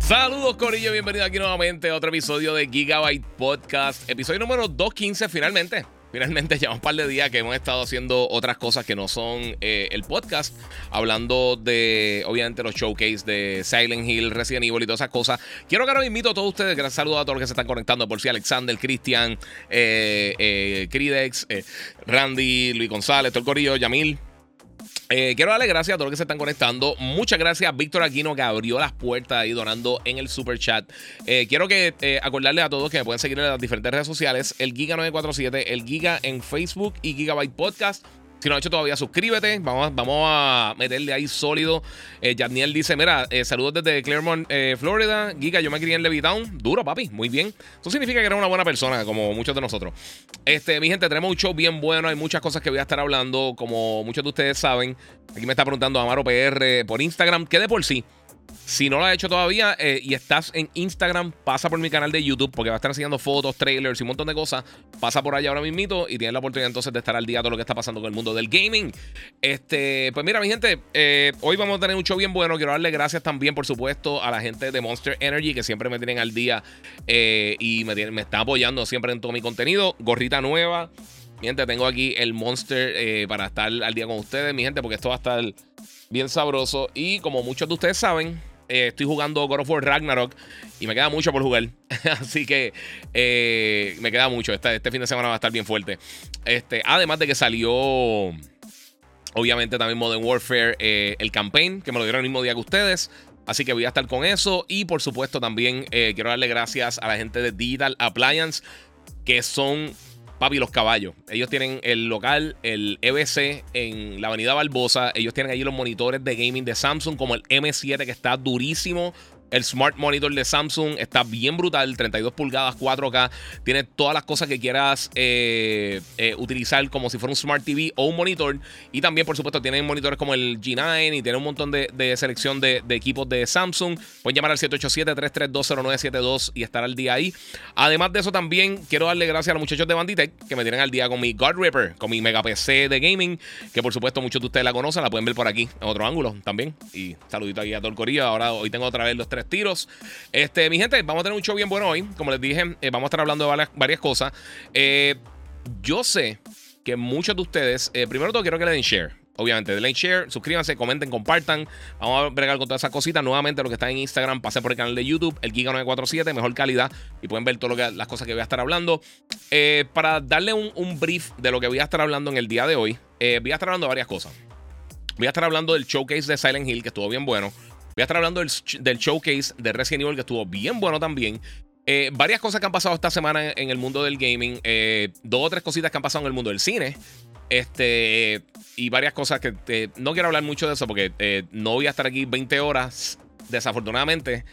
Saludos Corillo, bienvenido aquí nuevamente a otro episodio de Gigabyte Podcast, episodio número 215 finalmente. Finalmente llevamos un par de días que hemos estado haciendo otras cosas que no son eh, el podcast, hablando de, obviamente, los showcase de Silent Hill, Resident Evil y todas esas cosas. Quiero que ahora invito a todos ustedes, gracias saludos a todos los que se están conectando, por si Alexander, Cristian, eh, eh, Cridex, Randy, Luis González, todo el Corillo, Yamil. Eh, quiero darle gracias a todos los que se están conectando. Muchas gracias a Víctor Aquino que abrió las puertas ahí donando en el super chat. Eh, quiero que eh, acordarle a todos que me pueden seguir en las diferentes redes sociales: el Giga947, el Giga en Facebook y Gigabyte Podcast. Si no has hecho todavía, suscríbete. Vamos, vamos a meterle ahí sólido. Eh, dice: Mira, eh, saludos desde Claremont, eh, Florida. Giga, yo me crié en Levittown. Duro, papi. Muy bien. Eso significa que eres una buena persona, como muchos de nosotros. Este, mi gente, tenemos un bien bueno. Hay muchas cosas que voy a estar hablando. Como muchos de ustedes saben. Aquí me está preguntando Amaro PR por Instagram. Que de por sí. Si no lo has hecho todavía eh, y estás en Instagram, pasa por mi canal de YouTube porque va a estar enseñando fotos, trailers y un montón de cosas. Pasa por allá ahora mismito y tienes la oportunidad entonces de estar al día de todo lo que está pasando con el mundo del gaming. Este, pues mira, mi gente, eh, hoy vamos a tener un show bien bueno. Quiero darle gracias también, por supuesto, a la gente de Monster Energy que siempre me tienen al día eh, y me, están apoyando siempre en todo mi contenido. Gorrita nueva. Mi gente, tengo aquí el Monster para estar al día con ustedes, mi gente, porque esto va a estar bien sabroso. Y como muchos de ustedes saben, eh, estoy jugando God of War Ragnarok y me queda mucho por jugar. Así que eh, me queda mucho. Este, este, fin de semana va a estar bien fuerte. Este, además de que salió, obviamente, también Modern Warfare, eh, el campaign, que me lo dieron el mismo día que ustedes. Así que voy a estar con eso. Y por supuesto, también quiero darle gracias a la gente de Digital Appliance, que son Papi, los caballos. Ellos tienen el local, el EBC en la avenida Barbosa. Ellos tienen allí los monitores de gaming de Samsung, como el M7 que está durísimo. El Smart Monitor de Samsung está bien brutal, 32 pulgadas, 4K. Tiene todas las cosas que quieras eh, eh, utilizar como si fuera un Smart TV o un monitor. Y también, por supuesto, tienen monitores como el G9 y tiene un montón de, selección de, equipos de Samsung. Pueden llamar al 787-3320972 y estar al día ahí. Además de eso, también quiero darle gracias a los muchachos de Banditech que me tienen al día con mi God Ripper, con mi Mega PC de gaming, que por supuesto muchos de ustedes la conocen, la pueden ver por aquí en otro ángulo también. Y saludito aquí a corillo. Ahora hoy tengo otra vez los tres tiros. Este, mi gente, vamos a tener un show bien bueno hoy. Como les dije, eh, vamos a estar hablando de varias, cosas. Eh, yo sé que muchos de ustedes, eh, primero todo quiero que le den share. Obviamente, denle share, suscríbanse, comenten, compartan. Vamos a bregar con todas esas cositas. Nuevamente, lo que está en Instagram, pase por el canal de YouTube, el Giga947, mejor calidad. Y pueden ver todas las cosas que voy a estar hablando. para darle un, brief de lo que voy a estar hablando en el día de hoy, voy a estar hablando de varias cosas. Voy a estar hablando del showcase de Silent Hill, que estuvo bien bueno. Voy a estar hablando del, showcase de Resident Evil que estuvo bien bueno también. Eh, varias cosas que han pasado esta semana en, el mundo del gaming. Eh, dos o tres cositas que han pasado en el mundo del cine. Este, y varias cosas que eh, no quiero hablar mucho de eso porque no voy a estar aquí 20 horas, desafortunadamente.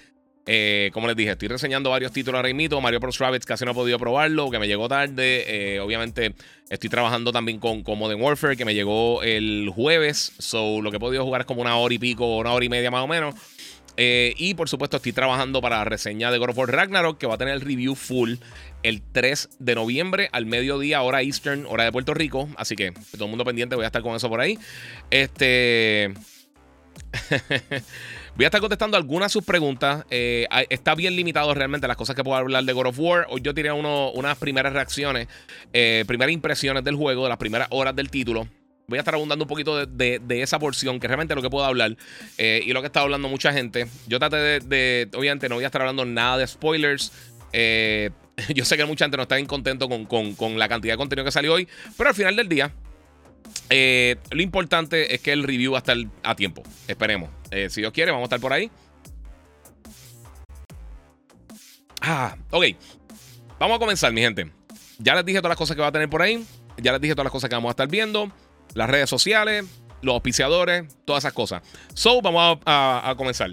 Eh, como les dije, estoy reseñando varios títulos ahora mismo. Mario Bros. Rabbids casi no he podido probarlo, que me llegó tarde. Eh, obviamente, estoy trabajando también con, Modern Warfare, que me llegó el jueves. So, lo que he podido jugar es como una hora y pico, una hora y media más o menos. Eh, y por supuesto, estoy trabajando para la reseña de God of War Ragnarok, que va a tener el review full el 3 de noviembre al mediodía, hora Eastern, hora de Puerto Rico. Así que todo el mundo pendiente, voy a estar con eso por ahí. Este. Voy a estar contestando algunas de sus preguntas. Eh, está bien limitado realmente las cosas que puedo hablar de God of War. Hoy yo tiré unas primeras reacciones, eh, primeras impresiones del juego, de las primeras horas del título. Voy a estar abundando un poquito de, esa porción, que realmente es lo que puedo hablar eh, y lo que está hablando mucha gente. Yo traté de, obviamente, no voy a estar hablando nada de spoilers. yo sé que mucha gente no está bien contento con, con la cantidad de contenido que salió hoy, pero al final del día, eh, lo importante es que el review va a estar a tiempo. Esperemos. Eh, si Dios quiere, vamos a estar por ahí. Ah, ok. Vamos a comenzar, mi gente. Ya les dije todas las cosas que va a tener por ahí. Ya les dije todas las cosas que vamos a estar viendo. Las redes sociales. los auspiciadores, todas esas cosas. So, vamos a, comenzar.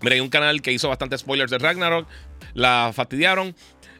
Mira, hay un canal que hizo bastantes spoilers de Ragnarok. La fastidiaron.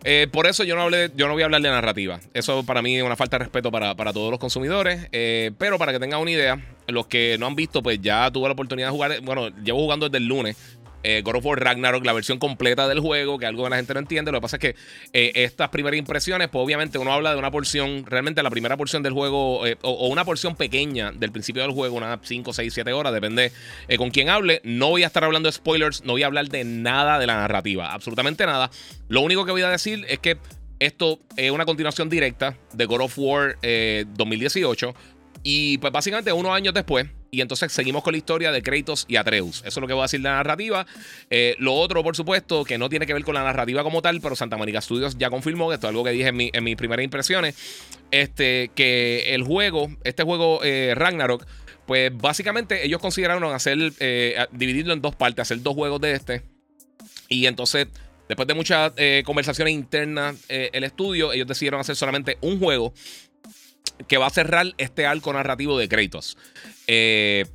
Eh, por eso yo no, hablé, yo no voy a hablar de narrativa. Eso para mí es una falta de respeto para, todos los consumidores. Eh, pero para que tengan una idea, los que no han visto, pues ya tuve la oportunidad de jugar. Bueno, llevo jugando desde el lunes eh, God of War Ragnarok, la versión completa del juego, que algo que la gente no entiende. Lo que pasa es que eh, estas primeras impresiones, pues obviamente uno habla de una porción, realmente la primera porción del juego, eh, o, una porción pequeña del principio del juego, unas 5, 6, 7 horas, depende con quién hable. No voy a estar hablando de spoilers, no voy a hablar de nada de la narrativa, absolutamente nada. Lo único que voy a decir es que esto es una continuación directa de God of War 2018. Y pues básicamente unos años después, y entonces seguimos con la historia de Kratos y Atreus. Eso es lo que voy a decir de la narrativa. Eh, lo otro, por supuesto, que no tiene que ver con la narrativa como tal, pero Santa Mónica Studios ya confirmó, esto es algo que dije en, mis primeras impresiones, este, que el juego, este juego eh, Ragnarok, pues básicamente ellos consideraron hacer, eh, dividirlo en dos partes, hacer dos juegos de este. Y entonces, después de muchas conversaciones internas, el estudio, ellos decidieron hacer solamente un juego que va a cerrar este arco narrativo de Kratos. Eh,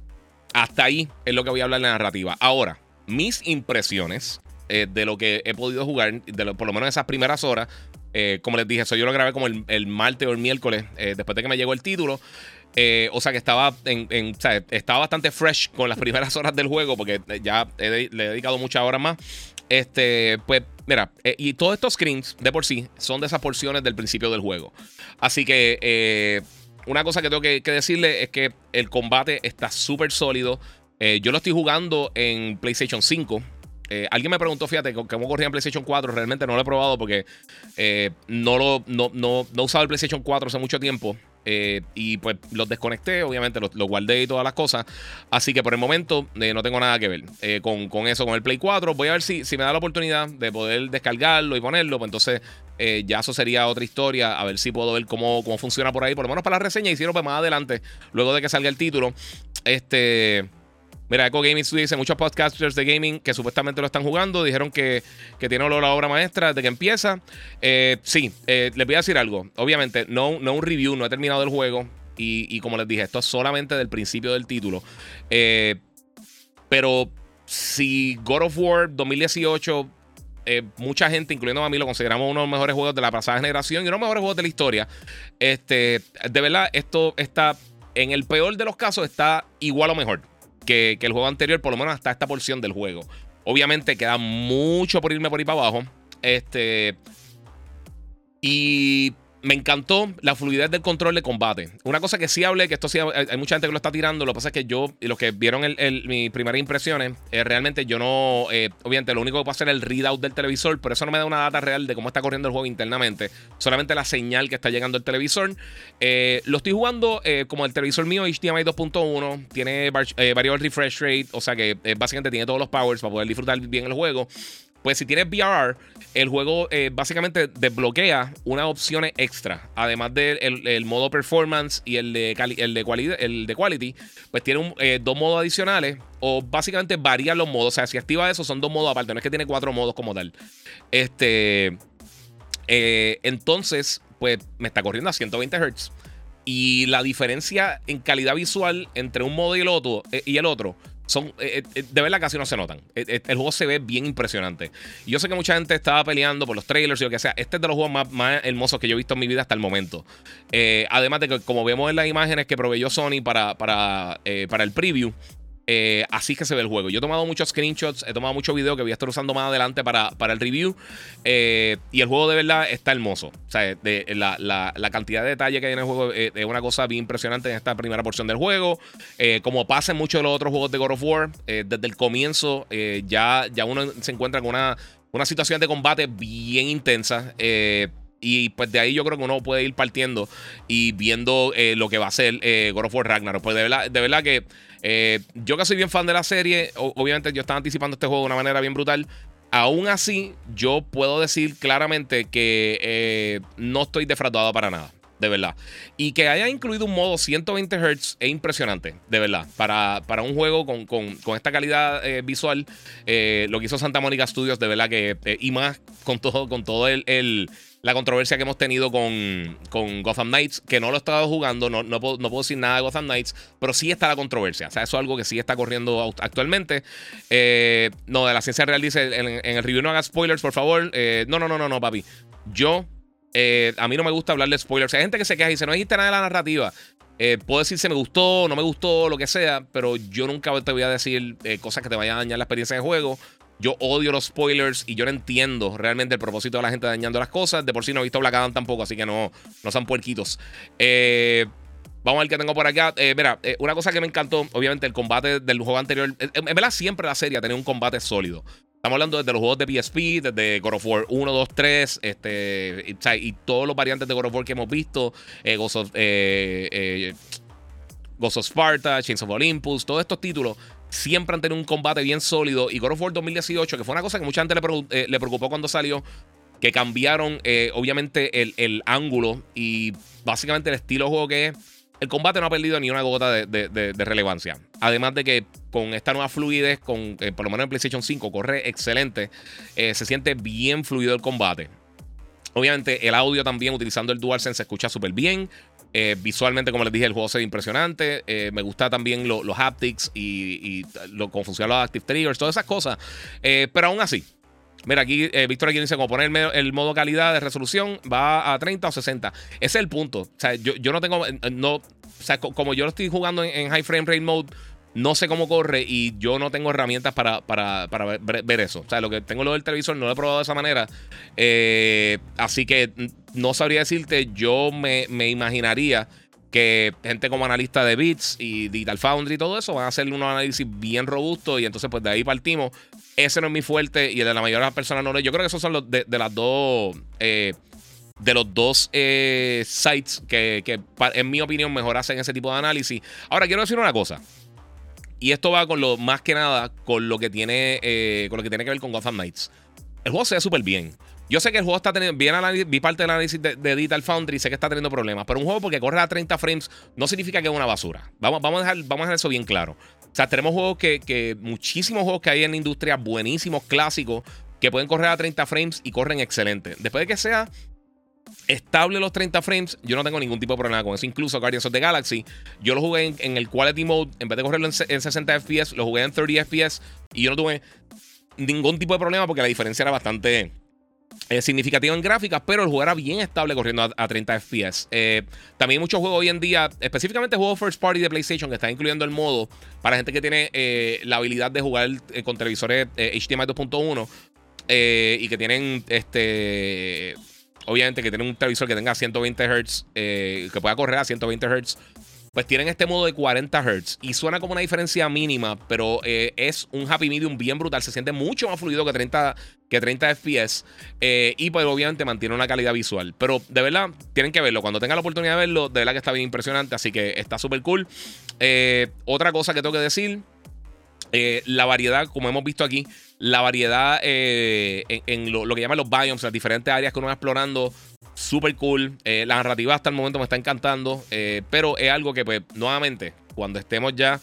hasta ahí es lo que voy a hablar de la narrativa. Ahora, mis impresiones eh, de lo que he podido jugar, de por lo menos esas primeras horas, eh, como les dije, eso yo lo grabé como el, martes o el miércoles, después de que me llegó el título. o sea que estaba, en, estaba bastante fresh con las primeras horas del juego, porque ya le he dedicado muchas horas más. Este, pues, mira, eh, y todos estos screens de por sí son de esas porciones del principio del juego. Así que, eh, una cosa que tengo que, decirle es que el combate está súper sólido. Eh, yo lo estoy jugando en PlayStation 5. alguien me preguntó, fíjate, cómo corría en PlayStation 4. Realmente no lo he probado porque no, lo, no, no, no usado el PlayStation 4 hace mucho tiempo. Eh, y pues los desconecté, obviamente los, guardé y todas las cosas. Así que por el momento eh, no tengo nada que ver eh, con, eso, con el Play 4. Voy a ver si, si me da la oportunidad de poder descargarlo y ponerlo. Pues entonces ya eso sería otra historia. A ver si puedo ver cómo, cómo funciona por ahí. Por lo menos para la reseña. No, pues más adelante, luego de que salga el título. Este. Mira, Gaming Studio dice: muchos podcasters de gaming que supuestamente lo están jugando dijeron que, que tiene olor a obra maestra desde que empieza. Eh, sí, eh, les voy a decir algo. Obviamente, no, no un review, no he terminado el juego. Y, como les dije, esto es solamente del principio del título. Eh, pero si God of War 2018 mucha gente, incluyendo a mí, lo consideramos uno de los mejores juegos de la pasada generación y uno de los mejores juegos de la historia. Este, de verdad, esto está, en el peor de los casos, está igual o mejor que, el juego anterior, por lo menos hasta esta porción del juego. Obviamente queda mucho por irme por ahí para abajo. Este. Y me encantó la fluidez del control de combate. Una cosa que sí hablé, que esto sí hay mucha gente que lo está tirando. Lo que pasa es que yo, y los que vieron el, mis primeras impresiones, eh, realmente yo no. Eh, obviamente, lo único que puedo hacer es el readout del televisor, pero eso no me da una data real de cómo está corriendo el juego internamente. Solamente la señal que está llegando el televisor. Eh, lo estoy jugando como el televisor mío HDMI 2.1. Tiene variable refresh rate, o sea que básicamente tiene todos los powers para poder disfrutar bien el juego. Pues si tienes VR, el juego eh, básicamente desbloquea unas opciones extra. Además del el modo performance y el de, el de, el de quality, pues tiene eh, dos modos adicionales. O básicamente varían los modos. O sea, si activa eso, son dos modos aparte. No es que tiene cuatro modos como tal. Este. Eh, entonces, pues me está corriendo a 120 Hz. Y la diferencia en calidad visual entre un modo y el otro, y el otro son, eh, eh, de verdad casi no se notan. Eh, el juego se ve bien impresionante. Yo sé que mucha gente estaba peleando por los trailers y lo que sea. Este es de los juegos más, hermosos que yo he visto en mi vida hasta el momento. además de que, como vemos en las imágenes que proveyó Sony para, para, para el preview, eh, así que se ve el juego. Yo he tomado muchos screenshots, he tomado muchos videos que voy a estar usando más adelante para, para el review. Eh, y el juego de verdad está hermoso. O sea, de, la, cantidad de detalle que hay en el juego eh, es una cosa bien impresionante en esta primera porción del juego. como pasa en muchos de los otros juegos de God of War, desde el comienzo ya, ya uno se encuentra con una, una situación de combate bien intensa. Y pues de ahí yo creo que uno puede ir partiendo y viendo lo que va a ser God of War Ragnarok. Pues de verdad, de verdad que eh, yo que soy bien fan de la serie, obviamente yo estaba anticipando este juego de una manera bien brutal. Aún así, yo puedo decir claramente que eh, no estoy defraudado para nada. De verdad. Y que haya incluido un modo 120 Hz es impresionante, de verdad. Para, para un juego con, esta calidad eh, visual, lo que hizo Santa Mónica Studios, de verdad que. y más con todo, con todo el la controversia que hemos tenido con, con Gotham Knights, que no lo he estado jugando, no, no, puedo, no puedo decir nada de Gotham Knights, pero sí está la controversia. O sea, eso es algo que sí está corriendo actualmente. Eh, no, de la ciencia real dice, en, el review no hagas spoilers, por favor. Eh, no, no, no, no, no, papi. Yo, eh, a mí no me gusta hablar de spoilers. Hay gente que se queja y dice, no dijiste nada de la narrativa. puedo decir si me gustó, no me gustó, lo que sea, pero yo nunca te voy a decir cosas que te vayan a dañar la experiencia de juego. Yo odio los spoilers y yo no entiendo realmente el propósito de la gente dañando las cosas. De por sí no he visto Black Adam tampoco, así que no, no son puerquitos. Eh, vamos a ver qué tengo por acá. Eh, mira, eh, una cosa que me encantó, obviamente, el combate del juego anterior. En, verdad, siempre la serie ha un combate sólido. Estamos hablando desde los juegos de PSP, desde God of War 1, 2, 3, este, y, todos los variantes de God of War que hemos visto. Of, Ghost of Sparta, Chains of Olympus, todos estos títulos siempre han tenido un combate bien sólido. Y God of War 2018, que fue una cosa que mucha gente le, eh, preocupó cuando salió, que cambiaron eh, obviamente el, ángulo y básicamente el estilo de juego que es. El combate no ha perdido ni una gota de, relevancia. Además de que con esta nueva fluidez, con, eh, por lo menos en PlayStation 5, corre excelente. se siente bien fluido el combate. Obviamente el audio también utilizando el DualSense se escucha súper bien. Eh, visualmente, como les dije, el juego se ve impresionante. Eh, me gusta también los haptics y, y lo, cómo funcionan los active triggers, todas esas cosas. Eh, pero aún así, Mira, aquí Víctor aquí dice, como poner el, modo calidad de resolución va a 30 o 60. Ese es el punto. O sea, yo, no tengo, no, o sea, como yo lo estoy jugando en, high frame rate mode, no sé cómo corre y yo no tengo herramientas para, para, ver, eso. O sea, lo que tengo lo del televisor no lo he probado de esa manera. así que no sabría decirte, yo me, imaginaría que gente como analista de bits y Digital Foundry y todo eso van a hacer unos análisis bien robustos y entonces pues de ahí partimos. Ese no es mi fuerte y el de la mayoría de las personas no lo Yo creo que esos son los de, las dos... Eh, de los dos eh, sites que, en mi opinión mejor hacen ese tipo de análisis. Ahora quiero decir una cosa. Y esto va con lo más que nada con lo que tiene, eh, con lo que, tiene que ver con Gotham Knights. El juego se ve súper bien. Yo sé que el juego está teniendo. Bien vi parte del análisis de, Digital Foundry sé que está teniendo problemas. Pero un juego porque corre a 30 frames no significa que es una basura. Vamos, vamos, a, dejar, vamos a dejar eso bien claro. O sea, tenemos juegos que, que. Muchísimos juegos que hay en la industria, buenísimos, clásicos, que pueden correr a 30 frames y corren excelente. Después de que sea estable los 30 frames, yo no tengo ningún tipo de problema con eso. Incluso Guardians of the Galaxy, yo lo jugué en, el Quality Mode, en vez de correrlo en, 60 FPS, lo jugué en 30 FPS y yo no tuve ningún tipo de problema porque la diferencia era bastante eh, significativo en gráficas, pero el juego era bien estable corriendo a, 30 FPS. Eh, también hay muchos juegos hoy en día, específicamente juegos first party de PlayStation, que están incluyendo el modo para gente que tiene eh, la habilidad de jugar con televisores HDMI 2.1 y que tienen este. Obviamente que tienen un televisor que tenga 120 Hz, que pueda correr a 120 Hz pues tienen este modo de 40 Hz y suena como una diferencia mínima, pero eh, es un happy medium bien brutal. Se siente mucho más fluido que 30, que 30 FPS eh, y pues obviamente mantiene una calidad visual. Pero de verdad, tienen que verlo. Cuando tengan la oportunidad de verlo, de verdad que está bien impresionante, así que está súper cool. Eh, otra cosa que tengo que decir, la variedad, como hemos visto aquí, la variedad en, lo, lo, que llaman los biomes, las diferentes áreas que uno va explorando Súper cool. Eh, la narrativa hasta el momento me está encantando. Eh, pero es algo que, pues, nuevamente, cuando estemos ya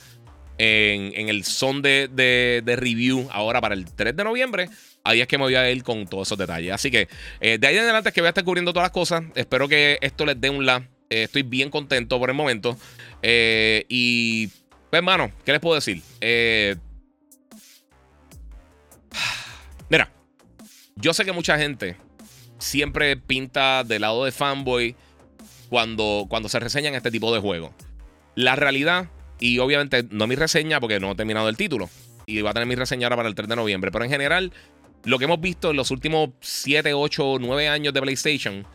en, el son de, review ahora para el 3 de noviembre, ahí es que me voy a ir con todos esos detalles. Así que eh, de ahí en adelante es que voy a estar cubriendo todas las cosas. Espero que esto les dé un la. estoy bien contento por el momento. y, pues, hermano, ¿qué les puedo decir? mira, yo sé que mucha gente siempre pinta del lado de fanboy cuando, cuando se reseñan este tipo de juegos. La realidad, y obviamente no mi reseña porque no he terminado el título, y va a tener mi reseña ahora para el 3 de noviembre, pero en general, lo que hemos visto en los últimos 7, 8, 9 años de PlayStation,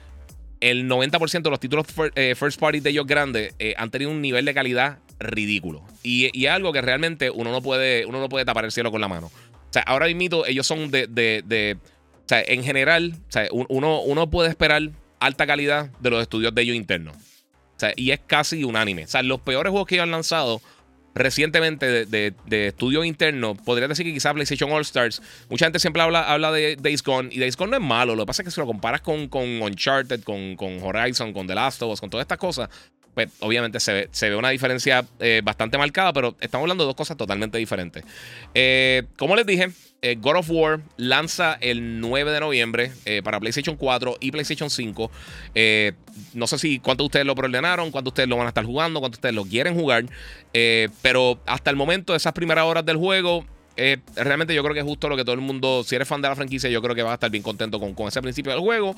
el 90% de los títulos eh, first party de ellos grandes eh, han tenido un nivel de calidad ridículo. Y, y, algo que realmente uno no, puede, uno no puede tapar el cielo con la mano. O sea, ahora mismo ellos son de, de o sea, en general, o sea, uno, uno puede esperar alta calidad de los estudios de ellos internos. O sea, y es casi unánime. O sea, los peores juegos que ellos han lanzado recientemente de, de, estudios internos, podría decir que quizás PlayStation All Stars. Mucha gente siempre habla, habla de Days Gone y Days Gone no es malo. Lo que pasa es que si lo comparas con, con Uncharted, con, con Horizon, con The Last of Us, con todas estas cosas, pues obviamente se ve, se ve una diferencia eh, bastante marcada, pero estamos hablando de dos cosas totalmente diferentes. Eh, como les dije, eh, God of War lanza el 9 de noviembre para PlayStation 4 y PlayStation 5. no sé si cuántos de ustedes lo preordenaron, cuántos de ustedes lo van a estar jugando, cuántos de ustedes lo quieren jugar, pero hasta el momento, esas primeras horas del juego, realmente yo creo que es justo lo que todo el mundo, si eres fan de la franquicia, yo creo que va a estar bien contento con, con ese principio del juego.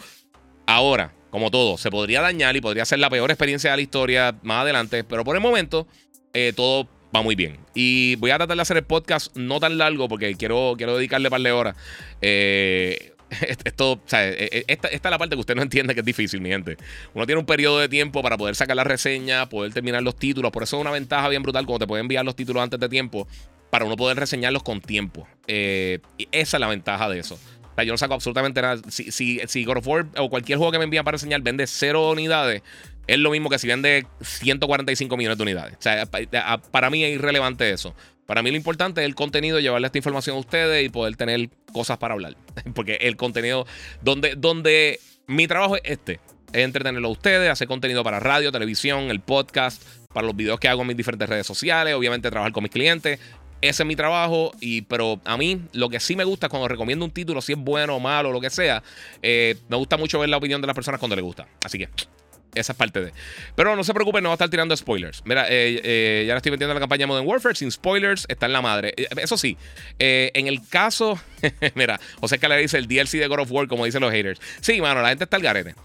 Ahora, como todo, se podría dañar y podría ser la peor experiencia de la historia más adelante, pero por el momento eh, todo va muy bien. Y voy a tratar de hacer el podcast no tan largo porque quiero, quiero dedicarle un par de horas. Eh, esto, sea, eh, esta, esta, es la parte que usted no entiende que es difícil, mi gente. Uno tiene un periodo de tiempo para poder sacar la reseña, poder terminar los títulos. Por eso es una ventaja bien brutal cuando te pueden enviar los títulos antes de tiempo para uno poder reseñarlos con tiempo. y esa es la ventaja de eso yo no saco absolutamente nada. Si, si, si God of War o cualquier juego que me envían para enseñar vende cero unidades, es lo mismo que si vende 145 millones de unidades. O sea, para mí es irrelevante eso. Para mí lo importante es el contenido, llevarle esta información a ustedes y poder tener cosas para hablar. Porque el contenido, donde, donde mi trabajo es este, es entretenerlo a ustedes, hacer contenido para radio, televisión, el podcast, para los videos que hago en mis diferentes redes sociales, obviamente trabajar con mis clientes ese es mi trabajo, y, pero a mí lo que sí me gusta cuando recomiendo un título, si es bueno o malo, lo que sea, eh, me gusta mucho ver la opinión de las personas cuando les gusta. Así que esa es parte de. Pero no se preocupen, no va a estar tirando spoilers. Mira, eh, eh, ya le estoy metiendo la campaña Modern Warfare sin spoilers, está en la madre. Eso sí, en el caso, mira, José le dice el DLC de God of War, como dicen los haters. Sí, mano, la gente está al garete.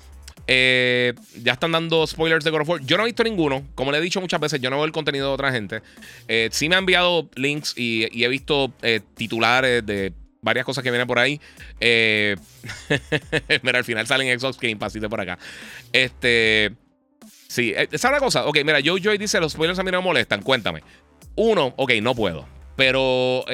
Eh, ya están dando spoilers de God of War. Yo no he visto ninguno. Como le he dicho muchas veces, yo no veo el contenido de otra gente. Eh, sí me han enviado links y, he visto eh, titulares de varias cosas que vienen por ahí. mira, al final salen Xbox Game Pass, por acá. Este. Sí, esa es una cosa. Ok, mira, Joe Joy dice: Los spoilers a mí no me molestan. Cuéntame. Uno, ok, no puedo. Pero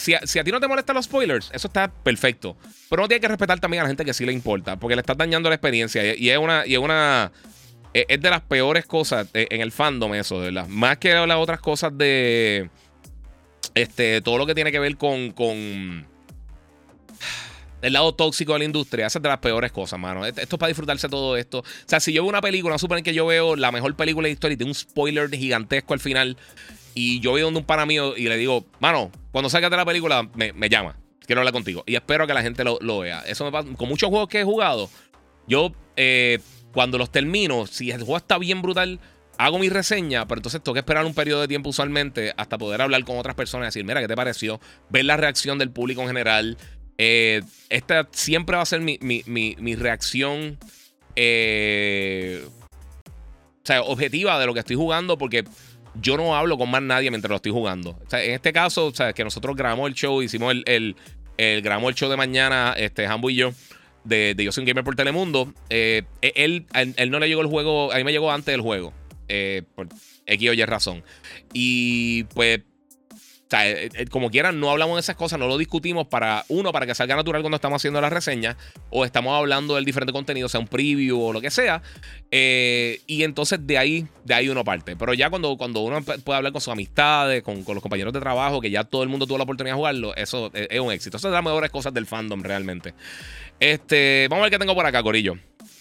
si a, ti no te molestan los spoilers, eso está perfecto. Pero no tiene que respetar también a la gente que sí le importa, porque le estás dañando la experiencia. Y, es una. Y es una es de las peores cosas en el fandom, eso, verdad. Más que las otras cosas de. Este, todo lo que tiene que ver con. con el lado tóxico de la industria, esa es de las peores cosas, mano. Esto es para disfrutarse todo esto. O sea, si yo veo una película, suponen que yo veo la mejor película de historia y tiene un spoiler gigantesco al final, y yo voy donde un pana mío y le digo, mano, cuando salgas la película, me, llama. Quiero hablar contigo. Y espero que la gente lo, vea. Eso me pasa con muchos juegos que he jugado. Yo, eh, cuando los termino, si el juego está bien brutal, hago mi reseña, pero entonces tengo que esperar un periodo de tiempo usualmente hasta poder hablar con otras personas y decir, mira, ¿qué te pareció? Ver la reacción del público en general. Eh, esta siempre va a ser mi, reacción. Eh, o sea, objetiva de lo que estoy jugando, porque yo no hablo con más nadie mientras lo estoy jugando. En este caso, o sea, que nosotros grabamos el show, hicimos el, el, el grabamos el show de mañana, este, Hambo y yo, de, de Yo soy un gamer por Telemundo. Eh, e, él, él, no le llegó el juego, a mí me llegó antes del juego. Eh, por X o Y razón. Y pues o sea, eh, eh, como quieran, no hablamos de esas cosas, no lo discutimos para, uno, para que salga natural cuando estamos haciendo la reseña, o estamos hablando del diferente contenido, sea un preview o lo que sea. Eh, y entonces de ahí, de ahí uno parte. Pero ya cuando, cuando uno puede hablar con sus amistades, con, los compañeros de trabajo, que ya todo el mundo tuvo la oportunidad de jugarlo, eso es, un éxito. Eso es de las mejores cosas del fandom realmente. Este, vamos a ver qué tengo por acá, Corillo.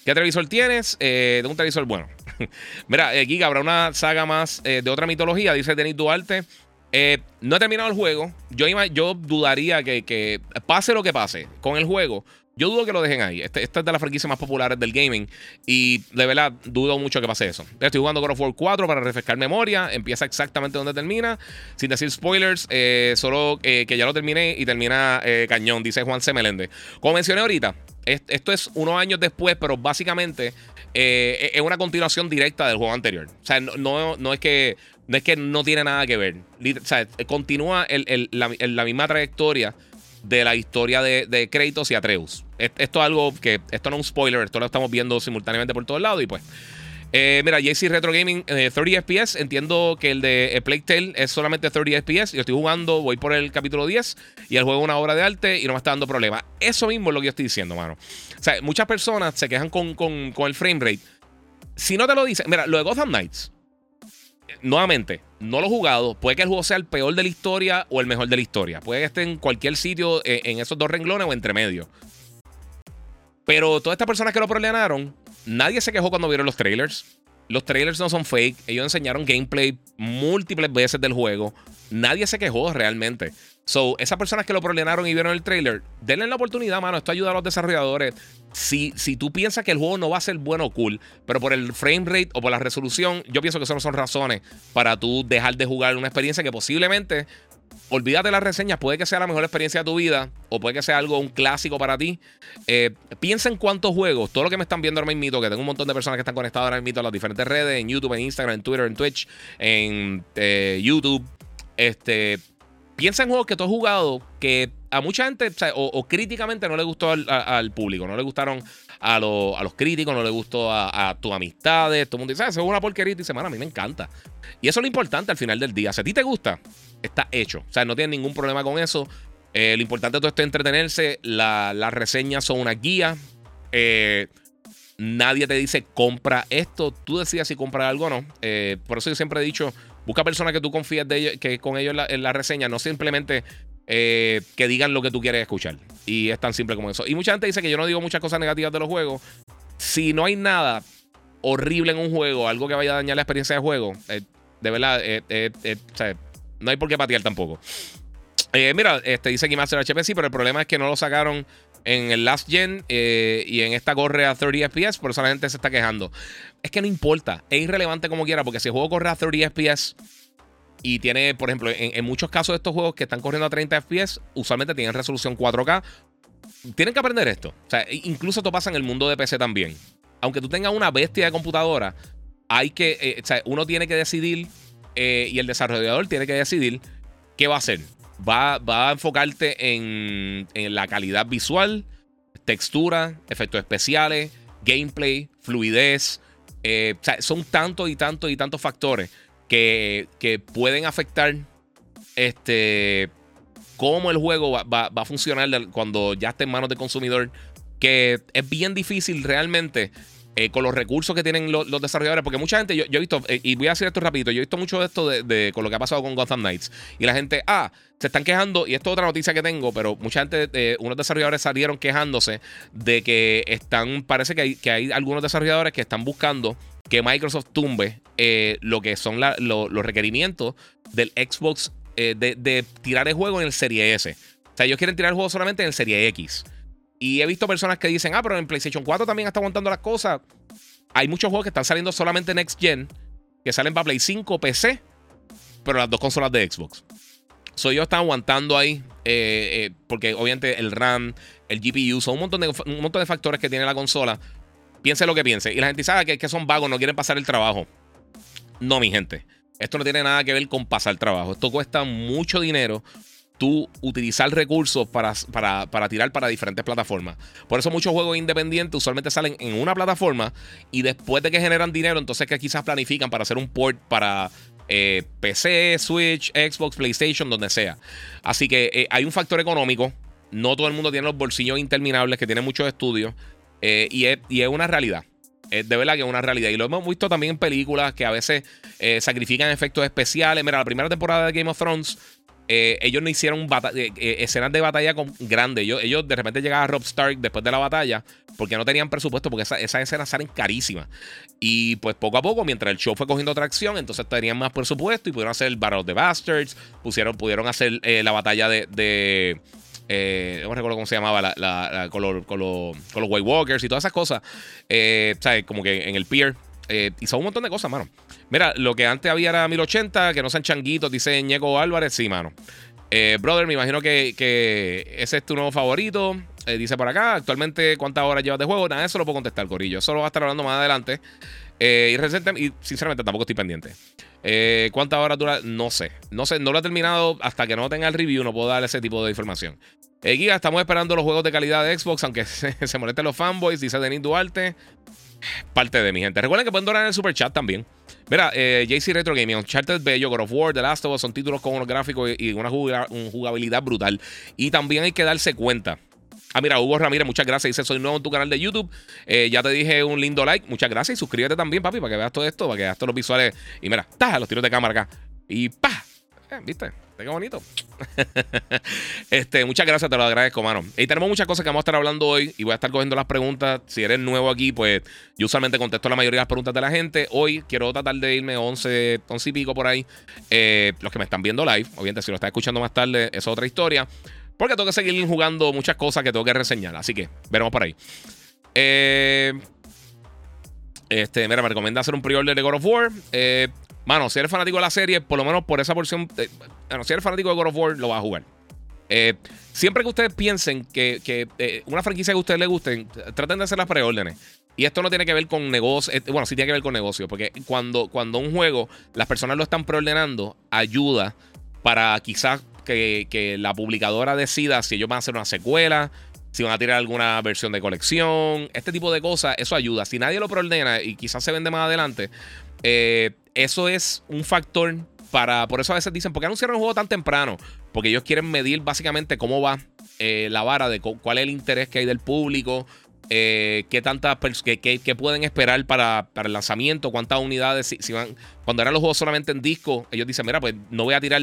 ¿Qué televisor tienes? Eh, un televisor bueno. Mira, Giga, habrá una saga más de otra mitología, dice Denis Duarte. Eh, no he terminado el juego. Yo, dudaría que, pase lo que pase con el juego. Yo dudo que lo dejen ahí. Este, esta es de las franquicias más populares del gaming. Y de verdad, dudo mucho que pase eso. Estoy jugando God War 4 para refrescar memoria. Empieza exactamente donde termina. Sin decir spoilers, eh, solo eh, que ya lo terminé y termina cañón, dice Juan C. Meléndez. Como mencioné ahorita, esto es unos años después, pero básicamente es una continuación directa del juego anterior. O sea, no, no es que no es que no tiene nada que ver. O sea, continúa la, misma trayectoria de la historia de, de Kratos y Atreus. Esto es algo que. Esto no es un spoiler, esto lo estamos viendo simultáneamente por todos lados y pues. Eh, mira, JC Retro Gaming 30 eh, FPS. Entiendo que el de eh, Plague Tale es solamente 30 FPS. Yo estoy jugando, voy por el capítulo 10 y el juego es una obra de arte y no me está dando problema. Eso mismo es lo que yo estoy diciendo, mano. O sea, muchas personas se quejan con, con, con el frame rate. Si no te lo dicen, mira, lo de Gotham Knights nuevamente, no lo he jugado. Puede que el juego sea el peor de la historia o el mejor de la historia. Puede que esté en cualquier sitio eh, en esos dos renglones o entre medio. Pero todas estas personas que lo problemaron, nadie se quejó cuando vieron los trailers. Los trailers no son fake. Ellos enseñaron gameplay múltiples veces del juego. Nadie se quejó realmente. So, esas personas que lo problemaron y vieron el trailer, denle la oportunidad, mano. Esto ayuda a los desarrolladores. Si, si tú piensas que el juego no va a ser bueno o cool, pero por el frame rate o por la resolución, yo pienso que eso no son razones para tú dejar de jugar una experiencia que posiblemente olvídate las reseñas, puede que sea la mejor experiencia de tu vida o puede que sea algo, un clásico para ti. Eh, piensa en cuántos juegos, todo lo que me están viendo ahora mismo, que tengo un montón de personas que están conectadas ahora mismo a las diferentes redes, en YouTube, en Instagram, en Twitter, en Twitch, en eh, YouTube. Este, piensa en juegos que tú has jugado que a mucha gente, o, críticamente no le gustó al, público, no le gustaron a, a, los críticos, no le gustó a, tus amistades. Todo el mundo dice, ah, eso es una porquería. Y dice, a mí me encanta. Y eso es lo importante al final del día. Si a ti te gusta, está hecho. O sea, no tienes ningún problema con eso. Eh, lo importante de todo esto es entretenerse. las reseñas son una guía. Eh, nadie te dice compra esto. Tú decides si comprar algo o no. Eh, por eso yo siempre he dicho Busca personas que tú confíes de ellos, que con ellos en la, reseña, no simplemente eh, que digan lo que tú quieres escuchar. Y es tan simple como eso. Y mucha gente dice que yo no digo muchas cosas negativas de los juegos. Si no hay nada horrible en un juego, algo que vaya a dañar la experiencia de juego, eh, de verdad, eh, no hay por qué patear tampoco. mira, este dice Master HP, sí, pero el problema es que no lo sacaron en el last gen eh, y en esta corre a 30 FPS, por eso la gente se está quejando. Es que no importa, es irrelevante como quiera, porque si el juego corre a 30 FPS y tiene, por ejemplo, en, muchos casos de estos juegos que están corriendo a 30 FPS, usualmente tienen resolución 4K. Tienen que aprender esto. O sea, incluso esto pasa en el mundo de PC también. Aunque tú tengas una bestia de computadora, hay que, eh, o sea, uno tiene que decidir eh, y el desarrollador tiene que decidir qué va a hacer va, a enfocarte en, la calidad visual, textura, efectos especiales, gameplay, fluidez. Eh, son tantos y tantos y tantos factores que, pueden afectar este, cómo el juego va, a funcionar cuando ya esté en manos del consumidor. Que es bien difícil realmente eh, con los recursos que tienen los, desarrolladores, porque mucha gente, yo, he visto, eh, y voy a decir esto rapidito, yo he visto mucho de esto de, con lo que ha pasado con Gotham Knights, y la gente, ah, se están quejando, y esto es otra noticia que tengo, pero mucha gente, eh, unos desarrolladores salieron quejándose de que están, parece que hay, que hay algunos desarrolladores que están buscando que Microsoft tumbe lo que son los requerimientos del Xbox de, de tirar el juego en el Serie S. O sea, ellos quieren tirar el juego solamente en el Serie X. Y he visto personas que dicen, ah, pero en PlayStation 4 también está aguantando las cosas. Hay muchos juegos que están saliendo solamente Next Gen, que salen para Play 5, PC, pero las dos consolas de Xbox. So, ellos están aguantando ahí, eh, eh, porque obviamente el RAM, el GPU, son un montón, de, un montón de factores que tiene la consola. Piense lo que piense. Y la gente sabe ah, que, que son vagos, no quieren pasar el trabajo. No, mi gente. Esto no tiene nada que ver con pasar trabajo. Esto cuesta mucho dinero tú utilizar recursos para, para, tirar para diferentes plataformas. Por eso muchos juegos independientes usualmente salen en una plataforma y después de que generan dinero, entonces que quizás planifican para hacer un port para eh, PC, Switch, Xbox, PlayStation, donde sea. Así que eh, hay un factor económico. No todo el mundo tiene los bolsillos interminables que tiene muchos estudios. Eh, y, es, una realidad. De verdad que es una realidad. Y lo hemos visto también en películas que a veces sacrifican efectos especiales. Mira, la primera temporada de Game of Thrones ellos no hicieron escenas de batalla con, grandes. Ellos, de repente llegaban a Rob Stark después de la batalla porque no tenían presupuesto, porque esas escenas salen carísimas. Y pues poco a poco, mientras el show fue cogiendo tracción, entonces tenían más presupuesto y pudieron hacer el Battle of the Bastards, pusieron, pudieron hacer la batalla de. no recuerdo cómo se llamaba, la, con, los, con, los, White Walkers y todas esas cosas. ¿sabes? Como que en el pier. y son un montón de cosas, mano. Mira, lo que antes había era 1080, que no sean changuitos, dice Ñeco Álvarez. Sí, mano. Eh, brother, me imagino que, ese es tu nuevo favorito. Eh, dice por acá, actualmente, ¿cuántas horas llevas de juego? Nada, eso lo puedo contestar, Corillo. Eso lo va a estar hablando más adelante. Eh, y, y sinceramente tampoco estoy pendiente. ¿Cuántas horas dura? No sé. No sé, no lo he terminado hasta que no tenga el review. No puedo dar ese tipo de información. Giga, estamos esperando los juegos de calidad de Xbox, aunque se, se molesten los fanboys, dice Denis Duarte. Parte de mi gente. Recuerden que pueden donar en el super chat también. Mira, eh, JC Retro Gaming, Uncharted Bello, God of War, The Last of Us son títulos con unos gráficos y una jugabilidad brutal. Y también hay que darse cuenta. Ah, mira, Hugo Ramírez, muchas gracias. Dice, soy nuevo en tu canal de YouTube. Eh, ya te dije un lindo like. Muchas gracias. Y suscríbete también, papi, para que veas todo esto, para que veas todos los visuales. Y mira, ta, los tiros de cámara acá. Y pa. Eh, ¿Viste? Qué bonito. este, muchas gracias, te lo agradezco, mano. Y tenemos muchas cosas que vamos a estar hablando hoy y voy a estar cogiendo las preguntas. Si eres nuevo aquí, pues yo usualmente contesto la mayoría de las preguntas de la gente. Hoy quiero tratar de irme 11, 11 y pico por ahí. Eh, los que me están viendo live, obviamente si lo estás escuchando más tarde, es otra historia. Porque tengo que seguir jugando muchas cosas que tengo que reseñar. Así que veremos por ahí. Eh, este, mira, me recomienda hacer un pre-order de God of War. Eh, mano, si eres fanático de la serie, por lo menos por esa porción. bueno, si eres fanático de God of War, lo vas a jugar. Eh, siempre que ustedes piensen que, eh, una franquicia que a ustedes les guste, traten de hacer las preórdenes. Y esto no tiene que ver con negocio. Eh, bueno, sí tiene que ver con negocio. Porque cuando, cuando un juego las personas lo están preordenando, ayuda para quizás que, la publicadora decida si ellos van a hacer una secuela, si van a tirar alguna versión de colección, este tipo de cosas. Eso ayuda. Si nadie lo preordena y quizás se vende más adelante, eso es un factor para. Por eso a veces dicen, ¿por qué anunciaron un juego tan temprano? porque ellos quieren medir básicamente cómo va eh, la vara de cuál es el interés que hay del público, eh, qué tantas qué, pueden esperar para, el lanzamiento, cuántas unidades, si, van, cuando eran los juegos solamente en disco, ellos dicen, mira, pues no voy a tirar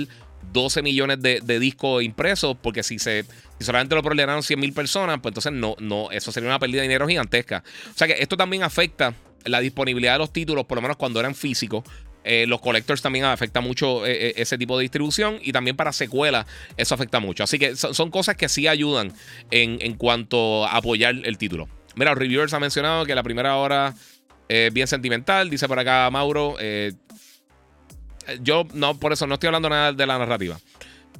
12 millones de, discos impresos, porque si se si solamente lo proliferaron 100 mil personas, pues entonces no, no, eso sería una pérdida de dinero gigantesca. O sea que esto también afecta la disponibilidad de los títulos, por lo menos cuando eran físicos, eh, los collectors también afecta mucho eh, eh, ese tipo de distribución y también para secuelas eso afecta mucho. Así que son, cosas que sí ayudan en, cuanto a apoyar el título. Mira, los reviewers han mencionado que la primera hora es bien sentimental, dice por acá Mauro. Yo no, por eso no estoy hablando nada de la narrativa.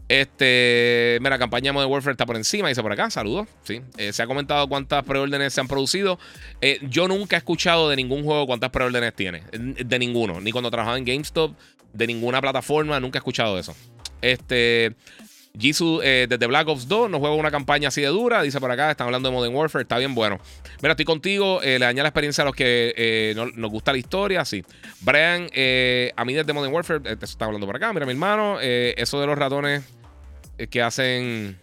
Este, mira, campaña Modern Warfare está por encima, dice por acá, saludos. Sí, eh, se ha comentado cuántas preórdenes se han producido. Eh, yo nunca he escuchado de ningún juego cuántas preórdenes tiene, de ninguno, ni cuando trabajaba en GameStop, de ninguna plataforma, nunca he escuchado eso. Este, Jisoo eh, desde Black Ops 2 nos juega una campaña así de dura, dice por acá, están hablando de Modern Warfare, está bien bueno. Mira, estoy contigo, le daña la experiencia a los que nos gusta la historia, sí. Brian, a mí desde Modern Warfare, te está hablando por acá, mira mi hermano, eso de los ratones eh, que hacen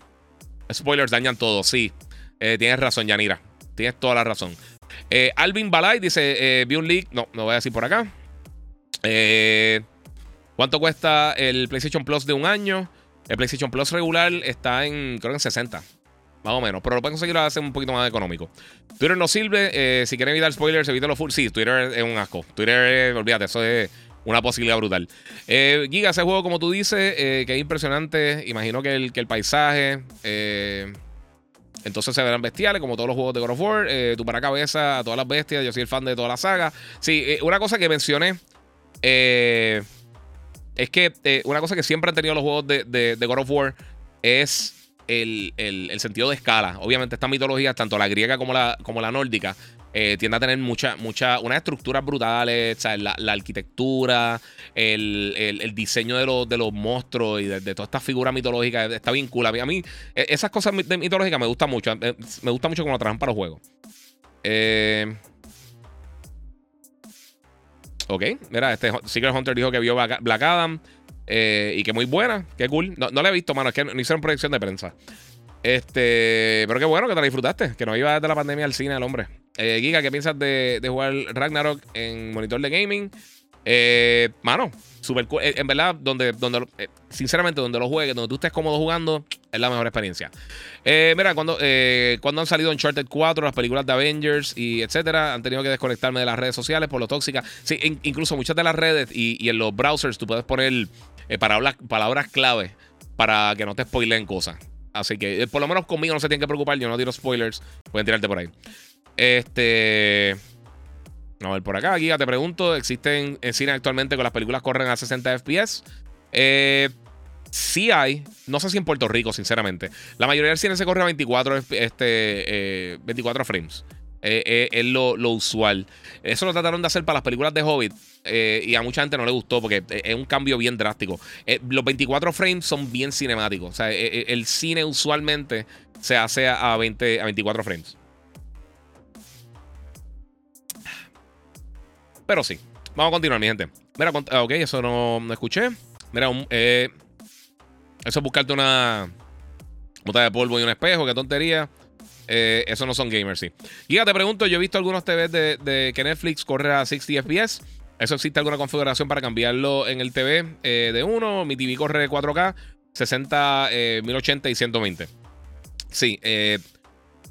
spoilers dañan todo. Sí, eh, tienes razón, Yanira. Tienes toda la razón. Eh, Alvin Balay dice: Vi un leak. No, no voy a decir por acá. ¿Cuánto cuesta el PlayStation Plus de un año? El PlayStation Plus regular está en, creo que en 60. Más o menos. Pero lo pueden conseguir a un poquito más económico. Twitter no sirve. si quieren evitar spoilers, evítalo full. Sí, Twitter es un asco. Twitter, olvídate, eso es una posibilidad brutal. Eh, Giga, ese juego, como tú dices, eh, que es impresionante. Imagino que el, paisaje. Eh, entonces se verán bestiales, como todos los juegos de God of War. Eh, tú para cabeza a todas las bestias. Yo soy el fan de toda la saga. Sí, una cosa que mencioné. Es que una cosa que siempre han tenido los juegos de, God of War es el, sentido de escala. Obviamente, estas mitologías, tanto la griega como la, como nórdica, eh, tiende a tener mucha, mucha, unas estructuras brutales, La, arquitectura, el, diseño de, los, monstruos y de, todas estas figuras mitológicas está bien cool. A mí, e, esas cosas mitológicas me gustan mucho. Eh, me gusta mucho cómo lo trabajan para los juegos. Eh, ok, mira, este Secret Hunter dijo que vio Black Adam y que muy buena, qué cool. No, no la he visto, mano, es que no hicieron proyección de prensa. Este, pero qué bueno que te la disfrutaste, que no iba desde la pandemia al cine el hombre. Eh, Giga, ¿qué piensas de, jugar Ragnarok en monitor de gaming? Eh, mano, super. Eh, en verdad, donde, donde sinceramente, donde lo juegues, donde tú estés cómodo jugando, es la mejor experiencia. mira, cuando, cuando han salido Uncharted 4, las películas de Avengers y etcétera, han tenido que desconectarme de las redes sociales por lo tóxica. Sí, incluso muchas de las redes y, en los browsers tú puedes poner palabras, palabras clave para que no te spoilen cosas. Así que por lo menos conmigo no se tienen que preocupar. Yo no tiro spoilers. Pueden tirarte por ahí. Este. A ver, por acá, Giga, te pregunto: ¿existen en cine actualmente con las películas corren a 60 FPS? Eh, sí hay. No sé si en Puerto Rico, sinceramente. La mayoría del cine se corre a 24, este, 24 eh, frames. Eh, eh, es lo, usual. Eso lo trataron de hacer para las películas de Hobbit y a mucha gente no le gustó porque es un cambio bien drástico. los 24 frames son bien cinemáticos. O sea, el cine usualmente se hace a, 20, a 24 frames. Pero sí. Vamos a continuar, mi gente. Mira, ah, ok, eso no, escuché. Mira, eh, eso es buscarte una bota de polvo y un espejo, qué tontería. Eh, eso no son gamers, sí. Ya te pregunto, yo he visto algunos TVs de, que Netflix corre a 60 FPS. ¿Eso existe alguna configuración para cambiarlo en el TV eh, de uno? Mi TV corre 4K. 60, 1080 y 120. Sí, eh,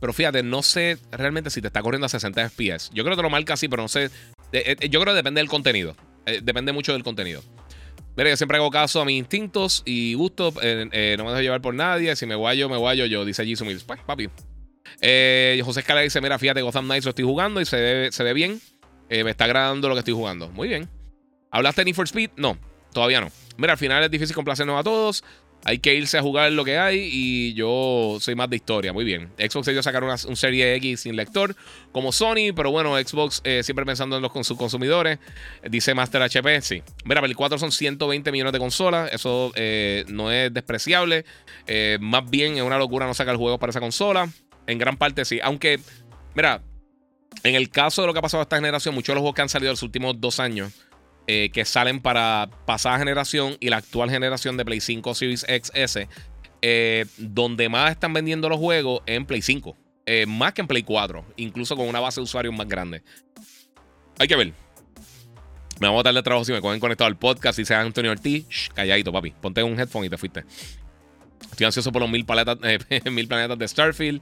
pero fíjate, no sé realmente si te está corriendo a 60 FPS. Yo creo que te lo marca así, pero no sé. Eh, eh, yo creo que depende del contenido. depende mucho del contenido. Mira, yo siempre hago caso a mis instintos y gustos. no me dejo llevar por nadie. Si me guayo, me guayo yo, dice Jisoo Mills. Pues, papi. José Escala dice: Mira, fíjate, Gotham Knights lo estoy jugando y se ve, se ve bien. me está agradando lo que estoy jugando. Muy bien. ¿Hablaste de Need for Speed? No, todavía no. Mira, al final es difícil complacernos a todos. Hay que irse a jugar lo que hay y yo soy más de historia. Muy bien. Xbox se dio sacar una, un Serie X sin lector como Sony, pero bueno, Xbox eh, siempre pensando en los sus consumidores. Dice Master HP, sí. Mira, el 4 son 120 millones de consolas. Eso eh, no es despreciable. Eh, más bien es una locura no sacar juegos para esa consola. En gran parte sí. Aunque, mira, en el caso de lo que ha pasado a esta generación, muchos de los juegos que han salido en los últimos dos años eh, que salen para pasada generación y la actual generación de Play 5 Series XS, eh, donde más están vendiendo los juegos en Play 5, eh, más que en Play 4, incluso con una base de usuarios más grande. Hay que ver. Me vamos a dar de trabajo si me cogen conectado al podcast y sea Antonio Ortiz. calladito, papi. Ponte un headphone y te fuiste. Estoy ansioso por los mil, paletas, mil planetas de Starfield.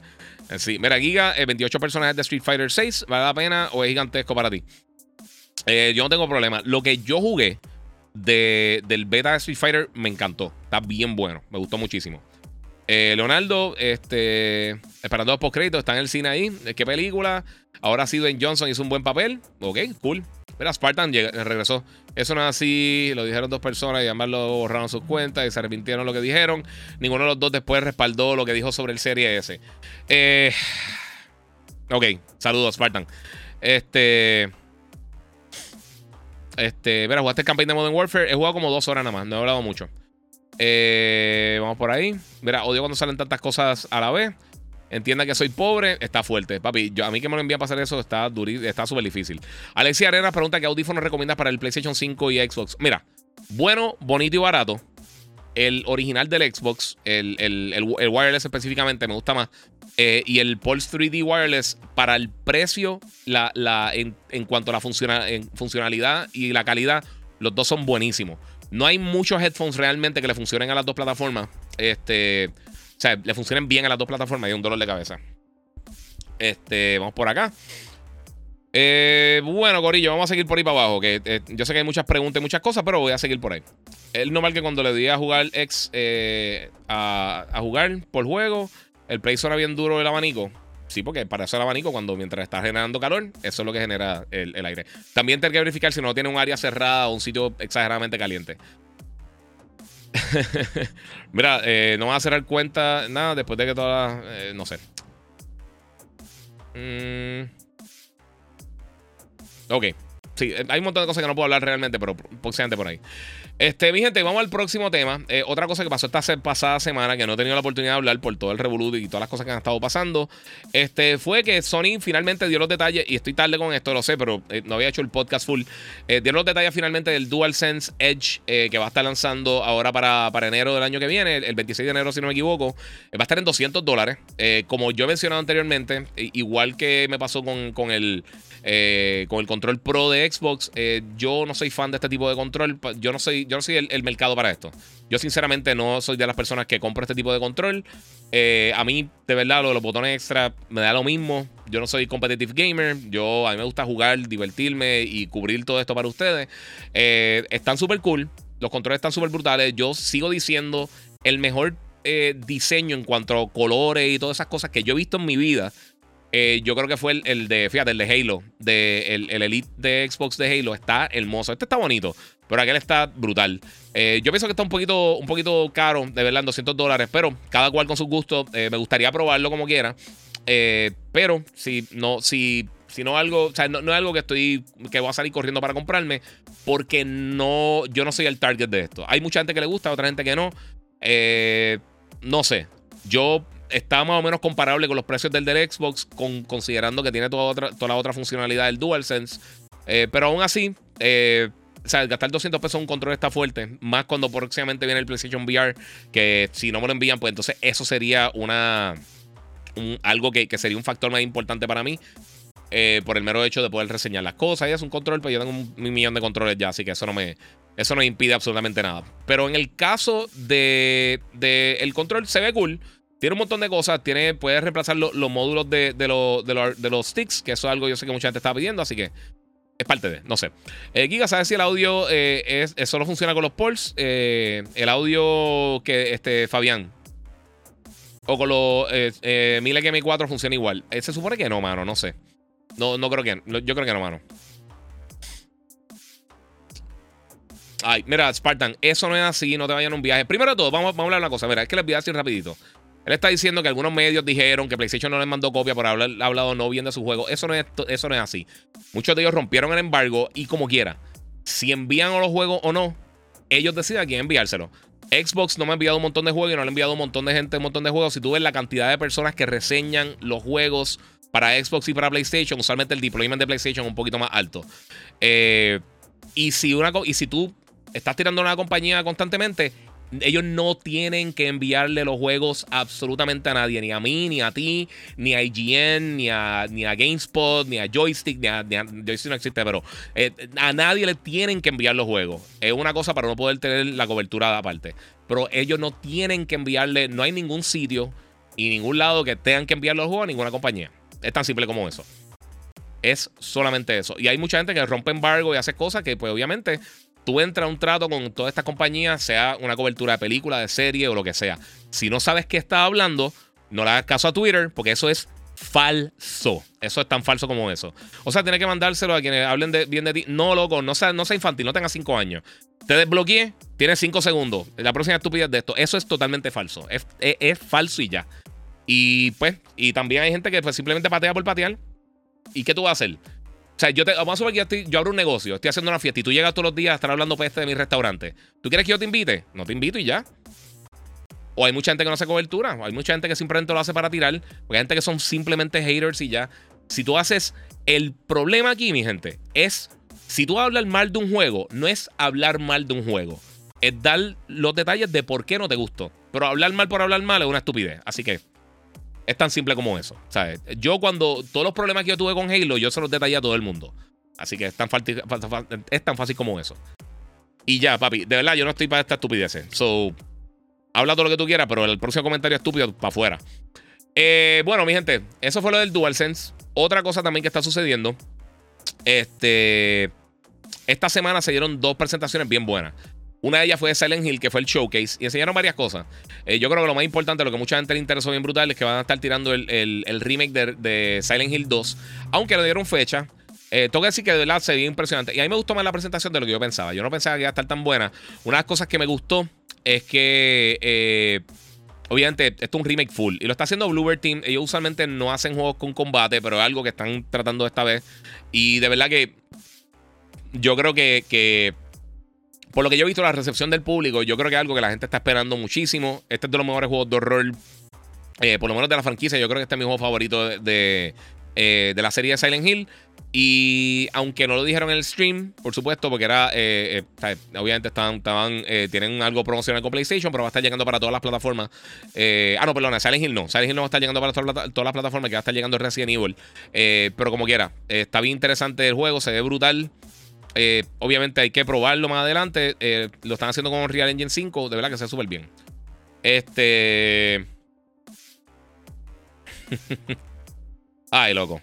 sí, mira, Giga, 28 personajes de Street Fighter 6. ¿Vale la pena o es gigantesco para ti? Eh, yo no tengo problema. Lo que yo jugué del beta de Street Fighter me encantó. Está bien bueno. Me gustó muchísimo. Eh, Leonardo, este, esperando los créditos está en el cine ahí. ¿Qué película? Ahora sí, Ben Johnson hizo un buen papel. Ok, cool. Mira, Spartan regresó. Eso no es así. Lo dijeron dos personas y además lo borraron sus cuentas y se arrepintieron lo que dijeron. Ninguno de los dos después respaldó lo que dijo sobre el Serie S. Eh, ok, saludos, Spartan. Este. Este, mira, jugaste el campaign de Modern Warfare. He jugado como dos horas nada más, no he hablado mucho. Eh, vamos por ahí. Mira, odio cuando salen tantas cosas a la vez. Entienda que soy pobre, está fuerte. Papi, yo, a mí que me lo envía a pasar eso está está súper difícil. Alexia Arena pregunta qué audífono recomiendas para el PlayStation 5 y Xbox. Mira, bueno, bonito y barato. El original del Xbox, el, el wireless específicamente, me gusta más. Eh, y el Pulse 3D Wireless, para el precio, la, la, en, cuanto a la funcionalidad y la calidad, los dos son buenísimos. No hay muchos headphones realmente que le funcionen a las dos plataformas. Este, o sea, le funcionen bien a las dos plataformas y un dolor de cabeza. Este, vamos por acá. Eh, bueno, Corillo, vamos a seguir por ahí para abajo. Que eh, yo sé que hay muchas preguntas y muchas cosas, pero voy a seguir por ahí. Es normal que cuando le di a jugar X a, a, jugar por juego, el play suena bien duro el abanico. Sí, porque para eso el abanico, cuando mientras está generando calor, eso es lo que genera el, aire. También tiene que verificar si no tiene un área cerrada o un sitio exageradamente caliente. Mira, eh, no va a cerrar cuenta nada después de que todas eh, no sé. Mm. Ok. Sí, hay un montón de cosas que no puedo hablar realmente, pero posiblemente por ahí. Este, mi gente, vamos al próximo tema. Eh, otra cosa que pasó esta pasada semana, que no he tenido la oportunidad de hablar por todo el revolú y todas las cosas que han estado pasando, este, fue que Sony finalmente dio los detalles, y estoy tarde con esto, lo sé, pero eh, no había hecho el podcast full. Eh, dio los detalles finalmente del DualSense Edge, que va a estar lanzando ahora para, para, enero del año que viene, el 26 de enero, si no me equivoco. va a estar en 200 dólares. como yo he mencionado anteriormente, igual que me pasó con, con el eh, con el control pro de Xbox. Eh, yo no soy fan de este tipo de control. Yo no soy, yo no soy el, mercado para esto. Yo sinceramente no soy de las personas que compro este tipo de control. Eh, a mí, de verdad, los botones extra me da lo mismo. Yo no soy competitive gamer. Yo, a mí me gusta jugar, divertirme y cubrir todo esto para ustedes. están súper cool. Los controles están súper brutales. Yo sigo diciendo el mejor diseño en cuanto a colores y todas esas cosas que yo he visto en mi vida eh, yo creo que fue el, de, fíjate, el de Halo, de, el, Elite de Xbox de Halo. Está hermoso. Este está bonito, pero aquel está brutal. Eh, yo pienso que está un poquito, un poquito caro, de verdad, en 200 dólares, pero cada cual con sus gustos. Eh, me gustaría probarlo como quiera. pero si no, si, si no algo, o sea, no, es algo que estoy, que voy a salir corriendo para comprarme, porque no, yo no soy el target de esto. Hay mucha gente que le gusta, otra gente que no. no sé. Yo está más o menos comparable con los precios del del Xbox, con, considerando que tiene toda, otra, toda la otra funcionalidad del DualSense. Eh, pero aún así, eh, o sea, gastar 200 pesos en un control está fuerte. Más cuando próximamente viene el PlayStation VR, que si no me lo envían, pues entonces eso sería una algo que, sería un factor más importante para mí. eh, por el mero hecho de poder reseñar las cosas. Y es un control, pero yo tengo un, millón de controles ya, así que eso no me, eso no impide absolutamente nada. Pero en el caso de, de el control se ve cool. Tiene un montón de cosas. Tiene, puedes reemplazar los módulos de, de, de, los sticks, que eso es algo yo sé que mucha gente está pidiendo, así que es parte de, no sé. Eh, Giga, ¿sabes si el audio eh, es, solo funciona con los ports? Eh, el audio que este Fabián. O con los eh, Miele m 4 funciona igual. se supone que no, mano, no sé. No, no creo que. yo creo que no, mano. Ay, mira, Spartan, eso no es así, no te vayan a un viaje. Primero de todo, vamos, vamos a hablar de una cosa. Mira, es que les voy a decir rapidito. Él está diciendo que algunos medios dijeron que PlayStation no les mandó copia por haber hablado no bien de su juego. Eso no, es, eso no es así. Muchos de ellos rompieron el embargo y como quiera, si envían los juegos o no, ellos deciden a quién enviárselo. Xbox no me ha enviado un montón de juegos y no le ha enviado un montón de gente un montón de juegos. Si tú ves la cantidad de personas que reseñan los juegos para Xbox y para PlayStation, usualmente el deployment de PlayStation es un poquito más alto. Eh, y, si una, y si tú estás tirando a una compañía constantemente, ellos no tienen que enviarle los juegos absolutamente a nadie, ni a mí, ni a ti, ni a IGN, ni a, ni a GameSpot, ni a Joystick, ni a, Joystick no existe, pero eh, a nadie le tienen que enviar los juegos. Es una cosa para no poder tener la cobertura aparte. Pero ellos no tienen que enviarle, no hay ningún sitio y ningún lado que tengan que enviar los juegos a ninguna compañía. Es tan simple como eso. Es solamente eso. Y hay mucha gente que rompe embargo y hace cosas que, pues, obviamente, tú entras a un trato con todas estas compañías, sea una cobertura de película, de serie o lo que sea. Si no sabes qué está hablando, no le hagas caso a Twitter, porque eso es falso. Eso es tan falso como eso. O sea, tienes que mandárselo a quienes hablen bien de ti. No, loco, no sea, no sea infantil, no tengas cinco años. Te desbloqueé, tienes cinco segundos. La próxima estupidez de esto. Eso es totalmente falso. Es, es, falso y ya. Y pues, y también hay gente que pues, simplemente patea por patear. ¿Y qué tú vas a hacer? O sea, yo te, vamos a ver que yo, abro un negocio, estoy haciendo una fiesta y tú llegas todos los días a estar hablando peste de mi restaurante. ¿Tú quieres que yo te invite? No te invito y ya. O hay mucha gente que no hace cobertura. O hay mucha gente que simplemente lo hace para tirar. Porque hay gente que son simplemente haters y ya. Si tú haces. El problema aquí, mi gente, es. Si tú hablas mal de un juego, no es hablar mal de un juego. Es dar los detalles de por qué no te gustó. Pero hablar mal por hablar mal es una estupidez. Así que es tan simple como eso. ¿sabes? Yo cuando todos los problemas que yo tuve con Halo, yo se los detallé a todo el mundo. Así que es tan, fácil, es tan fácil como eso. Y ya, papi, de verdad, yo no estoy para esta estupidez. So, habla todo lo que tú quieras, pero el próximo comentario estúpido para afuera. Eh, bueno, mi gente, eso fue lo del DualSense. Otra cosa también que está sucediendo. Este. Esta semana se dieron dos presentaciones bien buenas. Una de ellas fue Silent Hill, que fue el showcase, y enseñaron varias cosas. Eh, yo creo que lo más importante, lo que mucha gente le interesó bien brutal, es que van a estar tirando el, remake de, Silent Hill 2, aunque le dieron fecha. Eh, tengo que decir que de verdad se vio impresionante. Y a mí me gustó más la presentación de lo que yo pensaba. Yo no pensaba que iba a estar tan buena. Una de las cosas que me gustó es que, eh, obviamente, esto es un remake full. Y lo está haciendo Bluebird Team. Ellos usualmente no hacen juegos con combate, pero es algo que están tratando esta vez. Y de verdad que yo creo que por lo que yo he visto, la recepción del público, yo creo que es algo que la gente está esperando muchísimo. Este es de los mejores juegos de horror, eh, por lo menos de la franquicia. Yo creo que este es mi juego favorito de, eh, de, la serie de Silent Hill. Y aunque no lo dijeron en el stream, por supuesto, porque era. Eh, obviamente estaban, estaban tienen algo promocional con PlayStation, pero va a estar llegando para todas las plataformas. ah, no, perdona, Silent Hill no. Silent Hill no va a estar llegando para todas, las plataformas, que va a estar llegando Resident Evil. pero como quiera, está bien interesante el juego, se ve brutal. Eh, obviamente hay que probarlo más adelante. Eh, lo están haciendo con Real Engine 5. De verdad que se súper bien. Este. Ay, loco.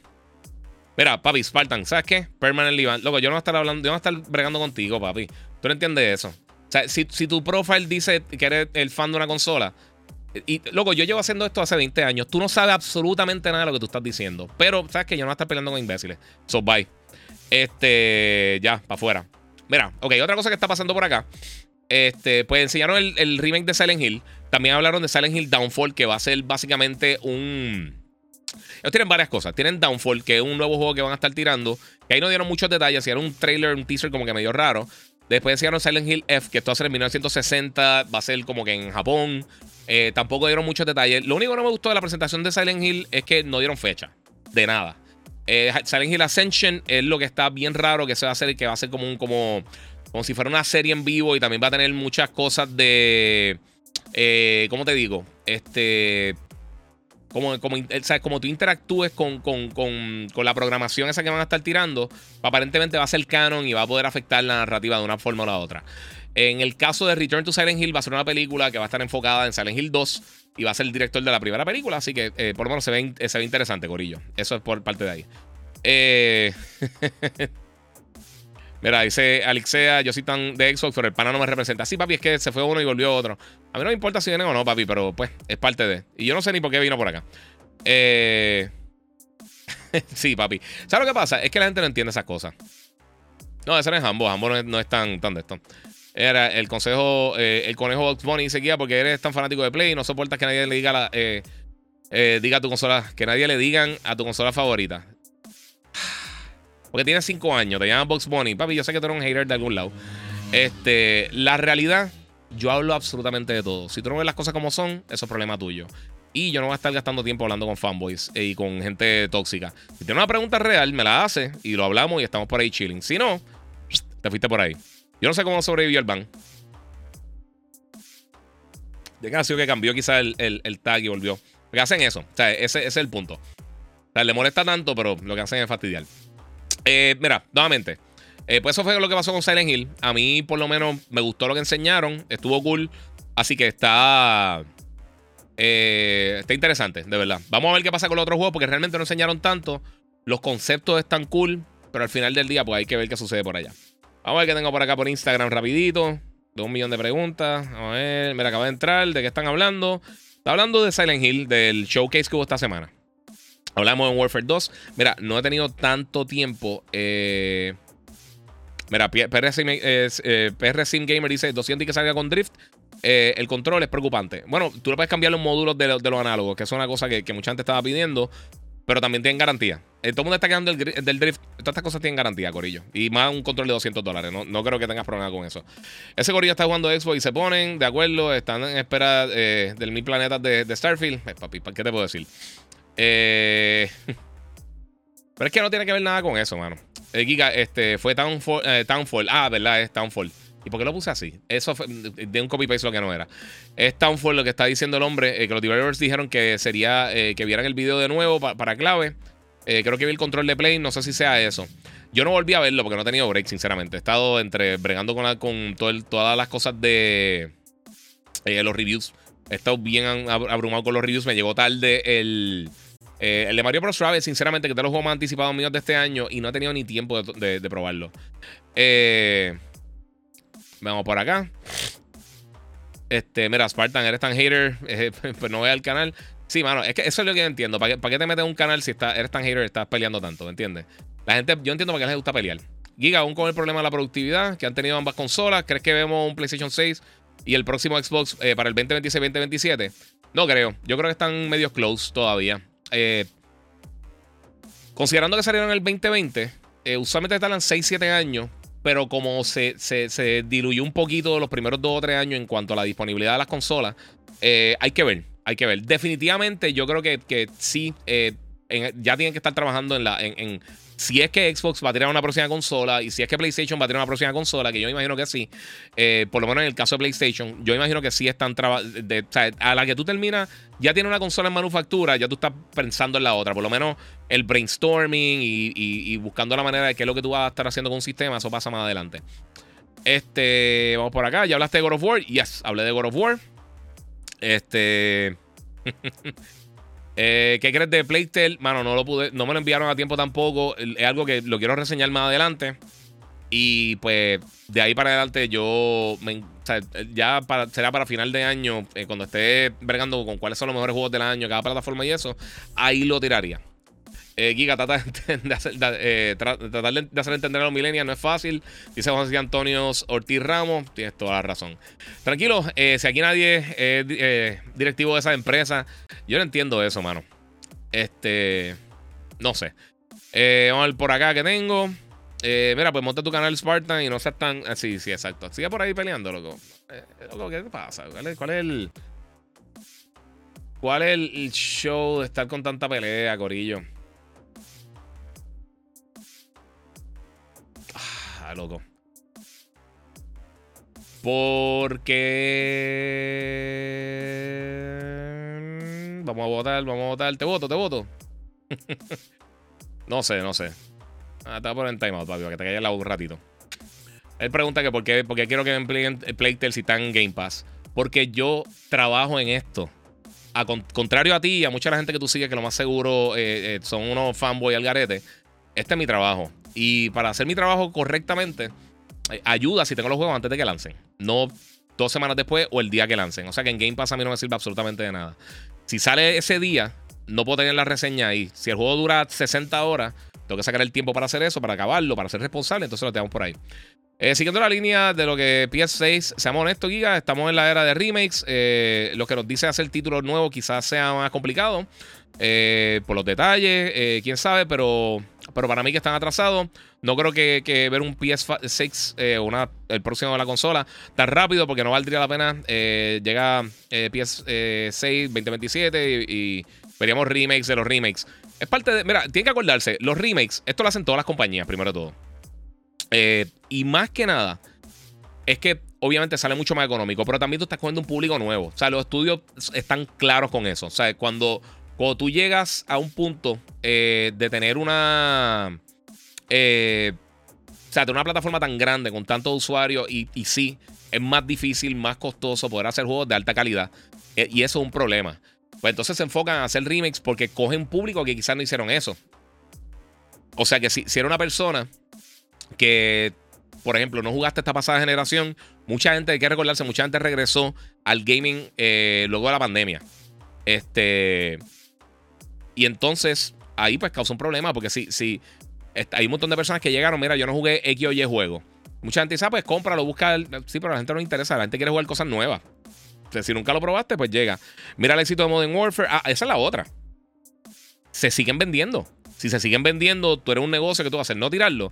Mira, papi, Spartan, ¿sabes qué? Permanent Van. Loco, yo no voy a estar hablando, yo no voy a estar bregando contigo, papi. Tú no entiendes eso. O sea, si, tu profile dice que eres el fan de una consola, y loco, yo llevo haciendo esto hace 20 años. Tú no sabes absolutamente nada de lo que tú estás diciendo. Pero, ¿sabes que Yo no voy a estar peleando con imbéciles. So, bye. Este, ya, para afuera. Mira, ok, otra cosa que está pasando por acá. Este, pues enseñaron el, remake de Silent Hill. También hablaron de Silent Hill Downfall, que va a ser básicamente un. Ellos tienen varias cosas. Tienen Downfall, que es un nuevo juego que van a estar tirando. Que ahí no dieron muchos detalles. Hicieron un trailer, un teaser como que medio raro. Después enseñaron Silent Hill F, que esto va a ser en 1960. Va a ser como que en Japón. Eh, tampoco dieron muchos detalles. Lo único que no me gustó de la presentación de Silent Hill es que no dieron fecha. De nada. Eh, Silent Hill Ascension es lo que está bien raro que se va a hacer, que va a ser como un, como, como si fuera una serie en vivo y también va a tener muchas cosas de, eh, ¿cómo te digo? Este, como, como, como tú interactúes con, con, la programación esa que van a estar tirando, aparentemente va a ser canon y va a poder afectar la narrativa de una forma o la otra. En el caso de Return to Silent Hill, va a ser una película que va a estar enfocada en Silent Hill 2 y va a ser el director de la primera película, así que eh, por lo menos se ve, se ve interesante, Corillo. Eso es por parte de ahí. Eh. Mira, dice Alixea, yo soy tan de Xbox, pero el pana no me representa. Sí, papi, es que se fue uno y volvió otro. A mí no me importa si viene o no, papi, pero pues es parte de. Y yo no sé ni por qué vino por acá. Eh... sí, papi. ¿Sabes lo que pasa? Es que la gente no entiende esas cosas. No, ese no es Hambo. Hambo no es, tan, tan de esto. Era el consejo, eh, el conejo Box Bunny seguía porque eres tan fanático de Play y no soportas que nadie le diga la, eh, eh, diga a tu consola, que nadie le digan a tu consola favorita. Porque tienes 5 años, te llaman Box Bunny. Papi, yo sé que tú eres un hater de algún lado. Este, la realidad, yo hablo absolutamente de todo. Si tú no ves las cosas como son, eso es problema tuyo. Y yo no voy a estar gastando tiempo hablando con fanboys y con gente tóxica. Si tienes una pregunta real, me la hace y lo hablamos y estamos por ahí chilling. Si no, te fuiste por ahí. Yo no sé cómo sobrevivió el ban. Ha sido que cambió quizás el, tag y volvió. Porque hacen eso. O sea, ese, ese es el punto. O sea, le molesta tanto, pero lo que hacen es fastidiar. Eh, mira, nuevamente. Eh, pues eso fue lo que pasó con Silent Hill. A mí, por lo menos, me gustó lo que enseñaron. Estuvo cool. Así que está. Eh, está interesante, de verdad. Vamos a ver qué pasa con los otros juegos, porque realmente no enseñaron tanto. Los conceptos están cool, pero al final del día, pues hay que ver qué sucede por allá. Vamos a ver qué tengo por acá por Instagram rapidito. De un millón de preguntas. Vamos a ver. Me acaba de entrar. ¿De qué están hablando? Está hablando de Silent Hill, del showcase que hubo esta semana. Hablamos en Warfare 2. Mira, no he tenido tanto tiempo. Eh, mira, PR Sim, eh, Gamer dice 200 y que salga con Drift. Eh, el control es preocupante. Bueno, tú le puedes cambiar los módulos de, los análogos, que es una cosa que, mucha gente estaba pidiendo, pero también tienen garantía. todo el mundo está quedando del, drift. Todas estas cosas tienen garantía, Corillo. Y más un control de 200 dólares. No, creo que tengas problema con eso. Ese Corillo está jugando Xbox y se ponen de acuerdo. Están en espera del mil planetas de, Starfield. papi, ¿qué te puedo decir? Eh, pero es que no tiene que ver nada con eso, mano. Giga, este, fue Townfall, eh, Townfall. Ah, ¿verdad? Es Townfall. ¿Y por qué lo puse así? Eso fue de un copy-paste lo que no era. Es Townfall lo que está diciendo el hombre. Eh, que los developers dijeron que sería que vieran el video de nuevo para clave. creo que vi el control de play. No sé si sea eso. Yo no volví a verlo porque no he tenido break, sinceramente. He estado entre bregando con, con todas las cosas de los reviews. He estado bien abrumado con los reviews. Me llegó tarde el. Eh, el de Mario Bros. Rabbids, sinceramente, que te los juegos más anticipados míos de este año y no he tenido ni tiempo de, probarlo. Eh, vamos por acá. Este, mira, Spartan, eres tan hater, eh, pues no ve al canal. Sí, mano, es que eso es lo que yo entiendo. ¿Para qué, te metes un canal si eres tan hater y estás peleando tanto? ¿Me entiendes? La gente, yo entiendo para qué les gusta pelear. Giga, aún con el problema de la productividad que han tenido ambas consolas, ¿crees que vemos un PlayStation 6 y el próximo Xbox para el 2026-2027? No creo. Yo creo que están medio close todavía. Eh, considerando que salieron en el 2020, eh, usualmente tardan 6-7 años, pero como se, se, diluyó un poquito los primeros 2 o 3 años en cuanto a la disponibilidad de las consolas, eh, hay que ver, hay que ver. Definitivamente yo creo que, que sí, ya tienen que estar trabajando en, la, en si es que Xbox va a tirar una próxima consola y si es que PlayStation va a tirar una próxima consola, que yo imagino que sí, eh, por lo menos en el caso de PlayStation, yo imagino que sí están trabajando. O sea, a la que tú terminas, ya tiene una consola en manufactura, ya tú estás pensando en la otra. Por lo menos el brainstorming y, buscando la manera de qué es lo que tú vas a estar haciendo con un sistema, eso pasa más adelante. Este, vamos por acá. Ya hablaste de God of War. Yes, hablé de God of War. Este. Eh, ¿Qué crees de Playtel? Mano, no lo pude, no me lo enviaron a tiempo tampoco. Es algo que lo quiero reseñar más adelante. Y pues de ahí para adelante yo ya será para final de año, eh, cuando esté bregando con cuáles son los mejores juegos del año, cada plataforma y eso, ahí lo tiraría. Eh, Giga, de, eh, tratar de hacer entender a los millennials no es fácil. Dice José Antonio Ortiz Ramos. Tienes toda la razón. Tranquilo, eh, si aquí nadie es directivo de esa empresa, yo no entiendo eso, mano. Este. No sé. vamos a ver por acá que tengo. mira, pues monta tu canal Spartan y no seas tan. sí, sí, exacto. Sigue por ahí peleando, loco. ¿qué pasa? ¿Cuál es, el. ¿Cuál es el show de estar con tanta pelea, Corillo? Loco. Porque... Vamos a votar, vamos a votar. Te voto, te voto. no sé, no sé. Ah, te voy a poner en timeout, papi, para que te caiga la un ratito. Él pregunta que por qué, por qué quiero que me empleen Playtel si están en Game Pass. Porque yo trabajo en esto. A contrario a ti y a mucha la gente que tú sigues, que lo más seguro eh, eh, son unos fanboy al garete. Este es mi trabajo. Y para hacer mi trabajo correctamente, eh, ayuda si tengo los juegos antes de que lancen. No dos semanas después o el día que lancen. O sea que en Game Pass a mí no me sirve absolutamente de nada. Si sale ese día, no puedo tener la reseña ahí. Si el juego dura 60 horas, tengo que sacar el tiempo para hacer eso, para acabarlo, para ser responsable, entonces lo tenemos por ahí. Eh, siguiendo la línea de lo que PS6, seamos honestos, Giga, estamos en la era de remakes. Eh, lo que nos dice hacer títulos nuevos quizás sea más complicado eh, por los detalles, quién sabe, pero, pero para mí que están atrasados. No creo que, ver un PS6 una, el próximo de la consola tan rápido porque no valdría la pena. llega PS6 2027 y, y veríamos remakes de los remakes. Es parte de. Mira, tienen que acordarse, los remakes, esto lo hacen todas las compañías, primero de todo. Eh, y más que nada, es que obviamente sale mucho más económico, pero también tú estás cogiendo un público nuevo. O sea, los estudios están claros con eso. O sea, cuando, cuando tú llegas a un punto eh, de tener una. Eh, o sea, de una plataforma tan grande con tantos usuarios y, y, sí, es más difícil, más costoso poder hacer juegos de alta calidad. y eso es un problema. Pues entonces se enfocan a hacer remakes porque cogen público que quizás no hicieron eso. O sea que si, si era una persona que, por ejemplo, no jugaste esta pasada generación, mucha gente, hay que recordarse, mucha gente regresó al gaming eh, luego de la pandemia. Este. Y entonces, ahí pues causó un problema, porque si, si hay un montón de personas que llegaron, mira, yo no jugué X o Y juego. Mucha gente dice, ah, pues cómpralo, busca. Sí, pero a la gente no le interesa, la gente quiere jugar cosas nuevas. Sea, si nunca lo probaste, pues llega. Mira el éxito de Modern Warfare. Ah, esa es la otra. Se siguen vendiendo. Si se siguen vendiendo, tú eres un negocio que tú vas a hacer, no tirarlo.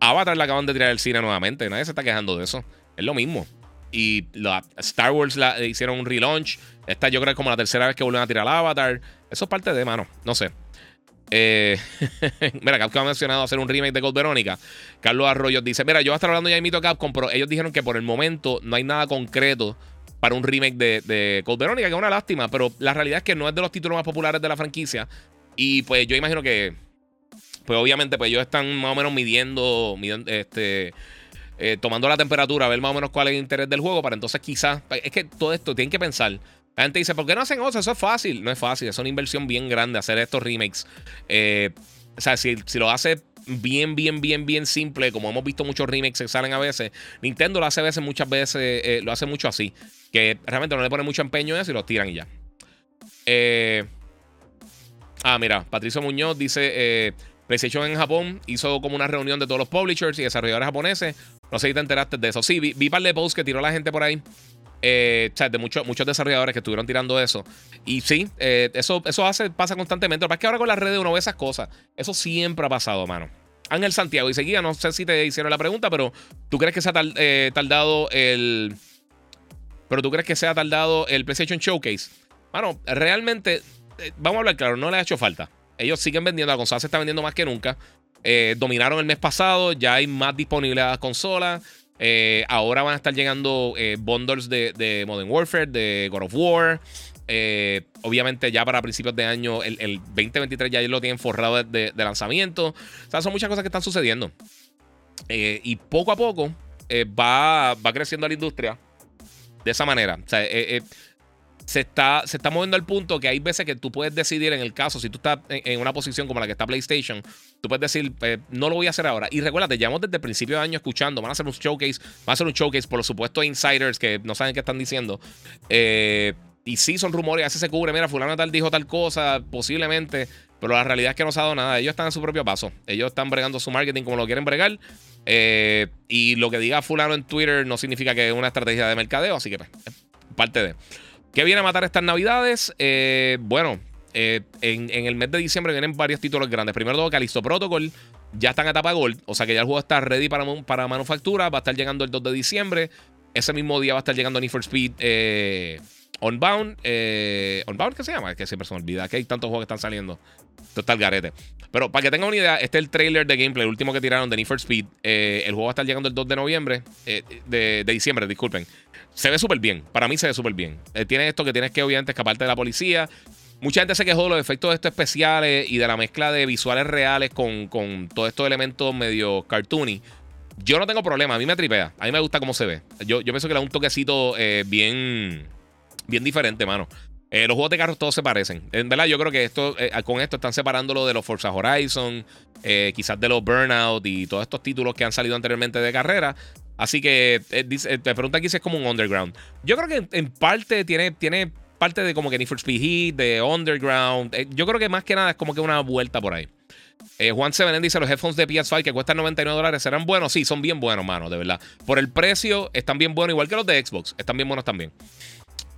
Avatar la acaban de tirar el cine nuevamente. Nadie se está quejando de eso. Es lo mismo. Y Star Wars la, hicieron un relaunch. Esta yo creo es como la tercera vez que vuelven a tirar Avatar. Eso es parte de, mano. No sé. Eh, mira, Capcom ha mencionado hacer un remake de Gold Verónica. Carlos Arroyo dice: Mira, yo voy a estar hablando ya de Mito Capcom, pero ellos dijeron que por el momento no hay nada concreto para un remake de, de Code Verónica, que es una lástima, pero la realidad es que no es de los títulos más populares de la franquicia. Y pues yo imagino que, pues obviamente, pues ellos están más o menos midiendo, este, eh, tomando la temperatura, a ver más o menos cuál es el interés del juego, para entonces quizás, es que todo esto tienen que pensar. La gente dice, ¿por qué no hacen cosas? Eso es fácil. No es fácil, es una inversión bien grande hacer estos remakes. Eh, o sea, si, si lo hace bien, bien, bien, bien simple, como hemos visto muchos remakes que salen a veces, Nintendo lo hace a veces, muchas veces, eh, lo hace mucho así, que realmente no le pone mucho empeño en eso y lo tiran y ya. Eh, ah, mira, Patricio Muñoz dice, eh, PlayStation en Japón hizo como una reunión de todos los publishers y desarrolladores japoneses. No sé si te enteraste de eso. Sí, vi, vi par de posts que tiró la gente por ahí. Eh, de muchos, muchos desarrolladores que estuvieron tirando eso. Y sí, eh, eso, eso pasa constantemente. Lo que es que ahora con las redes uno ve esas cosas. Eso siempre ha pasado, mano. Ángel Santiago y seguía, no sé si te hicieron la pregunta, pero ¿tú crees que se ha eh, tardado el. Pero tú crees que se ha tardado el PlayStation Showcase? Mano, realmente, vamos a hablar claro, no le ha hecho falta. Ellos siguen vendiendo, la consola se está vendiendo más que nunca. dominaron el mes pasado, ya hay más disponibilidad de las consolas. Eh, ahora van a estar llegando eh, bundles de, Modern Warfare, de God of War. Eh, obviamente ya para principios de año, el, 2023 ya lo tienen forrado de, lanzamiento. O sea, son muchas cosas que están sucediendo. y poco a poco va, va creciendo la industria de esa manera. O sea, se está, se está moviendo al punto que hay veces que tú puedes decidir, en el caso, si tú estás en, una posición como la que está PlayStation, tú puedes decir, eh, no lo voy a hacer ahora. Y recuérdate, llevamos desde el principio de año escuchando, van a hacer un showcase, van a hacer un showcase, por supuesto, insiders que no saben qué están diciendo. Eh, y sí, son rumores, a veces se cubre, mira, fulano tal dijo tal cosa, posiblemente, pero la realidad es que no se ha dado nada. Ellos están en su propio paso. Ellos están bregando su marketing como lo quieren bregar. Eh, y lo que diga fulano en Twitter no significa que es una estrategia de mercadeo, así que pues, parte de... ¿Qué viene a matar estas navidades? Eh, bueno, eh, en, el mes de diciembre vienen varios títulos grandes. Primero todo, Callisto Protocol. Ya está en etapa Gold. O sea que ya el juego está ready para, para manufactura. Va a estar llegando el 2 de diciembre. Ese mismo día va a estar llegando Need for Speed eh, Unbound. Eh, ¿Unbound qué se llama? Es que siempre se me olvida. Que hay tantos juegos que están saliendo. Total garete. Pero para que tengan una idea, este es el trailer de gameplay, el último que tiraron de Need Speed. el juego va a estar llegando el 2 de noviembre. de, de diciembre, disculpen. Se ve súper bien. Para mí se ve súper bien. Eh, tiene esto que tienes que obviamente escaparte de la policía. Mucha gente se quejó de los efectos de estos especiales y de la mezcla de visuales reales con, con todos estos elementos medio cartoony. Yo no tengo problema, a mí me tripea. A mí me gusta cómo se ve. Yo, yo pienso que le da un toquecito eh, bien, bien diferente, mano. Eh, los juegos de carros todos se parecen. En verdad, yo creo que esto, eh, con esto están separándolo de los Forza Horizon, quizás de los Burnout y todos estos títulos que han salido anteriormente de carrera. Así que te pregunta aquí si es como un underground. Yo creo que en parte tiene, tiene parte de como que Need for Speed Heat, de underground. yo creo que más que nada es como que una vuelta por ahí. Eh, Juan Seven dice: Los headphones de PS5 que cuestan 99 dólares serán buenos. Sí, son bien buenos, mano, de verdad. Por el precio, están bien buenos, igual que los de Xbox. Están bien buenos también.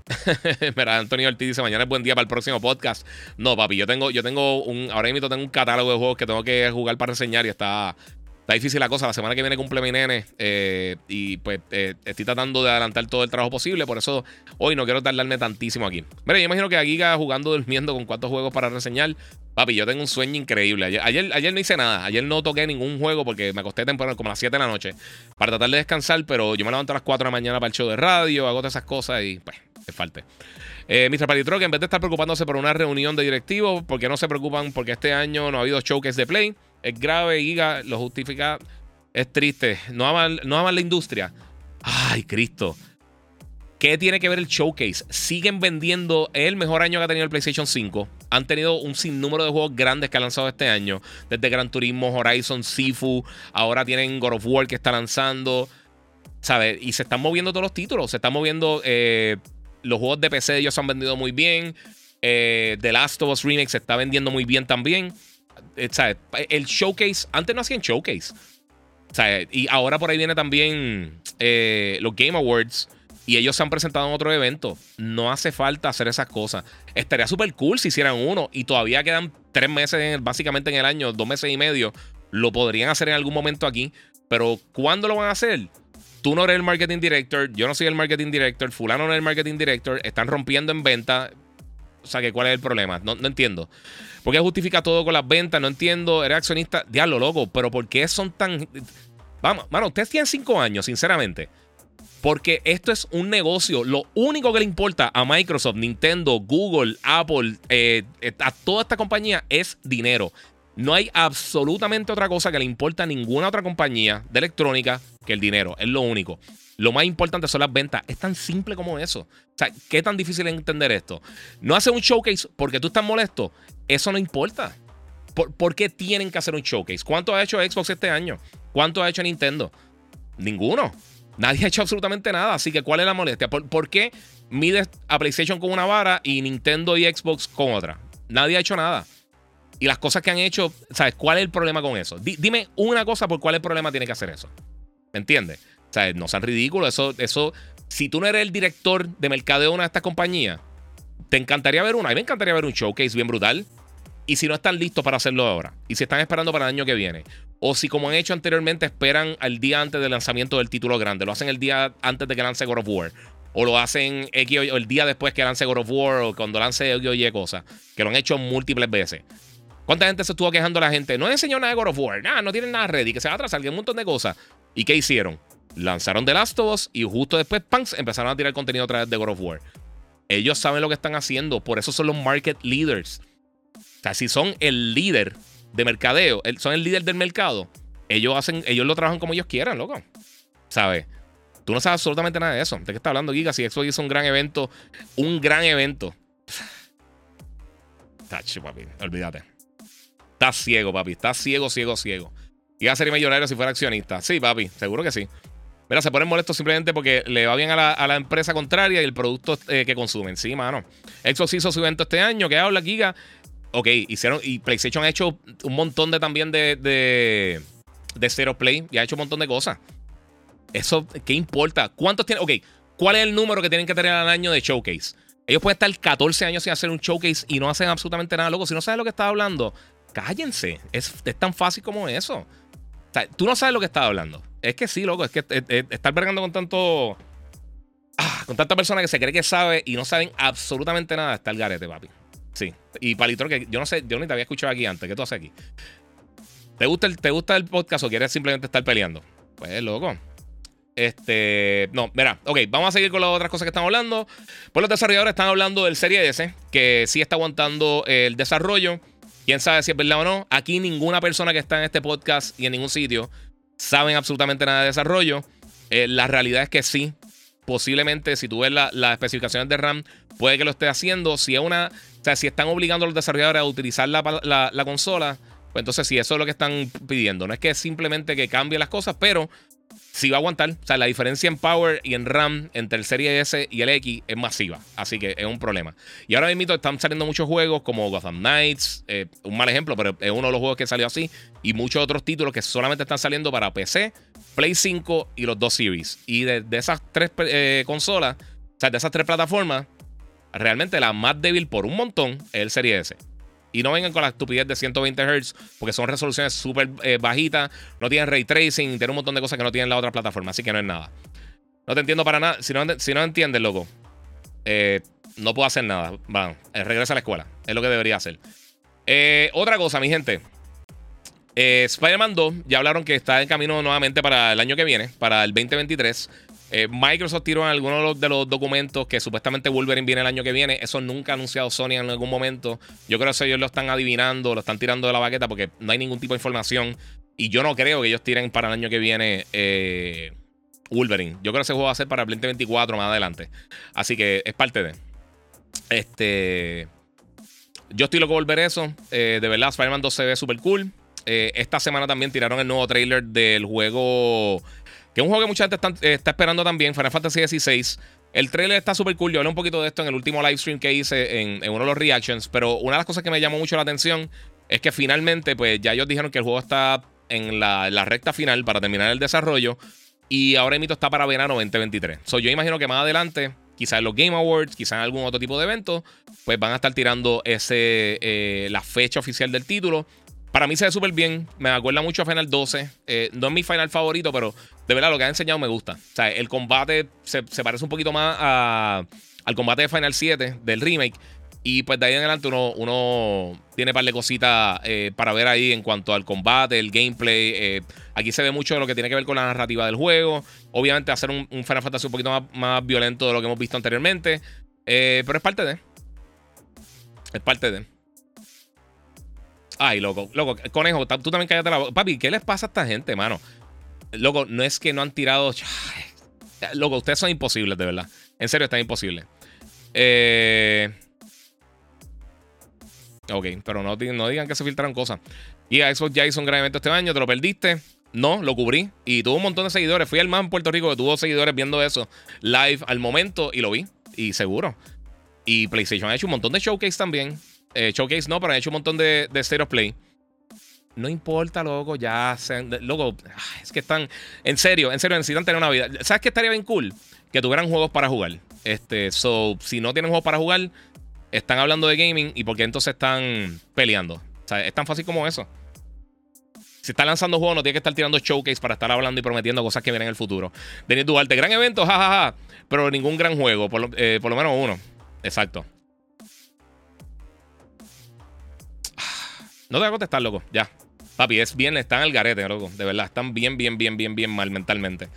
Mira, Antonio Ortiz dice: Mañana es buen día para el próximo podcast. No, papi, yo tengo, yo tengo un. Ahora mismo tengo un catálogo de juegos que tengo que jugar para reseñar y está. Está difícil la cosa. La semana que viene cumple mi nene. Eh, y pues eh, estoy tratando de adelantar todo el trabajo posible. Por eso hoy no quiero tardarme tantísimo aquí. Mira, yo imagino que Giga jugando, durmiendo con cuántos juegos para reseñar. Papi, yo tengo un sueño increíble. Ayer, ayer, no hice nada. Ayer no toqué ningún juego porque me acosté temprano, como a las 7 de la noche, para tratar de descansar. Pero yo me levanto a las 4 de la mañana para el show de radio, hago todas esas cosas y pues, te falte. Eh, Mr. Palitroque, en vez de estar preocupándose por una reunión de directivos, ¿por qué no se preocupan? Porque este año no ha habido showcase de play. Es grave, Giga, lo justifica. Es triste. No aman, no aman la industria. Ay, Cristo. ¿Qué tiene que ver el showcase? Siguen vendiendo el mejor año que ha tenido el PlayStation 5. Han tenido un sinnúmero de juegos grandes que han lanzado este año. Desde Gran Turismo, Horizon, Sifu. Ahora tienen God of War que está lanzando. ¿Sabes? Y se están moviendo todos los títulos. Se están moviendo. Eh, los juegos de PC ellos han vendido muy bien. Eh, The Last of Us Remake se está vendiendo muy bien también. Eh. El showcase. Antes no hacían showcase. Y ahora por ahí viene también los Game Awards y ellos se han presentado en otro evento. No hace falta hacer esas cosas. Estaría súper cool si hicieran uno y todavía quedan tres meses básicamente en el año, dos meses y medio. Lo podrían hacer en algún momento aquí. Pero ¿cuándo lo van a hacer? Tú no eres el marketing director, yo no soy el marketing director, fulano no es el marketing director, están rompiendo en venta. O sea, ¿cuál es el problema? No, no entiendo. ¿Por qué justifica todo con las ventas? No entiendo. Eres accionista. Diablo, loco. Pero ¿por qué son tan. Vamos, mano, ustedes tienen cinco años, sinceramente. Porque esto es un negocio. Lo único que le importa a Microsoft, Nintendo, Google, Apple, eh, eh, a toda esta compañía es dinero. No hay absolutamente otra cosa que le importa a ninguna otra compañía de electrónica que el dinero. Es lo único. Lo más importante son las ventas. Es tan simple como eso. O sea, ¿qué tan difícil es entender esto? No hace un showcase porque tú estás molesto. Eso no importa. ¿Por, ¿Por, qué tienen que hacer un showcase? ¿Cuánto ha hecho Xbox este año? ¿Cuánto ha hecho Nintendo? Ninguno. Nadie ha hecho absolutamente nada. Así que, ¿cuál es la molestia? ¿Por, qué mides a PlayStation con una vara y Nintendo y Xbox con otra? Nadie ha hecho nada. Y las cosas que han hecho, ¿sabes? ¿Cuál es el problema con eso? dime una cosa por cuál el problema tiene que hacer eso. ¿Me entiendes? Sea, no sean ridículos. Eso, eso, si tú no eres el director de mercadeo de una de estas compañías, te encantaría ver una. A mí me encantaría ver un showcase bien brutal. Y si no están listos para hacerlo ahora, y si están esperando para el año que viene, o si como han hecho anteriormente esperan al día antes del lanzamiento del título grande, lo hacen el día antes de que lance God of War, o lo hacen el día después que lance God of War, o cuando lance X o Y que lo han hecho múltiples veces. ¿Cuánta gente se estuvo quejando la gente? No enseñó nada de God of War, nada, no tienen nada ready, que se va a atrasar, un montón de cosas. ¿Y qué hicieron? Lanzaron The Last of Us y justo después, punks, empezaron a tirar contenido otra vez de God of War. Ellos saben lo que están haciendo, por eso son los market leaders. O sea, si son el líder de mercadeo, son el líder del mercado, ellos hacen, ellos lo trabajan como ellos quieran, loco. ¿Sabes? Tú no sabes absolutamente nada de eso. ¿De qué está hablando, Giga? Si Xbox hizo un gran evento, un gran evento. Tacho, papi, olvídate. Estás ciego, papi. Estás ciego, ciego, ciego. Iba a ser millonario si fuera accionista. Sí, papi, seguro que sí. Mira, se ponen molestos simplemente porque le va bien a la, empresa contraria y el producto eh, que consumen. Sí, mano. Xbox hizo su evento este año. ¿Qué habla, Giga? ok, hicieron. Y PlayStation ha hecho un montón de también de, de, de Zero Play y ha hecho un montón de cosas. Eso, ¿qué importa? ¿Cuántos tienen? Ok, ¿cuál es el número que tienen que tener al año de showcase? Ellos pueden estar 14 años sin hacer un showcase y no hacen absolutamente nada, loco. Si no sabes lo que estás hablando, cállense. Es, tan fácil como eso. O sea, tú no sabes lo que estás hablando. Es que sí, loco. Es que estar vergando con tanto. Ah, con tanta persona que se cree que sabe y no saben absolutamente nada, está el garete, papi. Sí. Y Palitro, que yo no sé, yo ni te había escuchado aquí antes. ¿Qué tú haces aquí? ¿Te gusta, el, ¿Te gusta el podcast o quieres simplemente estar peleando? Pues, loco. Este, no, mira, ok, vamos a seguir con las otras cosas que están hablando. Pues los desarrolladores están hablando del Serie S, que sí está aguantando el desarrollo. Quién sabe si es verdad o no. Aquí ninguna persona que está en este podcast y en ningún sitio saben absolutamente nada de desarrollo. Eh, la realidad es que sí. Posiblemente, si tú ves las especificaciones de RAM, puede que lo esté haciendo. Si es una. O sea, si están obligando a los desarrolladores a utilizar la, la consola, pues entonces sí, eso es lo que están pidiendo. No es que simplemente que cambie las cosas, pero si va a aguantar. O sea, la diferencia en power y en RAM entre el Serie S y el X es masiva. Así que es un problema. Y ahora mismo están saliendo muchos juegos como Gotham Knights. Eh, un mal ejemplo, pero es uno de los juegos que salió así. Y muchos otros títulos que solamente están saliendo para PC, Play 5 y los dos Series. Y de, esas tres eh, consolas, o sea, de esas tres plataformas, realmente la más débil por un montón es el Serie S. Y no vengan con la estupidez de 120 Hz, porque son resoluciones súper eh, bajitas, no tienen ray tracing, tienen un montón de cosas que no tienen la otra plataforma, así que no es nada. No te entiendo para nada. Si no, si no entiendes, loco, eh, no puedo hacer nada. Va, eh, regresa a la escuela. Es lo que debería hacer. otra cosa, mi gente. Spider-Man 2, ya hablaron que está en camino nuevamente para el año que viene, para el 2023. Eh, Microsoft tiró en algunos de los, documentos que supuestamente Wolverine viene el año que viene. Eso nunca ha anunciado Sony en algún momento. Yo creo que ellos lo están adivinando, lo están tirando de la baqueta porque no hay ningún tipo de información. Y yo no creo que ellos tiren para el año que viene eh, Wolverine. Yo creo que ese juego va a ser para el 2024 más adelante. Así que es parte de. Este. Yo estoy loco por ver eso. Eh, de verdad, Spider-Man 2 se ve súper cool. esta semana también tiraron el nuevo trailer del juego que es un juego que mucha gente está, esperando también, Final Fantasy XVI. El trailer está súper cool. Yo hablé un poquito de esto en el último live stream que hice en, uno de los reactions. Pero una de las cosas que me llamó mucho la atención es que finalmente, pues ya ellos dijeron que el juego está en la, recta final para terminar el desarrollo. Y ahora mismo está para verano 2023. So, yo imagino que más adelante, quizás en los Game Awards, quizás en algún otro tipo de evento, pues van a estar tirando ese, eh, la fecha oficial del título. Para mí se ve súper bien. Me acuerda mucho a Final 12. Eh, no es mi final favorito, pero de verdad lo que ha enseñado me gusta. O sea, el combate se, parece un poquito más al combate de Final 7 del remake. Y pues de ahí en adelante uno, tiene un par de cositas eh, para ver ahí en cuanto al combate, el gameplay. Eh, aquí se ve mucho de lo que tiene que ver con la narrativa del juego. Obviamente hacer un, Final Fantasy un poquito más, violento de lo que hemos visto anteriormente. pero es parte de. Es parte de. Ay, loco, loco, conejo, tú también cállate la boca. Papi, ¿qué les pasa a esta gente, mano? Loco, no es que no han tirado. Loco, ustedes son imposibles, de verdad. En serio, están imposibles. Eh. Ok, pero no, digan que se filtraron cosas. Y a Xbox ya hizo un este año, ¿te lo perdiste? No, lo cubrí. Y tuvo un montón de seguidores. Fui al más en Puerto Rico que tuvo seguidores viendo eso live al momento y lo vi. Y seguro. Y PlayStation ha hecho un montón de showcase también. Eh, showcase no, pero han hecho un montón de, de State of Play. No importa, loco, ya. loco, es que están. En serio, en serio, necesitan tener una vida. ¿Sabes qué estaría bien cool? Que tuvieran juegos para jugar. Este, so, si no tienen juegos para jugar, están hablando de gaming y porque entonces están peleando. O sea, es tan fácil como eso. Si está lanzando juegos, no tiene que estar tirando showcase para estar hablando y prometiendo cosas que vienen en el futuro. Denis Duarte, gran evento, jajaja. pero ningún gran juego, por eh, por lo menos uno. Exacto. No te voy a contestar, loco. Ya. Papi, es bien, están al garete, loco. De verdad, están bien, bien, bien, bien, bien mal mentalmente.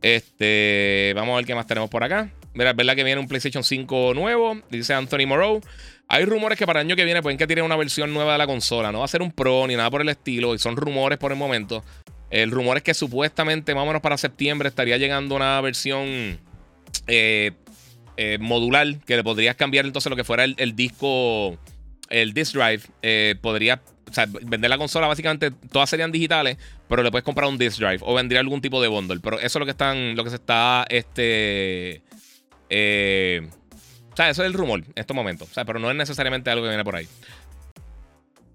Este, vamos a ver qué más tenemos por acá. Mira, es verdad que viene un PlayStation 5 nuevo, dice Anthony Moreau. Hay rumores que para el año que viene pueden que tienen una versión nueva de la consola. No va a ser un Pro ni nada por el estilo. Y son rumores por el momento. El rumor es que supuestamente, más o menos para septiembre, estaría llegando una versión eh, eh, modular que le podrías cambiar entonces lo que fuera el disco el disk drive eh, podría vender la consola básicamente todas serían digitales, pero le puedes comprar un disk drive o vendría algún tipo de bundle. Pero eso es lo que están, lo que se está, este, eh, o sea, eso es el rumor en estos momentos. O sea, pero no es necesariamente algo que viene por ahí.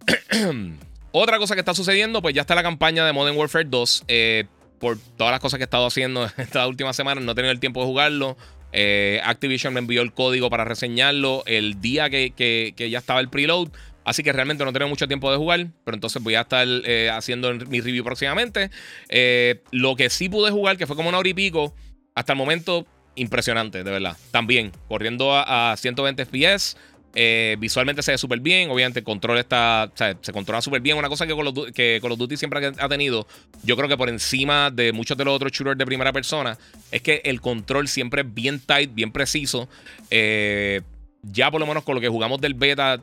Otra cosa que está sucediendo, pues ya está la campaña de Modern Warfare 2. Eh, por todas las cosas que he estado haciendo estas últimas semanas, no he tenido el tiempo de jugarlo. Eh, Activision me envió el código para reseñarlo el día que, ya estaba el preload. Así que realmente no tengo mucho tiempo de jugar. Pero entonces voy a estar eh, haciendo mi review próximamente. Eh, lo que sí pude jugar, que fue como una hora y pico, hasta el momento impresionante, de verdad. También, corriendo a, 120 FPS. Eh, visualmente se ve súper bien. Obviamente, el control está. O sea, se controla súper bien. Una cosa que Call, of, que Duty siempre ha tenido, yo creo que por encima de muchos de los otros shooters de primera persona, es que el control siempre es bien tight, bien preciso. Eh, ya por lo menos con lo que jugamos del beta,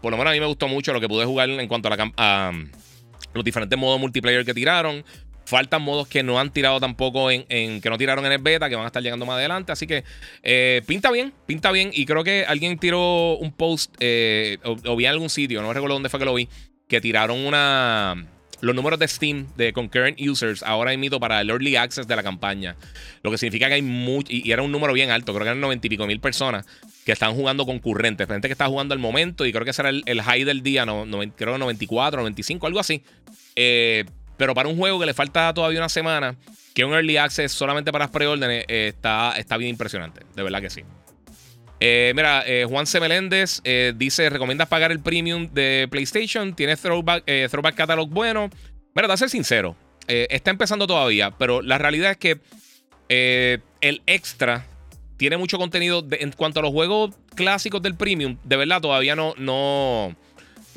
por lo menos a mí me gustó mucho lo que pude jugar en cuanto a, la, a los diferentes modos multiplayer que tiraron. Faltan modos que no han tirado tampoco en, que no tiraron en el beta, que van a estar llegando más adelante. Así que eh, pinta bien, pinta bien. Y creo que alguien tiró un post, eh, o, vi en algún sitio, no recuerdo dónde fue que lo vi, que tiraron una los números de Steam de concurrent users ahora mito para el early access de la campaña. Lo que significa que hay mucho, y, era un número bien alto, creo que eran 90 y pico mil personas que están jugando concurrentes. Gente que está jugando al momento y creo que será el, high del día, no, creo que 94, 95, algo así. Eh, pero para un juego que le falta todavía una semana, que un early access solamente para las preórdenes, eh, está, está bien impresionante. De verdad que sí. Eh, mira, eh, Juan C. Meléndez dice: ¿Recomiendas pagar el premium de PlayStation? ¿Tiene throwback, throwback catalog bueno? Mira, te a ser sincero, está empezando todavía, pero la realidad es que el extra tiene mucho contenido en cuanto a los juegos clásicos del premium. De verdad, todavía no, no,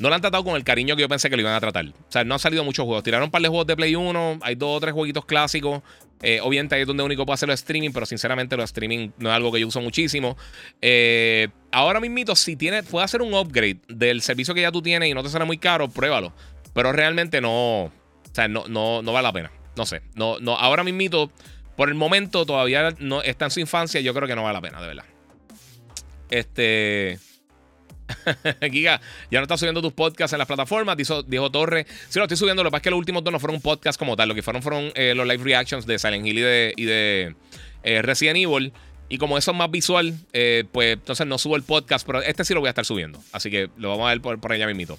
no lo han tratado con el cariño que yo pensé que lo iban a tratar. O sea, no han salido muchos juegos. Tiraron un par de juegos de Play 1, hay dos o tres jueguitos clásicos. Eh, obviamente ahí es donde único puedo hacer los streaming, pero sinceramente los streaming no es algo que yo uso muchísimo. Eh, ahora mismito, si tiene, puede hacer un upgrade del servicio que ya tú tienes y no te sale muy caro, pruébalo. Pero realmente no, o sea, no, no, no vale la pena. No sé, no, no, ahora mismito, por el momento todavía no está en su infancia, yo creo que no vale la pena, de verdad. Este... Giga, ya no estás subiendo tus podcasts en las plataformas, dijo, dijo Torre. Sí, lo estoy subiendo, lo que pasa es que los últimos dos no fueron un podcast como tal, lo que fueron fueron eh, los live reactions de Silent Hill y de, eh, Resident Evil. Y como eso es más visual, eh, pues entonces no subo el podcast, pero este sí lo voy a estar subiendo. Así que lo vamos a ver por, por allá mismito.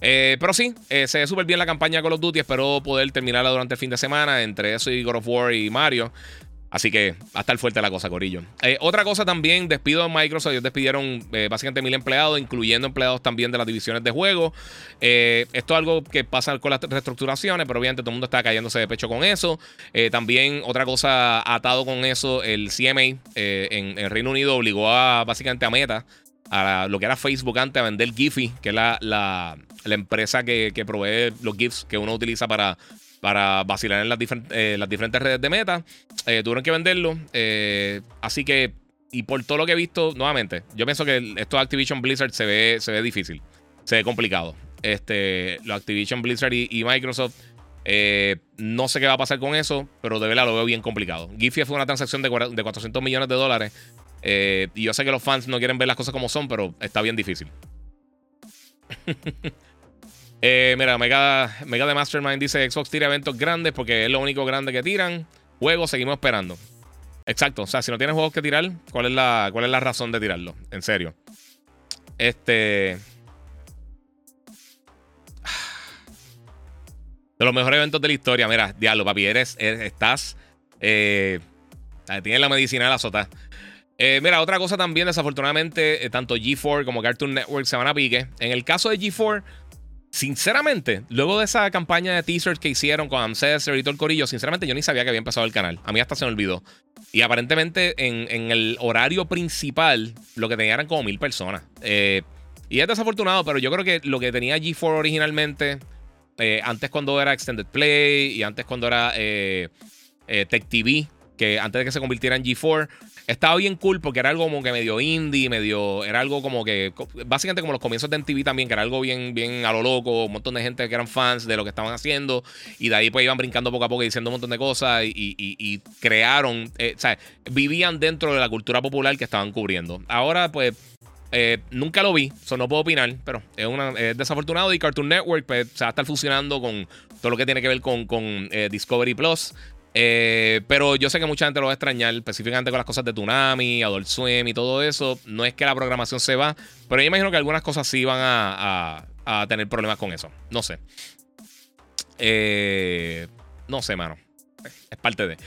pero sí, se ve súper bien la campaña Call of Duty. Espero poder terminarla durante el fin de semana entre eso y God of War y Mario. Así que va a estar fuerte la cosa, Corillo. Eh, otra cosa también, despido de Microsoft. Ellos despidieron eh, básicamente mil empleados, incluyendo empleados también de las divisiones de juego. Eh, esto es algo que pasa con las reestructuraciones, pero obviamente todo el mundo está cayéndose de pecho con eso. también otra cosa atado con eso, el CMA en, el Reino Unido obligó a básicamente a Meta, a lo que era Facebook antes, a vender Giphy, que es la, la, empresa que, que provee los GIFs que uno utiliza para para vacilar en las, eh, las diferentes redes de meta. Eh, tuvieron que venderlo. Eh, así que, y por todo lo que he visto, nuevamente, yo pienso que esto de Activision Blizzard se ve, se ve difícil, se ve complicado. Este, lo Activision Blizzard y, Microsoft. no sé qué va a pasar con eso, pero de verdad lo veo bien complicado. Giphy fue una transacción de, de 400 millones de dólares. y yo sé que los fans no quieren ver las cosas como son, pero está bien difícil. Eh, mira, Mega, Mega de Mastermind dice Xbox tira eventos grandes porque es lo único grande que tiran. Juegos seguimos esperando. Exacto. O sea, si no tienes juegos que tirar, ¿cuál es la, cuál es la razón de tirarlo? En serio. Este. De los mejores eventos de la historia. Mira, diablo, papi, eres, estás. Eh, tienes la medicina de la sota. Eh, mira, otra cosa también, desafortunadamente, tanto G4 como Cartoon Network se van a pique. En el caso de G4, Sinceramente, luego de esa campaña de teasers que hicieron con Ancestor y todo el corillo, sinceramente yo ni sabía que había empezado el canal. A mí hasta se me olvidó. Y aparentemente en, el horario principal lo que tenían eran como mil personas. Eh, y es desafortunado, pero yo creo que lo que tenía G4 originalmente, eh, antes cuando era Extended Play y antes cuando era eh, Tech TV, que antes de que se convirtiera en G4, estaba bien cool porque era algo como que medio indie, medio. Era algo como que. Básicamente como los comienzos de MTV también, que era algo bien, bien a lo loco. Un montón de gente que eran fans de lo que estaban haciendo. Y de ahí pues iban brincando poco a poco y diciendo un montón de cosas. Y, crearon. Eh, o sea, vivían dentro de la cultura popular que estaban cubriendo. Ahora, pues. Eh, nunca lo vi, eso no puedo opinar, pero es, una, desafortunado. Y Cartoon Network pues, se va a estar fusionando con todo lo que tiene que ver con, con eh, Discovery Plus. Eh, pero yo sé que mucha gente lo va a extrañar, específicamente con las cosas de Tsunami, Adult Swim y todo eso. No es que la programación se va, pero yo imagino que algunas cosas sí van a, tener problemas con eso. No sé. Eh, no sé, mano. Es parte de.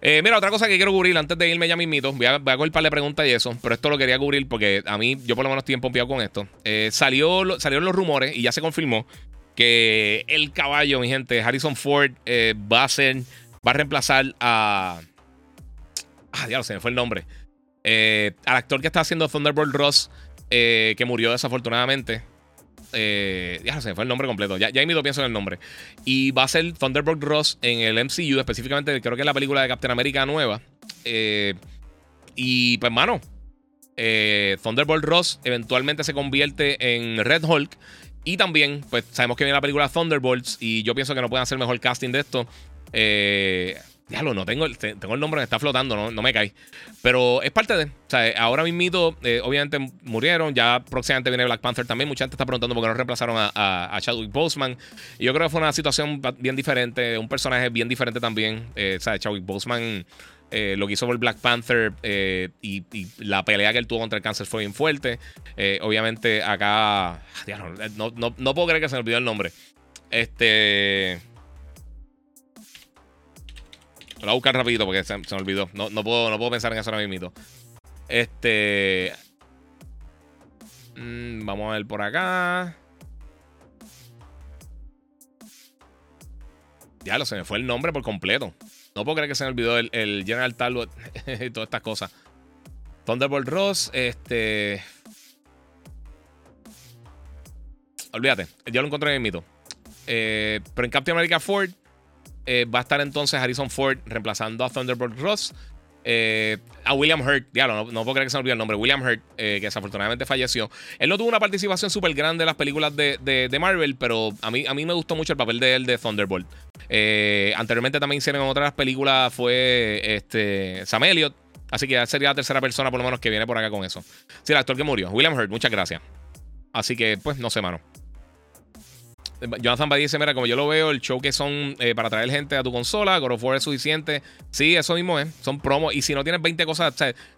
Eh, mira, otra cosa que quiero cubrir antes de irme ya mismito. Voy a, voy a coger un par de preguntas y eso. Pero esto lo quería cubrir porque a mí, yo por lo menos estoy empompeado con esto. salió, salieron los rumores y ya se confirmó que el caballo, mi gente, Harrison Ford, va a ser va a reemplazar a. Ah, diablo, se me fue el nombre. Eh, al actor que está haciendo Thunderbolt Ross que murió desafortunadamente. ya se me fue el nombre completo. Ya, ya lo pienso en el nombre. Y va a ser Thunderbolt Ross en el MCU, específicamente creo que es la película de Captain America nueva. y pues, mano, Thunderbolt Ross eventualmente se convierte en Red Hulk. Y también, pues sabemos que viene la película Thunderbolts y yo pienso que no pueden hacer mejor casting de esto. Eh, lo no tengo, tengo el nombre que está flotando, no, no me cae. Pero es parte de. O sea, ahora mismo, eh, obviamente murieron. Ya próximamente viene Black Panther también. Mucha gente está preguntando por qué no reemplazaron a, Chadwick Boseman. Y yo creo que fue una situación bien diferente. Un personaje bien diferente también. Eh, o sea, Chadwick Boseman eh, lo que hizo por Black Panther eh, y, la pelea que él tuvo contra el cáncer fue bien fuerte. Eh, obviamente, acá. No, no, puedo creer que se me olvidó el nombre. Este. Lo voy a buscar rapidito porque se, me olvidó. No, puedo, no puedo pensar en eso ahora mismo. Este. Mm, vamos a ver por acá. Ya lo se me fue el nombre por completo. No puedo creer que se me olvidó el, General Talbot y todas estas cosas. Thunderbolt Ross, este. Olvídate, ya lo encontré en el mito. Eh, pero en Captain America Ford eh, va a estar entonces Harrison Ford reemplazando a Thunderbolt Ross. Eh, a William Hurt, diablo, no, puedo creer que se me olvidó el nombre. William Hurt, que desafortunadamente falleció. Él no tuvo una participación súper grande en las películas de, de, Marvel, pero a mí, a mí me gustó mucho el papel de él de Thunderbolt. Eh, anteriormente también hicieron otras películas fue este, Sam Elliott. Así que ya sería la tercera persona por lo menos que viene por acá con eso. Sí, el actor que murió. William Hurt, muchas gracias. Así que, pues, no sé, mano. Jonathan Badie dice, mira, como yo lo veo, el show que son eh, para traer gente a tu consola, God of es suficiente. Sí, eso mismo es. Son promos. Y si no tienes 20 cosas,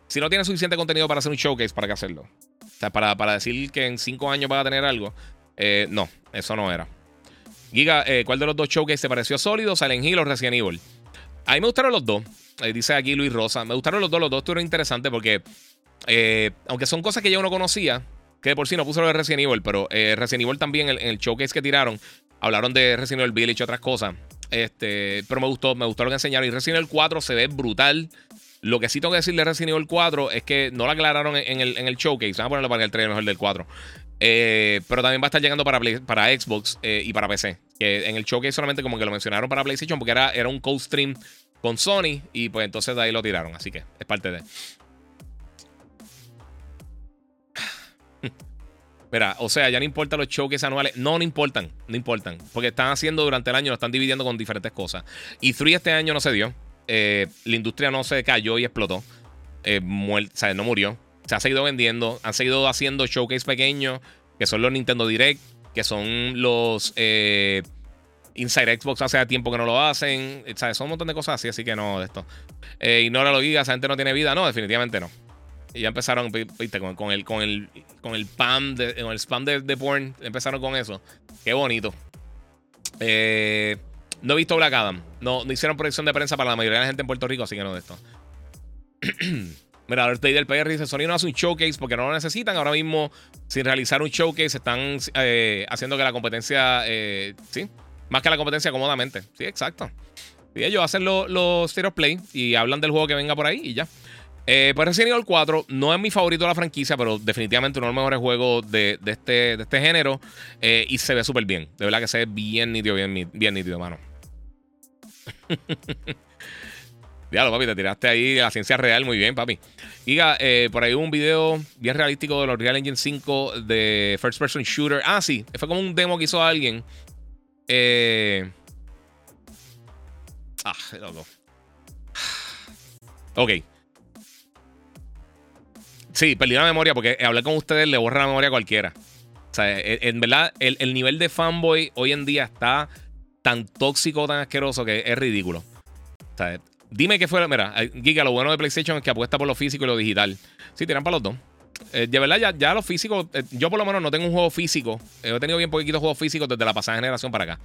si no tienes suficiente contenido para hacer un showcase, ¿para qué hacerlo? O sea, para, para decir que en 5 años vas a tener algo. Eh, no, eso no era. Giga, eh, ¿cuál de los dos showcase te pareció sólido? Silent Hill o Resident Evil. A mí me gustaron los dos. dice aquí Luis Rosa. Me gustaron los dos. Los dos estuvieron interesantes porque, aunque son cosas que yo no conocía, que por sí no puso lo de Resident Evil, pero eh, Resident Evil también, en el, showcase que tiraron, hablaron de Resident Evil Village y otras cosas. Este, pero me gustó, me gustó lo que enseñaron. Y Resident Evil 4 se ve brutal. Lo que sí tengo que decir de Resident Evil 4 es que no lo aclararon en, el, en el showcase. Vamos a ponerlo para el trailer mejor del 4. Eh, pero también va a estar llegando para, para Xbox eh, y para PC. Que en el showcase solamente como que lo mencionaron para PlayStation porque era, era un cold stream con Sony y pues entonces de ahí lo tiraron. Así que es parte de... Mira, o sea, ya no importa los showcases anuales. No, no importan. No importan. Porque están haciendo durante el año, lo están dividiendo con diferentes cosas. Y 3 este año no se dio. Eh, la industria no se cayó y explotó. o sea, no murió se ha seguido vendiendo. Han seguido haciendo showcase pequeños, que son los Nintendo Direct, que son los eh, Inside Xbox hace tiempo que no lo hacen. ¿sabes? Son un montón de cosas así, así que no, de esto. Eh, ignora lo gigas, esa gente no tiene vida. No, definitivamente no. Y ya empezaron, viste, con, el, con el, con el spam de, con el spam de, porn. Empezaron con eso. Qué bonito. Eh, no he visto Black Adam. No, no hicieron proyección de prensa para la mayoría de la gente en Puerto Rico, así que no de esto. Mira, el del PR dice: Sony no hace un showcase porque no lo necesitan. Ahora mismo, sin realizar un showcase, están eh, haciendo que la competencia, eh, sí, más que la competencia cómodamente. Sí, exacto. Y ellos hacen los State of Play y hablan del juego que venga por ahí y ya. Eh, pues Resident Evil 4 no es mi favorito de la franquicia, pero definitivamente uno de los mejores juegos de, este, de este género. Eh, y se ve súper bien. De verdad que se ve bien nítido, bien, nítido, mano. Diablo, papi, te tiraste ahí la ciencia real muy bien, papi. Giga, eh, por ahí hubo un video bien realístico de los Real Engine 5 de First Person Shooter. Ah, sí, fue como un demo que hizo alguien. Eh... Ah, loco. Ok. Sí, perdí la memoria porque hablar con ustedes le borra la memoria a cualquiera. O sea, en verdad, el, el nivel de fanboy hoy en día está tan tóxico, tan asqueroso que es ridículo. O sea, Dime qué fue. Mira, Giga, lo bueno de PlayStation es que apuesta por lo físico y lo digital. Sí, tiran para los dos. Eh, de verdad, ya, ya los físicos. Eh, yo por lo menos no tengo un juego físico. Eh, he tenido bien poquitos juegos físicos desde la pasada generación para acá.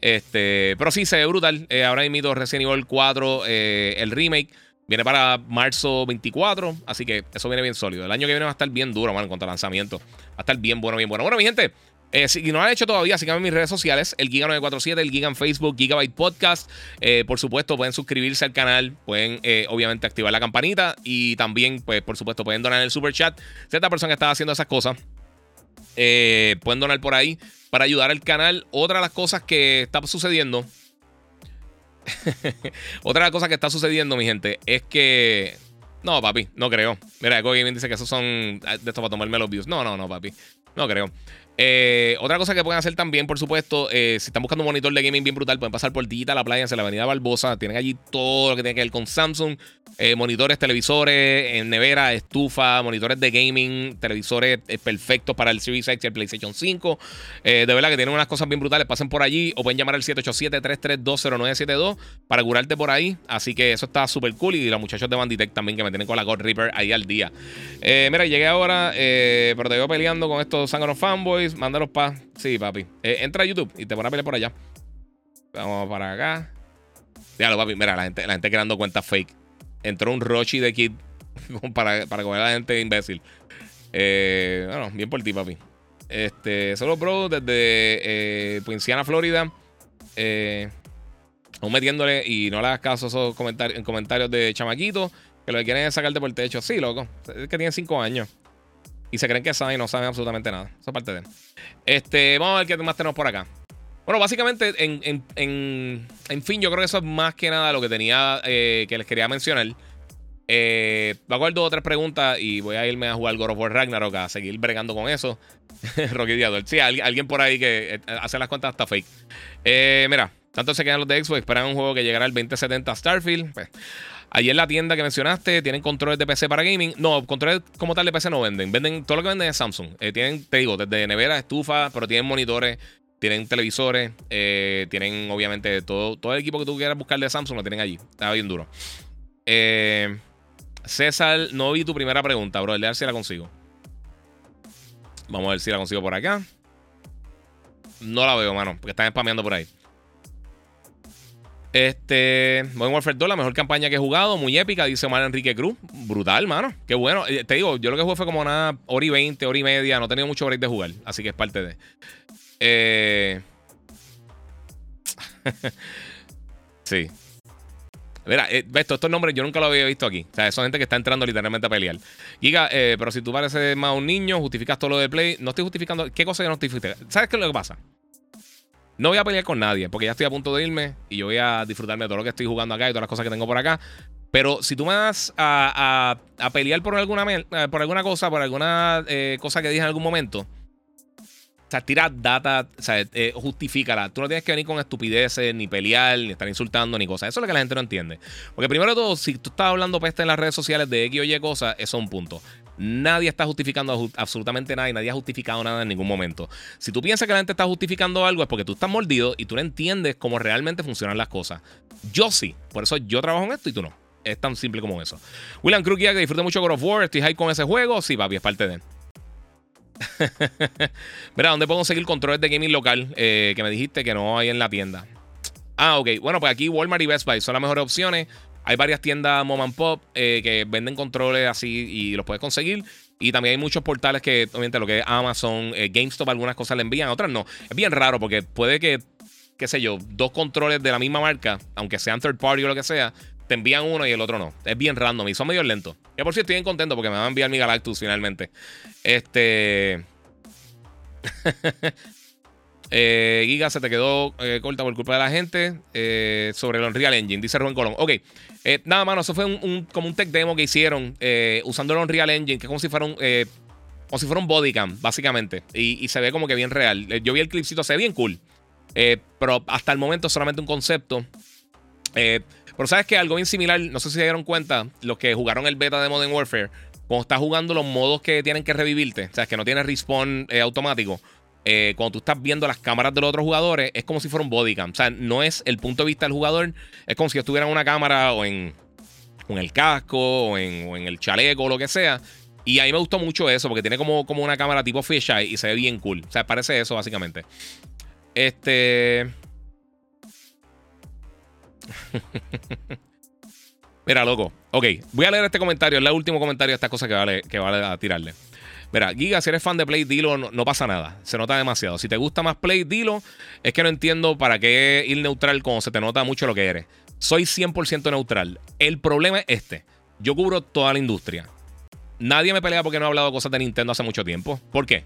Este, pero sí, se ve brutal. ahora mismo Resident Evil 4, el remake. Viene para marzo 24, así que eso viene bien sólido. El año que viene va a estar bien duro, man, en cuanto a lanzamiento. Va a estar bien bueno, bien bueno. Bueno, mi gente, Eh, si no lo han hecho todavía, síganme en mis redes sociales, el Giga947, el Giga en Facebook, Gigabyte Podcast. Eh, por supuesto, pueden suscribirse al canal, pueden eh, obviamente activar la campanita y también, pues, por supuesto, pueden donar en el super chat. Cierta persona que está haciendo esas cosas, pueden donar por ahí para ayudar al canal. Otra de las cosas que está sucediendo, otra cosas que está sucediendo, mi gente, es que no, papi, no creo. Mira, Gaming dice que esos son de estos para tomarme los views. No, no, no, papi. No creo. Eh, otra cosa que pueden hacer también, por supuesto, eh, si están buscando un monitor de gaming bien brutal, pueden pasar por Digital Appliance en la avenida Barbosa. Tienen allí todo lo que tiene que ver con Samsung. Eh, monitores, televisores, nevera, estufa, monitores de gaming, televisores perfectos para el Series X y el PlayStation 5. de verdad que tienen unas cosas bien brutales. Pasen por allí o pueden llamar al 787-3320972 para curarte por ahí. Así que eso está súper cool. Y los muchachos de Banditech también que me tienen con la God Reaper ahí al día. mira, llegué ahora, pero te veo peleando con estos Sangron Fanboys mándalos para. Sí, papi. Eh, entra a YouTube y te pone a pelear por allá. Vamos para acá. Dígalo, papi. Mira, la gente, la gente creando cuentas fake. Entró un Rochi de Kid para, para comer a la gente imbécil. Eh, bueno, bien por ti, papi. Este, solo bro desde eh, Florida. Eh, aún metiéndole y no le hagas caso a esos comentarios, en comentarios de chamaquito que lo que quieren es sacarte por el techo. Sí, loco. Es que tiene 5 años. Y se creen que saben y no saben absolutamente nada. Esa parte de. Este, vamos a ver qué más tenemos por acá. Bueno, básicamente, en, en, fin, yo creo que eso es más que nada lo que tenía eh, que les quería mencionar. Eh, voy a coger dos o tres preguntas y voy a irme a jugar God of War Ragnarok a seguir bregando con eso. Rocky Diador. Sí, alguien, por ahí que eh, hace las cuentas hasta fake. Eh, mira, tanto se quedan los de Xbox, esperan un juego que llegará el 2070 Starfield. Pues, Allí en la tienda que mencionaste, tienen controles de PC para gaming. No, controles como tal de PC no venden. Venden todo lo que venden es Samsung. Eh, tienen, te digo, desde nevera, estufa, pero tienen monitores, tienen televisores, eh, tienen obviamente todo, todo el equipo que tú quieras buscar de Samsung lo tienen allí. Está bien duro. Eh, César, no vi tu primera pregunta, bro. El de ver si la consigo. Vamos a ver si la consigo por acá. No la veo, mano, porque están spameando por ahí. Este, Modern Warfare 2, la mejor campaña que he jugado, muy épica, dice Omar Enrique Cruz. Brutal, mano. Qué bueno. Eh, te digo, yo lo que jugué fue como una hora y veinte, hora y media. No he tenido mucho break de jugar, así que es parte de. Eh... sí. Mira, eh, estos nombres yo nunca los había visto aquí. O sea, son gente que está entrando literalmente a pelear. Giga, eh, pero si tú pareces más un niño, justificas todo lo de Play. No estoy justificando. ¿Qué cosa yo no estoy? ¿Sabes qué es lo que pasa? No voy a pelear con nadie, porque ya estoy a punto de irme y yo voy a disfrutarme de todo lo que estoy jugando acá y todas las cosas que tengo por acá. Pero si tú me vas a, pelear por alguna, eh, por alguna cosa, por alguna eh, cosa que dije en algún momento, o sea, tira data, o sea, eh, justifícala. Tú no tienes que venir con estupideces, ni pelear, ni estar insultando, ni cosas. Eso es lo que la gente no entiende. Porque primero de todo, si tú estás hablando peste en las redes sociales de X o Y cosas, eso es un punto. Nadie está justificando absolutamente nada y nadie ha justificado nada en ningún momento. Si tú piensas que la gente está justificando algo es porque tú estás mordido y tú no entiendes cómo realmente funcionan las cosas. Yo sí, por eso yo trabajo en esto y tú no. Es tan simple como eso. William Crook que disfrute mucho God of War, estoy high con ese juego. Sí, papi, es parte de. Mira, ¿dónde puedo conseguir controles de gaming local? Eh, que me dijiste que no hay en la tienda. Ah, ok. Bueno, pues aquí Walmart y Best Buy son las mejores opciones. Hay varias tiendas mom and pop eh, que venden controles así y los puedes conseguir. Y también hay muchos portales que, obviamente, lo que es Amazon, eh, GameStop, algunas cosas le envían, otras no. Es bien raro porque puede que, qué sé yo, dos controles de la misma marca, aunque sean third party o lo que sea, te envían uno y el otro no. Es bien random y son medio lentos. Ya por si estoy bien contento porque me van a enviar mi Galactus finalmente. Este. Eh, Giga se te quedó corta por culpa de la gente sobre el Unreal Engine, dice Rubén Colón. Ok, nada, mano, eso fue como un tech demo que hicieron usando el Unreal Engine, que es como si fuera un, como si fuera un bodycam, básicamente. Y, se ve como que bien real. Yo vi el clipcito, se ve bien cool. pero hasta el momento solamente un concepto. pero sabes que algo bien similar, no sé si se dieron cuenta, los que jugaron el beta de Modern Warfare, cuando estás jugando los modos que tienen que revivirte, o sea, que no tiene respawn automático. Eh, cuando tú estás viendo las cámaras de los otros jugadores, es como si fuera un bodycam. O sea, no es el punto de vista del jugador, es como si estuviera en una cámara o en, el casco o en, el chaleco o lo que sea. Y a mí me gustó mucho eso, porque tiene como, como una cámara tipo fisheye y se ve bien cool. O sea, parece eso, básicamente. Este. Mira, loco. Ok, voy a leer este comentario. Es el último comentario de esta cosa que vale, que vale a tirarle. Mira, Giga, si eres fan de Play, dilo, no, pasa nada. Se nota demasiado. Si te gusta más Play, dilo. Es que no entiendo para qué ir neutral cuando se te nota mucho lo que eres. Soy 100% neutral. El problema es este. Yo cubro toda la industria. Nadie me pelea porque no he hablado cosas de Nintendo hace mucho tiempo. ¿Por qué?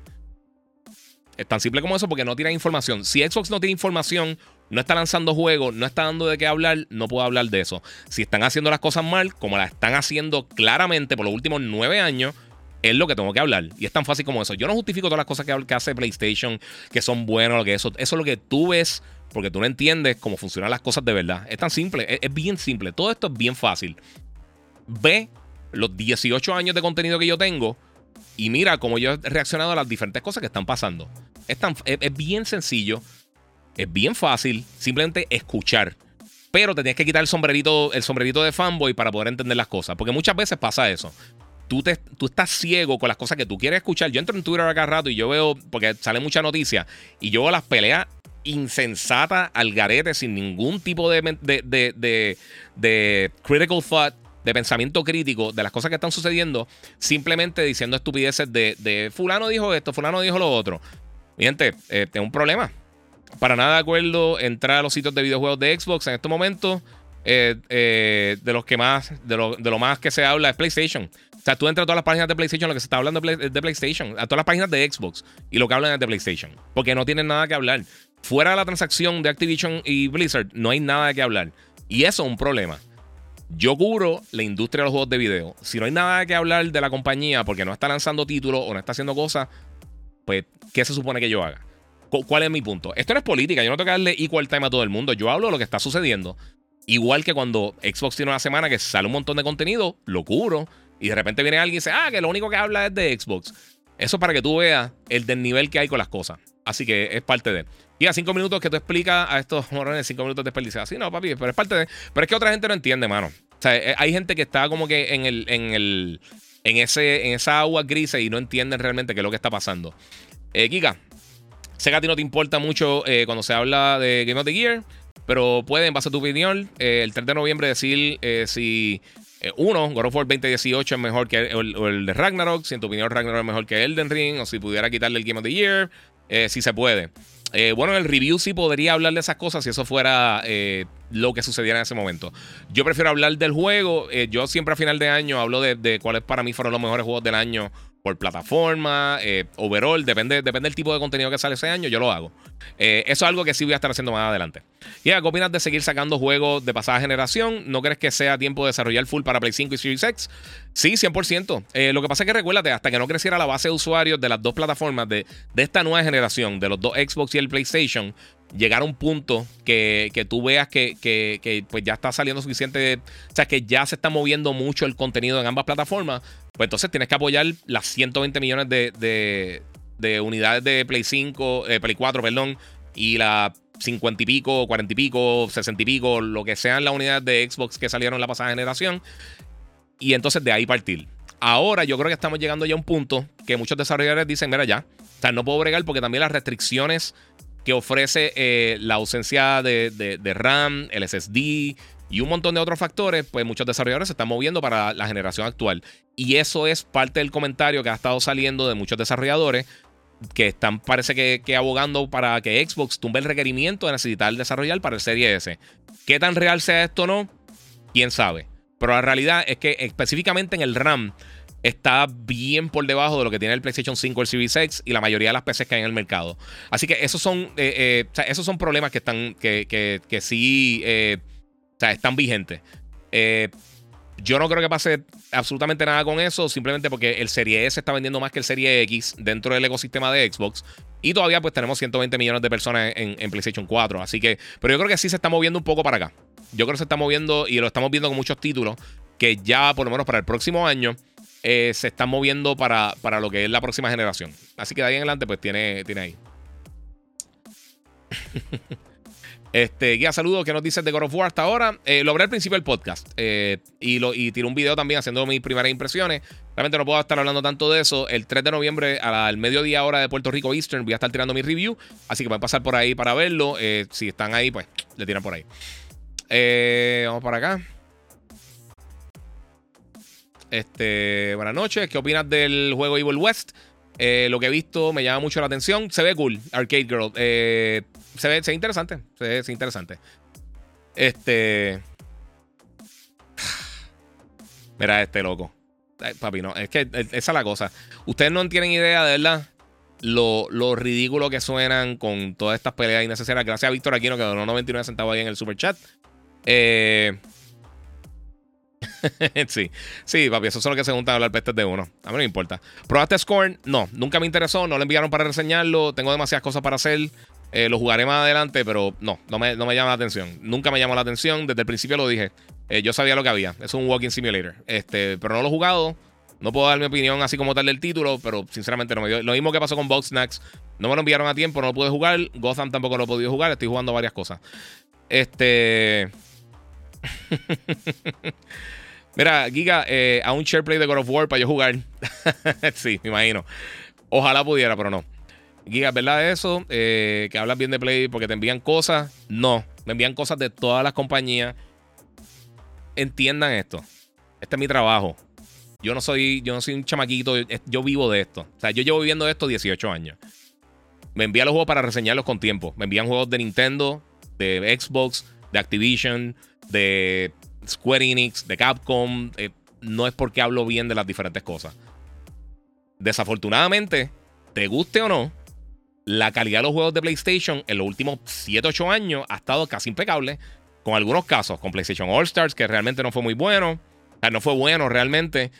Es tan simple como eso porque no tiene información. Si Xbox no tiene información, no está lanzando juegos, no está dando de qué hablar, no puedo hablar de eso. Si están haciendo las cosas mal, como las están haciendo claramente por los últimos nueve años, es lo que tengo que hablar. Y es tan fácil como eso. Yo no justifico todas las cosas que, hace PlayStation, que son buenas, lo que eso. Eso es lo que tú ves porque tú no entiendes cómo funcionan las cosas de verdad. Es tan simple, es, bien simple. Todo esto es bien fácil. Ve los 18 años de contenido que yo tengo y mira cómo yo he reaccionado a las diferentes cosas que están pasando. Es, tan, es, bien sencillo, es bien fácil, simplemente escuchar. Pero te tienes que quitar el sombrerito, el sombrerito de fanboy para poder entender las cosas. Porque muchas veces pasa eso. Tú, te, tú, estás ciego con las cosas que tú quieres escuchar. Yo entro en Twitter acá rato y yo veo, porque sale mucha noticia, y yo veo las peleas insensatas al garete sin ningún tipo de, de, de, de critical thought de pensamiento crítico de las cosas que están sucediendo, simplemente diciendo estupideces de, fulano dijo esto, fulano dijo lo otro. Mi gente, eh, tengo un problema. Para nada de acuerdo entrar a los sitios de videojuegos de Xbox en estos momentos. Eh, eh, de los que más, de de lo, más que se habla es PlayStation. O sea, tú entras a todas las páginas de PlayStation, lo que se está hablando de, de PlayStation, a todas las páginas de Xbox y lo que hablan es de PlayStation. Porque no tienen nada que hablar. Fuera de la transacción de Activision y Blizzard, no hay nada que hablar. Y eso es un problema. Yo cubro la industria de los juegos de video. Si no hay nada que hablar de la compañía porque no está lanzando títulos o no está haciendo cosas, pues, ¿qué se supone que yo haga? ¿Cuál es mi punto? Esto no es política, yo no tengo que darle equal time a todo el mundo. Yo hablo de lo que está sucediendo. Igual que cuando Xbox tiene una semana que sale un montón de contenido, lo cubro. Y de repente viene alguien y dice, ah, que lo único que habla es de Xbox. Eso para que tú veas el desnivel que hay con las cosas. Así que es parte de. Y a cinco minutos que tú explicas a estos morones, cinco minutos desperdiciados. Sí, no, papi, pero es parte de. Pero es que otra gente no entiende, mano. O sea, eh, hay gente que está como que en el. En el en, ese, en esa agua gris y no entienden realmente qué es lo que está pasando. Eh, Kika, sé que a ti no te importa mucho eh, cuando se habla de Game of the Year, pero pueden, en base a tu opinión, eh, el 3 de noviembre decir si uno, God of War 2018 es mejor que el, el, de Ragnarok, si en tu opinión Ragnarok es mejor que Elden Ring, o si pudiera quitarle el Game of the Year, si se puede. Eh, bueno, en el review sí podría hablar de esas cosas si eso fuera eh, lo que sucediera en ese momento. Yo prefiero hablar del juego. Eh, yo siempre a final de año hablo de, de cuáles para mí fueron los mejores juegos del año por plataforma, eh, overall, depende, depende del tipo de contenido que sale ese año, yo lo hago. Eh, eso es algo que sí voy a estar haciendo más adelante. Y ¿qué opinas de seguir sacando juegos de pasada generación? ¿No crees que sea tiempo de desarrollar full para Play 5 y Series X? Sí, 100%. Eh, lo que pasa es que recuérdate, hasta que no creciera la base de usuarios de las dos plataformas de, esta nueva generación, de los dos Xbox y el PlayStation, llegar a un punto que, tú veas que, pues ya está saliendo suficiente, o sea, que ya se está moviendo mucho el contenido en ambas plataformas, pues entonces tienes que apoyar las 120 millones de, unidades de Play 5, eh, Play 4, perdón, y las 50 y pico, 40 y pico, 60 y pico, lo que sean las unidades de Xbox que salieron en la pasada generación, y entonces de ahí partir. Ahora yo creo que estamos llegando ya a un punto que muchos desarrolladores dicen, mira ya, o sea, no puedo bregar porque también las restricciones que ofrece eh, la ausencia de, RAM, el SSD y un montón de otros factores, pues muchos desarrolladores se están moviendo para la generación actual. Y eso es parte del comentario que ha estado saliendo de muchos desarrolladores que están, parece que, abogando para que Xbox tumbe el requerimiento de necesitar desarrollar para el Serie S. ¿Qué tan real sea esto o no? ¿Quién sabe? Pero la realidad es que específicamente en el RAM, está bien por debajo de lo que tiene el PlayStation 5 o el Series X y la mayoría de las PCs que hay en el mercado. Así que esos son, eh, eh, esos son problemas que están, que, que, que sí, eh, están vigentes. yo no creo que pase absolutamente nada con eso, simplemente porque el Serie S está vendiendo más que el Serie X dentro del ecosistema de Xbox. Y todavía pues tenemos 120 millones de personas en, en, PlayStation 4. Así que, pero yo creo que sí se está moviendo un poco para acá. Yo creo que se está moviendo y lo estamos viendo con muchos títulos que ya por lo menos para el próximo año eh, se están moviendo para, para, lo que es la próxima generación. Así que de ahí en adelante, pues tiene, tiene ahí. este, guía, saludos. ¿Qué nos dices de God of War hasta ahora? Eh, lo al principio del podcast. Eh, y, y tiré un video también haciendo mis primeras impresiones. Realmente no puedo estar hablando tanto de eso. El 3 de noviembre, al mediodía hora de Puerto Rico Eastern, voy a estar tirando mi review. Así que pueden pasar por ahí para verlo. si están ahí, pues le tiran por ahí. Vamos para acá. Este, buenas noches. ¿Qué opinas del juego Evil West? Eh, lo que he visto me llama mucho la atención. Se ve cool, Arcade Girl. Eh, se, ve, se ve interesante. Se ve, se ve interesante. Este. Mira, este loco. papi, no. Es que esa es la cosa. Ustedes no tienen idea, de verdad, lo, lo, ridículo que suenan con todas estas peleas innecesarias. Gracias a Víctor Aquino que donó 99 centavos ahí en el super chat. Eh. sí, sí, papi, eso es lo que se juntan a hablar pestes de uno. A mí no me importa. ¿Probaste Scorn? No, nunca me interesó. No lo enviaron para reseñarlo. Tengo demasiadas cosas para hacer. Eh, lo jugaré más adelante, pero no, no me, no me, llama la atención. Nunca me llamó la atención. Desde el principio lo dije. Eh, yo sabía lo que había. Es un walking simulator. Este, pero no lo he jugado. No puedo dar mi opinión así como tal del título, pero sinceramente no me dio. Lo mismo que pasó con Box Snacks. No me lo enviaron a tiempo, no lo pude jugar. Gotham tampoco lo he podido jugar. Estoy jugando varias cosas. Este. Mira, Giga, eh, a un SharePlay de God of War para yo jugar. sí, me imagino. Ojalá pudiera, pero no. Giga, ¿verdad eso? Eh, que hablas bien de Play porque te envían cosas. No, me envían cosas de todas las compañías. Entiendan esto. Este es mi trabajo. Yo no soy, yo no soy un chamaquito, yo vivo de esto. O sea, yo llevo viviendo esto 18 años. Me envían los juegos para reseñarlos con tiempo. Me envían juegos de Nintendo, de Xbox, de Activision, de Square Enix, de Capcom. Eh, no es porque hablo bien de las diferentes cosas. Desafortunadamente, te guste o no, la calidad de los juegos de PlayStation en los últimos 7-8 años ha estado casi impecable. Con algunos casos, con PlayStation All Stars, que realmente no fue muy bueno. O sea, no fue bueno realmente.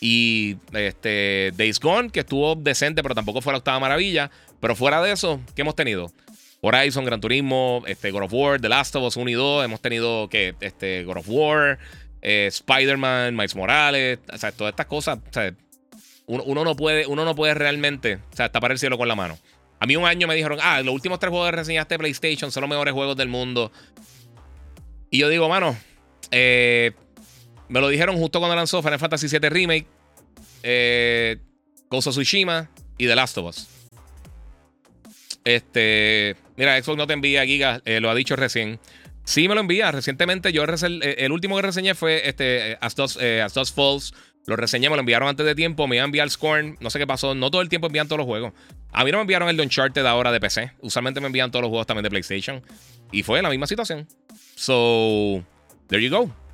Y este, Days Gone, que estuvo decente, pero tampoco fue la octava maravilla. Pero fuera de eso, ¿qué hemos tenido? Horizon, Gran Turismo, este, God of War, The Last of Us 1 y 2. Hemos tenido que este, God of War, eh, Spider-Man, Miles Morales. Todas estas cosas. Uno, no puede, uno no puede realmente o sea, tapar el cielo con la mano. A mí un año me dijeron, ah, los últimos tres juegos que reseñaste de PlayStation son los mejores juegos del mundo. Y yo digo, mano, eh, me lo dijeron justo cuando lanzó Final Fantasy VII Remake, eh, Ghost of Tsushima y The Last of Us. Este, mira, Xbox no te envía Giga, eh, lo ha dicho recién. Sí me lo envía. Recientemente yo eh, el último que reseñé fue este As Dust, Falls. Lo reseñé, me lo enviaron antes de tiempo. Me iban a enviar Scorn. No sé qué pasó. No todo el tiempo envían todos los juegos. A mí no me enviaron el Uncharted ahora de PC. Usualmente me envían todos los juegos también de PlayStation. Y fue la misma situación. So, there you go.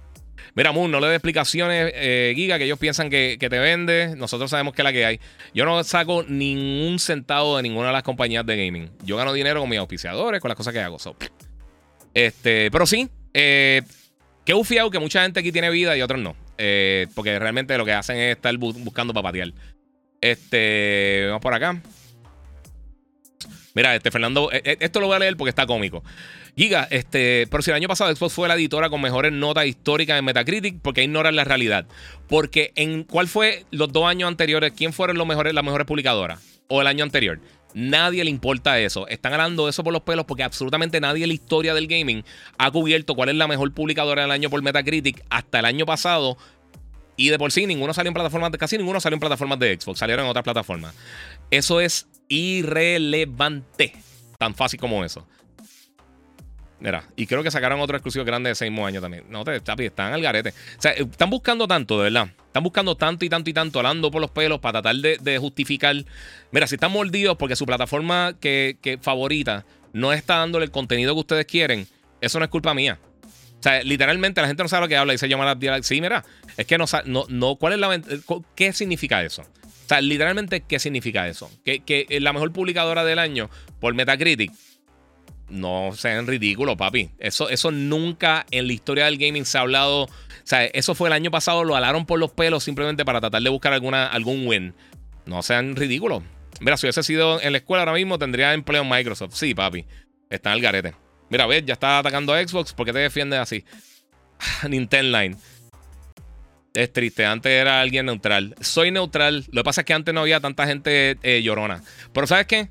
Mira, Moon, no le dé explicaciones, eh, Giga, que ellos piensan que, te vende. Nosotros sabemos que es la que hay. Yo no saco ningún centavo de ninguna de las compañías de gaming. Yo gano dinero con mis auspiciadores, con las cosas que hago. este, pero sí, eh, que ufiado que mucha gente aquí tiene vida y otros no. Eh, porque realmente lo que hacen es estar buscando para patear. Este, vamos por acá. Mira, este Fernando, eh, eh, esto lo voy a leer porque está cómico. Giga, este, pero si el año pasado Xbox fue la editora con mejores notas históricas en Metacritic, porque ignoran la realidad? Porque en cuál fue los dos años anteriores, quién fueron los mejores, las mejores publicadoras o el año anterior. Nadie le importa eso. Están ganando eso por los pelos porque absolutamente nadie en la historia del gaming ha cubierto cuál es la mejor publicadora del año por Metacritic hasta el año pasado. Y de por sí, ninguno salió en plataformas de, casi ninguno salió en plataformas de Xbox, salieron en otras plataformas. Eso es irrelevante. Tan fácil como eso. Mira, y creo que sacaron otro exclusivo grande de seis años también. No, te, chapi, están al garete. O sea, están buscando tanto, de verdad. Están buscando tanto y tanto y tanto, hablando por los pelos para tratar de, justificar. Mira, si están mordidos porque su plataforma que, favorita no está dándole el contenido que ustedes quieren, eso no es culpa mía. O sea, literalmente la gente no sabe lo que habla y se llama la Sí, mira, es que no, no, no, ¿cuál es la ¿Qué significa eso? O sea, literalmente, ¿qué significa eso? Que, que la mejor publicadora del año por Metacritic no sean ridículos, papi. Eso, eso nunca en la historia del gaming se ha hablado. O sea, eso fue el año pasado, lo alaron por los pelos simplemente para tratar de buscar alguna, algún win. No sean ridículos. Mira, si hubiese sido en la escuela ahora mismo, tendría empleo en Microsoft. Sí, papi. Está en el garete. Mira, ves, ya está atacando a Xbox. ¿Por qué te defiendes así? Nintendo Line. Es triste, antes era alguien neutral. Soy neutral. Lo que pasa es que antes no había tanta gente eh, llorona. Pero ¿sabes qué?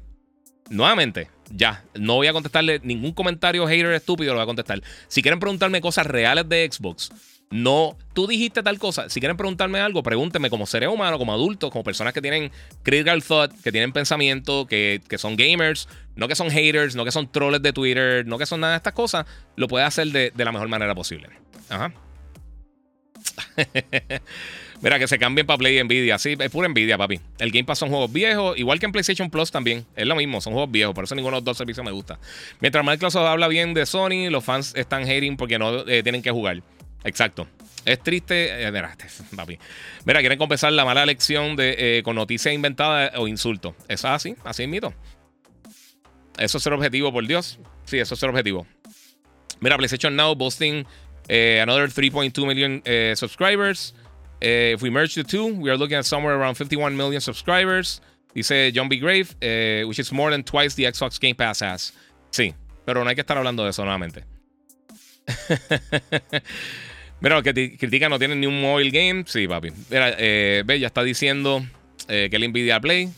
Nuevamente, ya, no voy a contestarle ningún comentario hater estúpido, lo voy a contestar. Si quieren preguntarme cosas reales de Xbox, no, tú dijiste tal cosa. Si quieren preguntarme algo, pregúntenme como seres humanos, como adultos, como personas que tienen critical thought, que tienen pensamiento, que, son gamers, no que son haters, no que son trolls de Twitter, no que son nada de estas cosas. Lo puede hacer de, de la mejor manera posible. Ajá. Mira, que se cambien para Play y Nvidia. Sí, es pura Nvidia, papi. El Game Pass son juegos viejos, igual que en PlayStation Plus también. Es lo mismo, son juegos viejos. Por eso ninguno de los dos servicios me gusta. Mientras Microsoft habla bien de Sony, los fans están hating porque no eh, tienen que jugar. Exacto. Es triste. Eh, mira, papi. Mira, quieren compensar la mala elección de, eh, con noticias inventadas o insultos. Eso es así, así es mito. Eso es el objetivo, por Dios. Sí, eso es el objetivo. Mira, PlayStation Now boasting another 3.2 million subscribers. Uh, if we merge the two, we are looking at somewhere around 51 million subscribers. Dice John B. Grave, uh, which is more than twice the Xbox Game Pass has. Sí, pero no hay que estar hablando de eso nuevamente. Mira, que critican no tienen ni un mobile game. Sí, papi. Mira, eh, ve, ya está diciendo eh, que le Nvidia Play.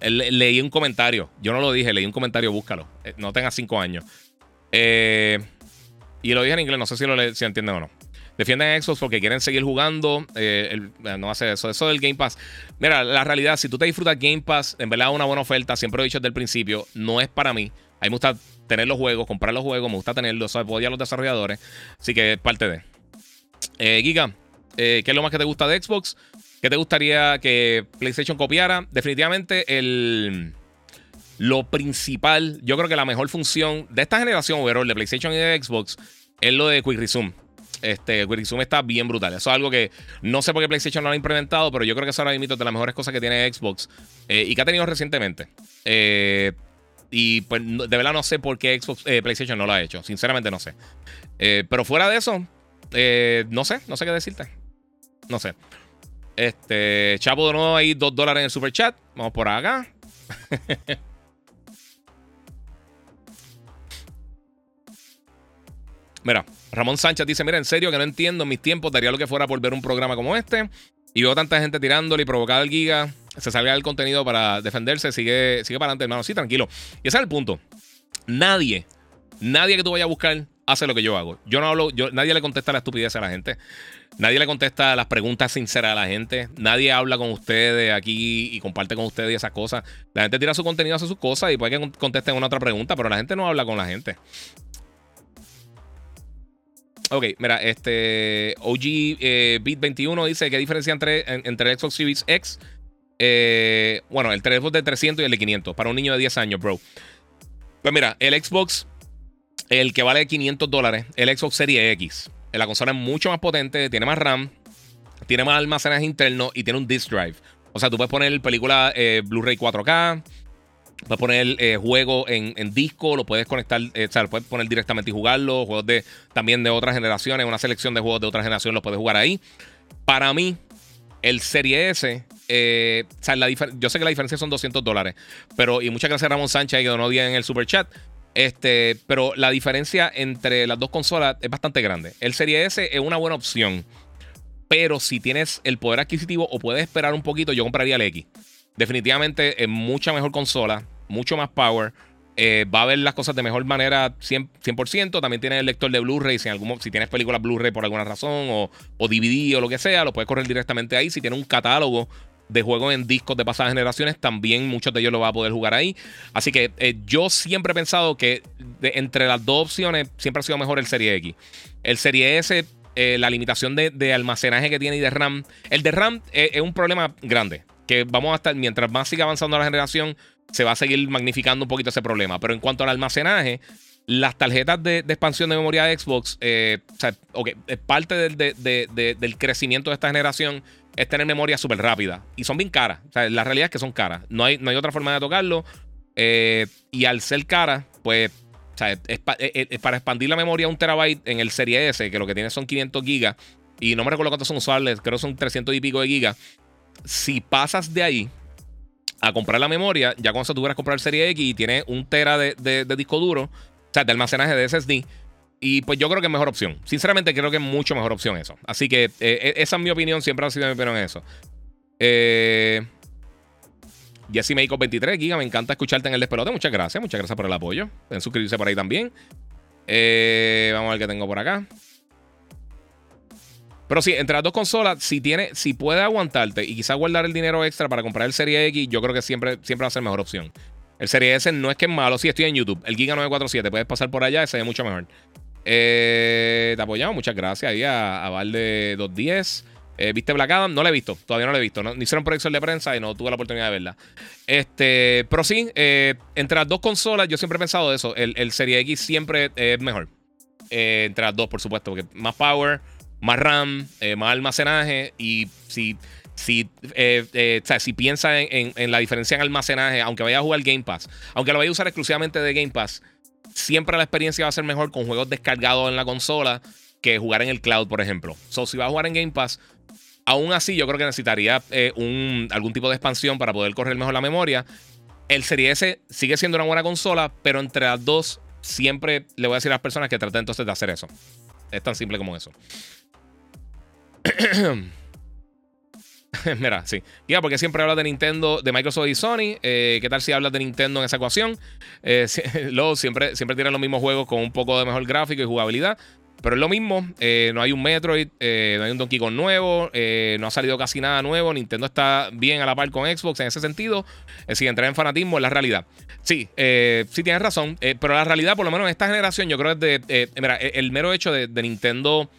leí un comentario. Yo no lo dije, leí un comentario, búscalo. Eh, no tenga cinco años. Eh, y lo dije en inglés, no sé si lo si entienden o no. Defienden Xbox porque quieren seguir jugando. Eh, no hace eso. Eso del Game Pass. Mira, la realidad, si tú te disfrutas Game Pass, en verdad es una buena oferta. Siempre lo he dicho desde el principio. No es para mí. A mí me gusta tener los juegos, comprar los juegos. Me gusta tenerlos, apoyar a los desarrolladores. Así que es parte de. Eh, Giga, eh, ¿qué es lo más que te gusta de Xbox? ¿Qué te gustaría que PlayStation copiara? Definitivamente el lo principal, yo creo que la mejor función de esta generación overall de PlayStation y de Xbox es lo de Quick Resume. Este, Quick Resume está bien brutal. Eso es algo que no sé por qué PlayStation no lo ha implementado, pero yo creo que eso ahora mismo de las mejores cosas que tiene Xbox eh, y que ha tenido recientemente. Eh, y pues de verdad no sé por qué Xbox, eh, PlayStation no lo ha hecho. Sinceramente no sé. pero fuera de eso, no sé, no sé qué decirte. No sé. Este, Chapo de nuevo ahí, dos dólares en el super chat. Vamos por acá. Mira, Ramón Sánchez dice: Mira, en serio que no entiendo. En mis tiempos daría lo que fuera por ver un programa como este. Y veo tanta gente tirándole y provocar al giga. Se salga del contenido para defenderse. Sigue, sigue para adelante, hermano. Sí, tranquilo. Y ese es el punto. Nadie, nadie que tú vayas a buscar hace lo que yo hago. Yo no hablo, yo, nadie le contesta la estupidez a la gente. Nadie le contesta las preguntas sinceras a la gente. Nadie habla con ustedes aquí y comparte con ustedes esas cosas. La gente tira su contenido, hace sus cosas y puede que contesten una otra pregunta, pero la gente no habla con la gente. Ok, mira, este OG eh, Beat 21 dice qué diferencia entre, entre el Xbox Series X. Eh, bueno, el teléfono de 300 y el de 500 para un niño de 10 años, bro. Pues mira, el Xbox, el que vale 500 dólares, el Xbox Series X. La consola es mucho más potente, tiene más RAM, tiene más almacenaje interno y tiene un disk drive. O sea, tú puedes poner película eh, Blu-ray 4K, Puedes poner eh, juego en, disco, lo puedes conectar, eh, o sea, lo puedes poner directamente y jugarlo. Juegos de, también de otras generaciones, una selección de juegos de otras generaciones los puedes jugar ahí. Para mí, el Serie S, eh, o sea, la yo sé que la diferencia son 200 dólares, pero, y muchas gracias Ramón Sánchez que donó día en el super chat. Este, pero la diferencia entre las dos consolas es bastante grande. El Serie S es una buena opción, pero si tienes el poder adquisitivo o puedes esperar un poquito, yo compraría el X. Definitivamente es mucha mejor consola, mucho más power. Eh, va a ver las cosas de mejor manera 100%. También tiene el lector de Blu-ray. Si, tienes películas Blu-ray por alguna razón o, DVD o lo que sea, lo puedes correr directamente ahí. Si tiene un catálogo de juegos en discos de pasadas generaciones, también muchos de ellos lo va a poder jugar ahí. Así que eh, yo siempre he pensado que entre las dos opciones siempre ha sido mejor el Serie X. El Serie S, eh, la limitación de, almacenaje que tiene y de RAM. El de RAM es un problema grande que vamos a estar, mientras más siga avanzando la generación, se va a seguir magnificando un poquito ese problema. Pero en cuanto al almacenaje, las tarjetas de, expansión de memoria de Xbox, eh, o sea, parte del, crecimiento de esta generación es tener memoria súper rápida. Y son bien caras. La realidad es que son caras. No hay, no hay otra forma de tocarlo. Eh, y al ser caras, pues, es, para expandir la memoria a un terabyte en el Serie S, que lo que tiene son 500 gigas. Y no me recuerdo cuántos son usuales, creo que son 300 y pico de gigas si pasas de ahí a comprar la memoria, ya cuando tú quieras comprar Serie X y tiene un tera de, disco duro, o sea, de almacenaje de SSD. Y pues yo creo que es mejor opción. Sinceramente, creo que es mucho mejor opción eso. Así que eh, eh, esa es mi opinión, siempre ha sido mi opinión en eso. Eh, Jesse Meiko 23, Giga, me encanta escucharte en el despelote. Muchas gracias, muchas gracias por el apoyo. Pueden suscribirse por ahí también. Eh, vamos a ver qué tengo por acá. Pero sí, entre las dos consolas, si tiene, si puede aguantarte y quizás guardar el dinero extra para comprar el Serie X, yo creo que siempre, siempre va a ser mejor opción. El Serie S no es que es malo, sí estoy en YouTube. El Giga 947, puedes pasar por allá, ese es mucho mejor. Eh, te apoyamos, muchas gracias ahí a, a Valde 210. Eh, ¿Viste Black Adam? No la he visto, todavía no la he visto. No, hicieron proyección de prensa y no tuve la oportunidad de verla. Este, pero sí, eh, entre las dos consolas, yo siempre he pensado eso. El, el Serie X siempre es mejor. Eh, entre las dos, por supuesto, porque más power, más RAM, más almacenaje. Y si, si, si piensa en, la diferencia en almacenaje, aunque vaya a jugar Game Pass, aunque lo vaya a usar exclusivamente de Game Pass, siempre la experiencia va a ser mejor con juegos descargados en la consola que jugar en el cloud, por ejemplo. So, si va a jugar en Game Pass, aún así yo creo que necesitaría eh, algún tipo de expansión para poder correr mejor la memoria. El Serie S sigue siendo una buena consola, pero entre las dos siempre le voy a decir a las personas que traten entonces de hacer eso. Es tan simple como eso. Mira, sí. Ya, porque siempre hablas de Nintendo, de Microsoft y Sony. Eh, ¿Qué tal si hablas de Nintendo en esa ecuación? Eh, siempre, siempre tienen los mismos juegos con un poco de mejor gráfico y jugabilidad. Pero es lo mismo, eh, no hay un Metroid, eh, no hay un Donkey Kong nuevo, no ha salido casi nada nuevo. Nintendo está bien a la par con Xbox en ese sentido. si entrar en fanatismo es la realidad. Sí, sí tienes razón, pero la realidad, por lo menos en esta generación, yo creo que es de. mira, el mero hecho de, Nintendo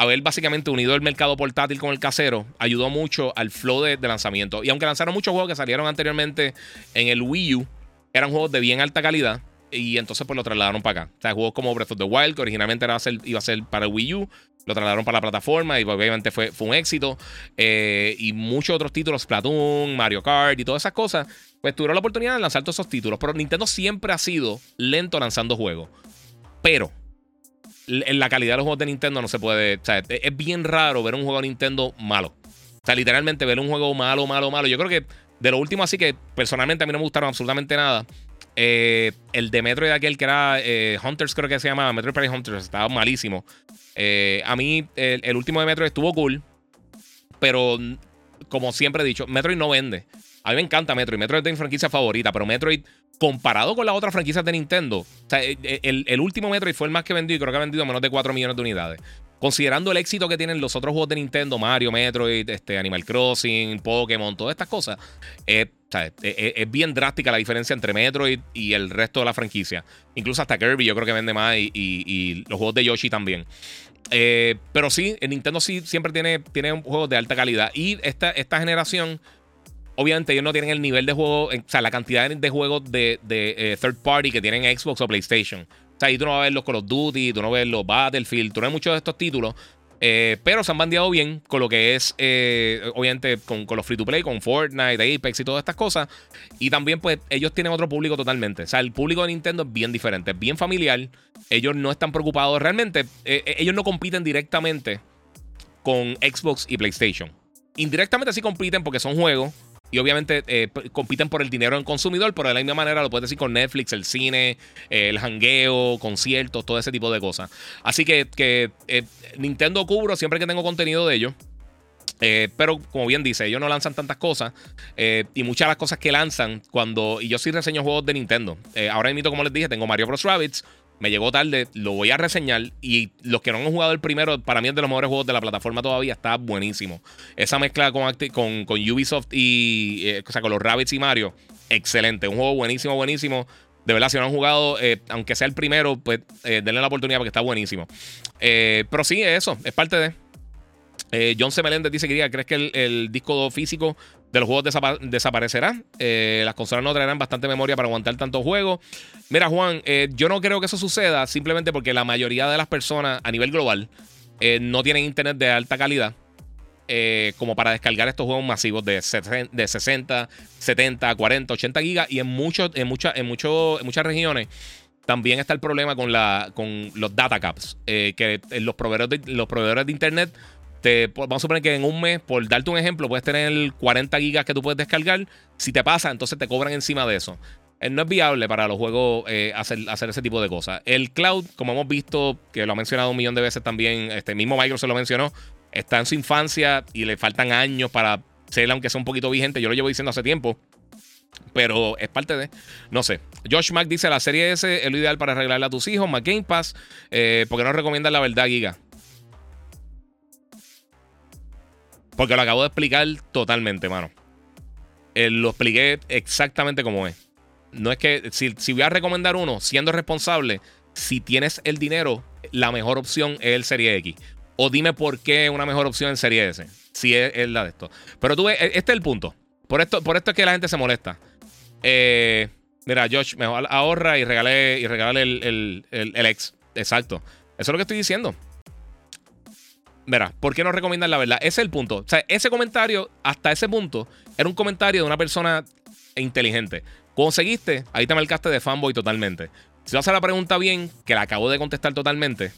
haber básicamente unido el mercado portátil con el casero ayudó mucho al flow de, lanzamiento. Y aunque lanzaron muchos juegos que salieron anteriormente en el Wii U, eran juegos de bien alta calidad. Y entonces pues lo trasladaron para acá. O sea, juegos como Breath of the Wild, que originalmente iba a ser para el Wii U, lo trasladaron para la plataforma y obviamente fue, fue un éxito. Eh, y muchos otros títulos, Splatoon, Mario Kart y todas esas cosas, pues tuvieron la oportunidad de lanzar todos esos títulos. Pero Nintendo siempre ha sido lento lanzando juegos. Pero la calidad de los juegos de Nintendo no se puede. O sea, es bien raro ver un juego de Nintendo malo. O sea, literalmente ver un juego malo, malo, malo. Yo creo que de lo último, así que personalmente a mí no me gustaron absolutamente nada. Eh, el de Metroid aquel que era eh, Hunters, creo que se llamaba Metroid Prime Hunters, estaba malísimo. Eh, a mí, el, último de Metroid estuvo cool, pero como siempre he dicho, Metroid no vende. A mí me encanta Metroid. Metroid es mi franquicia favorita, pero Metroid, comparado con las otras franquicias de Nintendo, el, el, último Metroid fue el más que vendió y creo que ha vendido menos de 4 millones de unidades considerando el éxito que tienen los otros juegos de Nintendo, Mario, Metroid, este, Animal Crossing, Pokémon, todas estas cosas, es, bien drástica la diferencia entre Metroid y el resto de la franquicia. Incluso hasta Kirby yo creo que vende más y, los juegos de Yoshi también. Eh, pero sí, Nintendo sí siempre tiene, tiene juegos de alta calidad. Y esta, esta generación, obviamente ellos no tienen el nivel de juego, o sea, la cantidad de juegos de, eh, third party que tienen Xbox o PlayStation. O sea, ahí tú no vas a ver los Call of Duty, tú no ves los Battlefield, tú no ves muchos de estos títulos. Eh, pero se han bandeado bien con lo que es, eh, obviamente, con, los free to play, con Fortnite, Apex y todas estas cosas. Y también, pues, ellos tienen otro público totalmente. O sea, el público de Nintendo es bien diferente, es bien familiar. Ellos no están preocupados realmente. Ellos no compiten directamente con Xbox y PlayStation. Indirectamente sí compiten porque son juegos y obviamente eh, compiten por el dinero en consumidor, pero de la misma manera lo puedes decir con Netflix, el cine, el hangueo, conciertos, todo ese tipo de cosas. Así que, que eh, Nintendo cubro siempre que tengo contenido de ellos. Eh, pero como bien dice, ellos no lanzan tantas cosas y muchas de las cosas que lanzan cuando... Y yo sí reseño juegos de Nintendo. ahora mismo, como les dije, tengo Mario Bros. Rabbids, me llegó tarde, lo voy a reseñar. Y los que no han jugado el primero, para mí es de los mejores juegos de la plataforma todavía, está buenísimo. Esa mezcla con, con, Ubisoft y. Eh, o sea, con los Rabbits y Mario, excelente. Un juego buenísimo, buenísimo. De verdad, si no han jugado, eh, aunque sea el primero, pues eh, denle la oportunidad porque está buenísimo. pero sí, eso, es parte de. John C. Meléndez dice que ¿crees que el, disco físico de los juegos desaparecerá? las consolas no traerán bastante memoria para aguantar tantos juegos. Mira, Juan, eh, yo no creo que eso suceda simplemente porque la mayoría de las personas a nivel global eh, no tienen internet de alta calidad eh, como para descargar estos juegos masivos de, de 60, 70, 40, 80 gigas y en, muchos, en, en, en muchas regiones también está el problema con, la, con los data caps, que los proveedores, los proveedores de internet vamos a suponer que en un mes, por darte un ejemplo, puedes tener 40 gigas que tú puedes descargar. Si te pasa, entonces te cobran encima de eso. Eh, no es viable para los juegos eh, hacer, ese tipo de cosas. El cloud, como hemos visto, que lo ha mencionado un millón de veces también, este mismo Microsoft lo mencionó, está en su infancia y le faltan años para ser, aunque sea un poquito vigente. Yo lo llevo diciendo hace tiempo. Pero es parte de. No sé. Josh Mack dice: La serie S es lo ideal para arreglarle a tus hijos. Mac Game Pass. Eh, porque no recomiendas la verdad, Giga. Porque lo acabo de explicar totalmente, mano. lo expliqué exactamente como es no es que si, voy a recomendar uno, siendo responsable, si tienes el dinero, la mejor opción es el Serie X. O dime por qué una mejor opción en Serie S. si es, la de esto. Pero tú ves, e, este es el punto. Por esto, por esto es que la gente se molesta. Eh, mira, Josh, mejor ahorra y regale, y regale el, el, ex. Exacto. Eso es lo que estoy diciendo. Mira, ¿por qué no recomiendan la verdad? Ese es el punto. O sea, ese comentario, hasta ese punto, era un comentario de una persona inteligente. Conseguiste, ahí te marcaste de fanboy totalmente. Si vas a la pregunta bien, que la acabo de contestar totalmente,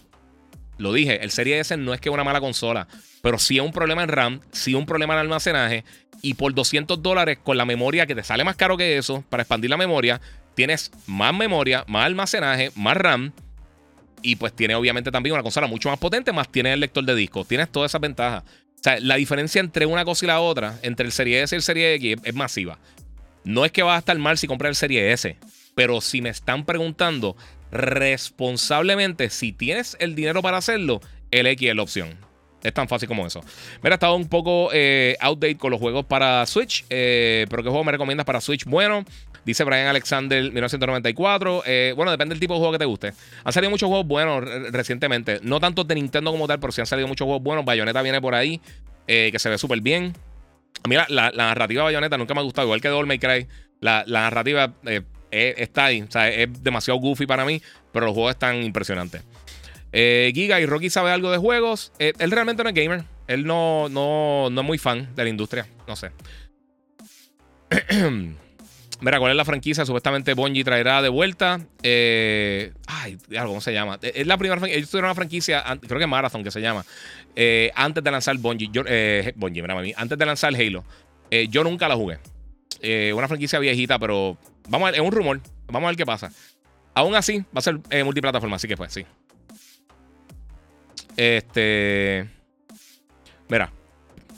lo dije, el Serie S no es que una mala consola, pero sí es un problema en RAM, sí es un problema en almacenaje, y por 200 dólares con la memoria que te sale más caro que eso, para expandir la memoria, tienes más memoria, más almacenaje, más RAM, y pues tiene obviamente también una consola mucho más potente, más tiene el lector de discos, tienes todas esas ventajas. O sea, la diferencia entre una cosa y la otra, entre el Serie S y el Serie X, es masiva. No es que va a estar mal si compras el Serie S, pero si me están preguntando responsablemente si tienes el dinero para hacerlo, el X es la opción. Es tan fácil como eso. Mira, estado un poco eh, con los juegos para Switch. Eh, pero ¿qué juego me recomiendas para Switch? Bueno, dice Brian Alexander 1994. Eh, bueno, depende del tipo de juego que te guste. Han salido muchos juegos buenos recientemente. No tanto de Nintendo como tal, pero sí han salido muchos juegos buenos. Bayonetta viene por ahí, que se ve súper bien. Mira, la, narrativa de Bayonetta nunca me ha gustado, igual que de May Cry. La, la narrativa está ahí. O sea, es demasiado goofy para mí, pero los juegos están impresionantes. Eh, Giga y Rocky sabe algo de juegos. Eh, él realmente no es gamer. Él no, no, no es muy fan de la industria. No sé. Mira, ¿cuál es la franquicia? Supuestamente Bungie traerá de vuelta. Eh, ay, ¿cómo se llama? Es la primera franquicia. Ellos tuvieron una franquicia, creo que Marathon, que se llama. antes de lanzar Bungie. Bungie, mira, antes de lanzar Halo. yo nunca la jugué. una franquicia viejita, pero vamos a ver, es un rumor. Vamos a ver qué pasa. Aún así, va a ser multiplataforma, así que pues sí. Este. Mira.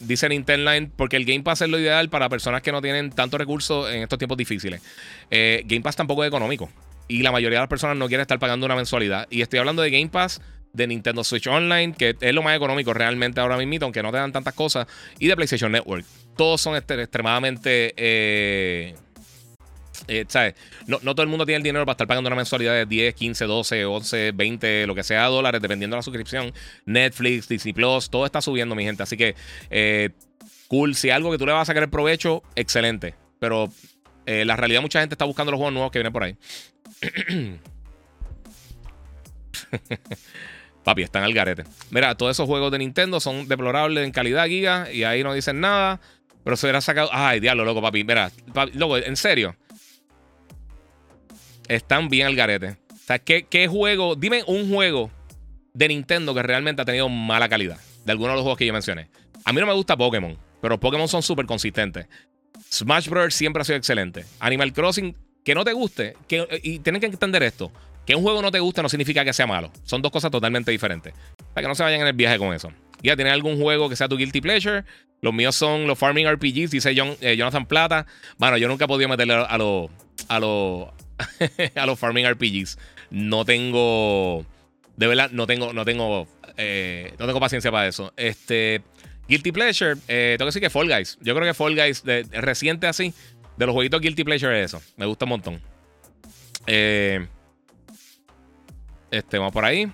Dice Nintendo Line, porque el Game Pass es lo ideal para personas que no tienen tantos recursos en estos tiempos difíciles. Eh, Game Pass tampoco es económico. Y la mayoría de las personas no quieren estar pagando una mensualidad. Y estoy hablando de Game Pass, de Nintendo Switch Online, que es lo más económico realmente ahora mismo, aunque no te dan tantas cosas. Y de PlayStation Network. Todos son extremadamente eh, eh, no, todo el mundo tiene el dinero para estar pagando una mensualidad de 10, 15, 12, 11, 20, lo que sea dólares, dependiendo de la suscripción. Netflix, Disney Plus, todo está subiendo, mi gente. Así que, eh, cool. Si algo que tú le vas a sacar el provecho, excelente. Pero eh, la realidad, mucha gente está buscando los juegos nuevos que vienen por ahí. Papi, están al garete. Mira, todos esos juegos de Nintendo son deplorables en calidad giga y ahí no dicen nada. Pero se hubiera sacado. Ay, diablo, loco, papi. Mira, loco, en serio están bien al garete. O sea, ¿qué, juego? Dime un juego de Nintendo que realmente ha tenido mala calidad. De algunos de los juegos que yo mencioné. A mí no me gusta Pokémon, pero Pokémon son súper consistentes. Smash Bros. siempre ha sido excelente. Animal Crossing, que no te guste, que, y tienen que entender esto. Que un juego no te guste no significa que sea malo. Son dos cosas totalmente diferentes. Para que no se vayan en el viaje con eso. Ya, ¿tienes algún juego que sea tu guilty pleasure? Los míos son los Farming RPGs, dice John, eh, Jonathan Plata. Bueno, yo nunca he podido meterle a los a los a los farming RPGs. No tengo. De verdad, no tengo. No tengo. Eh, no tengo paciencia para eso. Este. Guilty Pleasure. Eh, tengo que decir que Fall Guys. Yo creo que Fall Guys, reciente así, de los jueguitos Guilty Pleasure es eso. Me gusta un montón. Eh, este, vamos por ahí.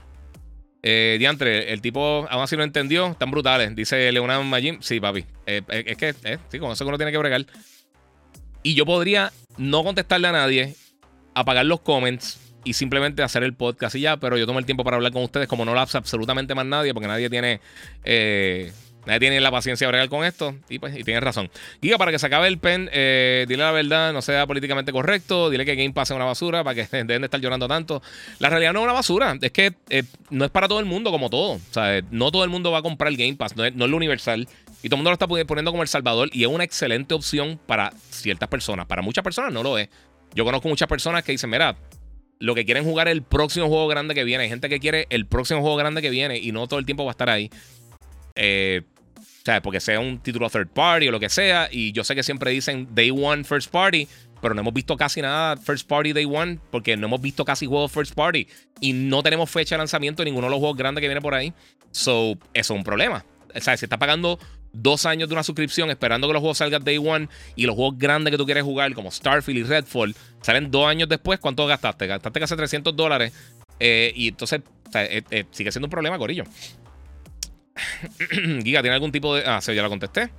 Eh, diantre, el tipo aún así lo entendió. Están brutales. Dice Leonardo Magin. Sí, papi. es que, sí, con eso que uno tiene que bregar. Y yo podría no contestarle a nadie apagar los comments y simplemente hacer el podcast y ya, pero yo tomo el tiempo para hablar con ustedes como no lo hace absolutamente más nadie, porque nadie tiene... Eh, Nadie tiene la paciencia de bregar con esto y pues y tienes razón. Diga, para que se acabe el pen, eh, dile la verdad, no sea políticamente correcto, dile que Game Pass es una basura para que deben de estar llorando tanto. La realidad no es una basura, es que eh, no es para todo el mundo como todo. O sea, no todo el mundo va a comprar el Game Pass, no es, no es lo universal. Y todo el mundo lo está poniendo como El Salvador y es una excelente opción para ciertas personas. Para muchas personas no lo es. Yo conozco muchas personas que dicen, mira, lo que quieren jugar el próximo juego grande que viene. Hay gente que quiere el próximo juego grande que viene y no todo el tiempo va a estar ahí. Eh, sea, porque sea un título third party o lo que sea. Y yo sé que siempre dicen day one first party, pero no hemos visto casi nada first party day one porque no hemos visto casi juegos first party. Y no tenemos fecha de lanzamiento de ninguno de los juegos grandes que viene por ahí. So, eso es un problema. O sea, si está pagando dos años de una suscripción esperando que los juegos salgan day one y los juegos grandes que tú quieres jugar, como Starfield y Redfall, salen dos años después, ¿cuánto gastaste? Gastaste casi 300 dólares. Eh, y entonces eh, eh, sigue siendo un problema, Corillo. Giga, ¿tiene algún tipo de. Ah, sí, ya lo contesté.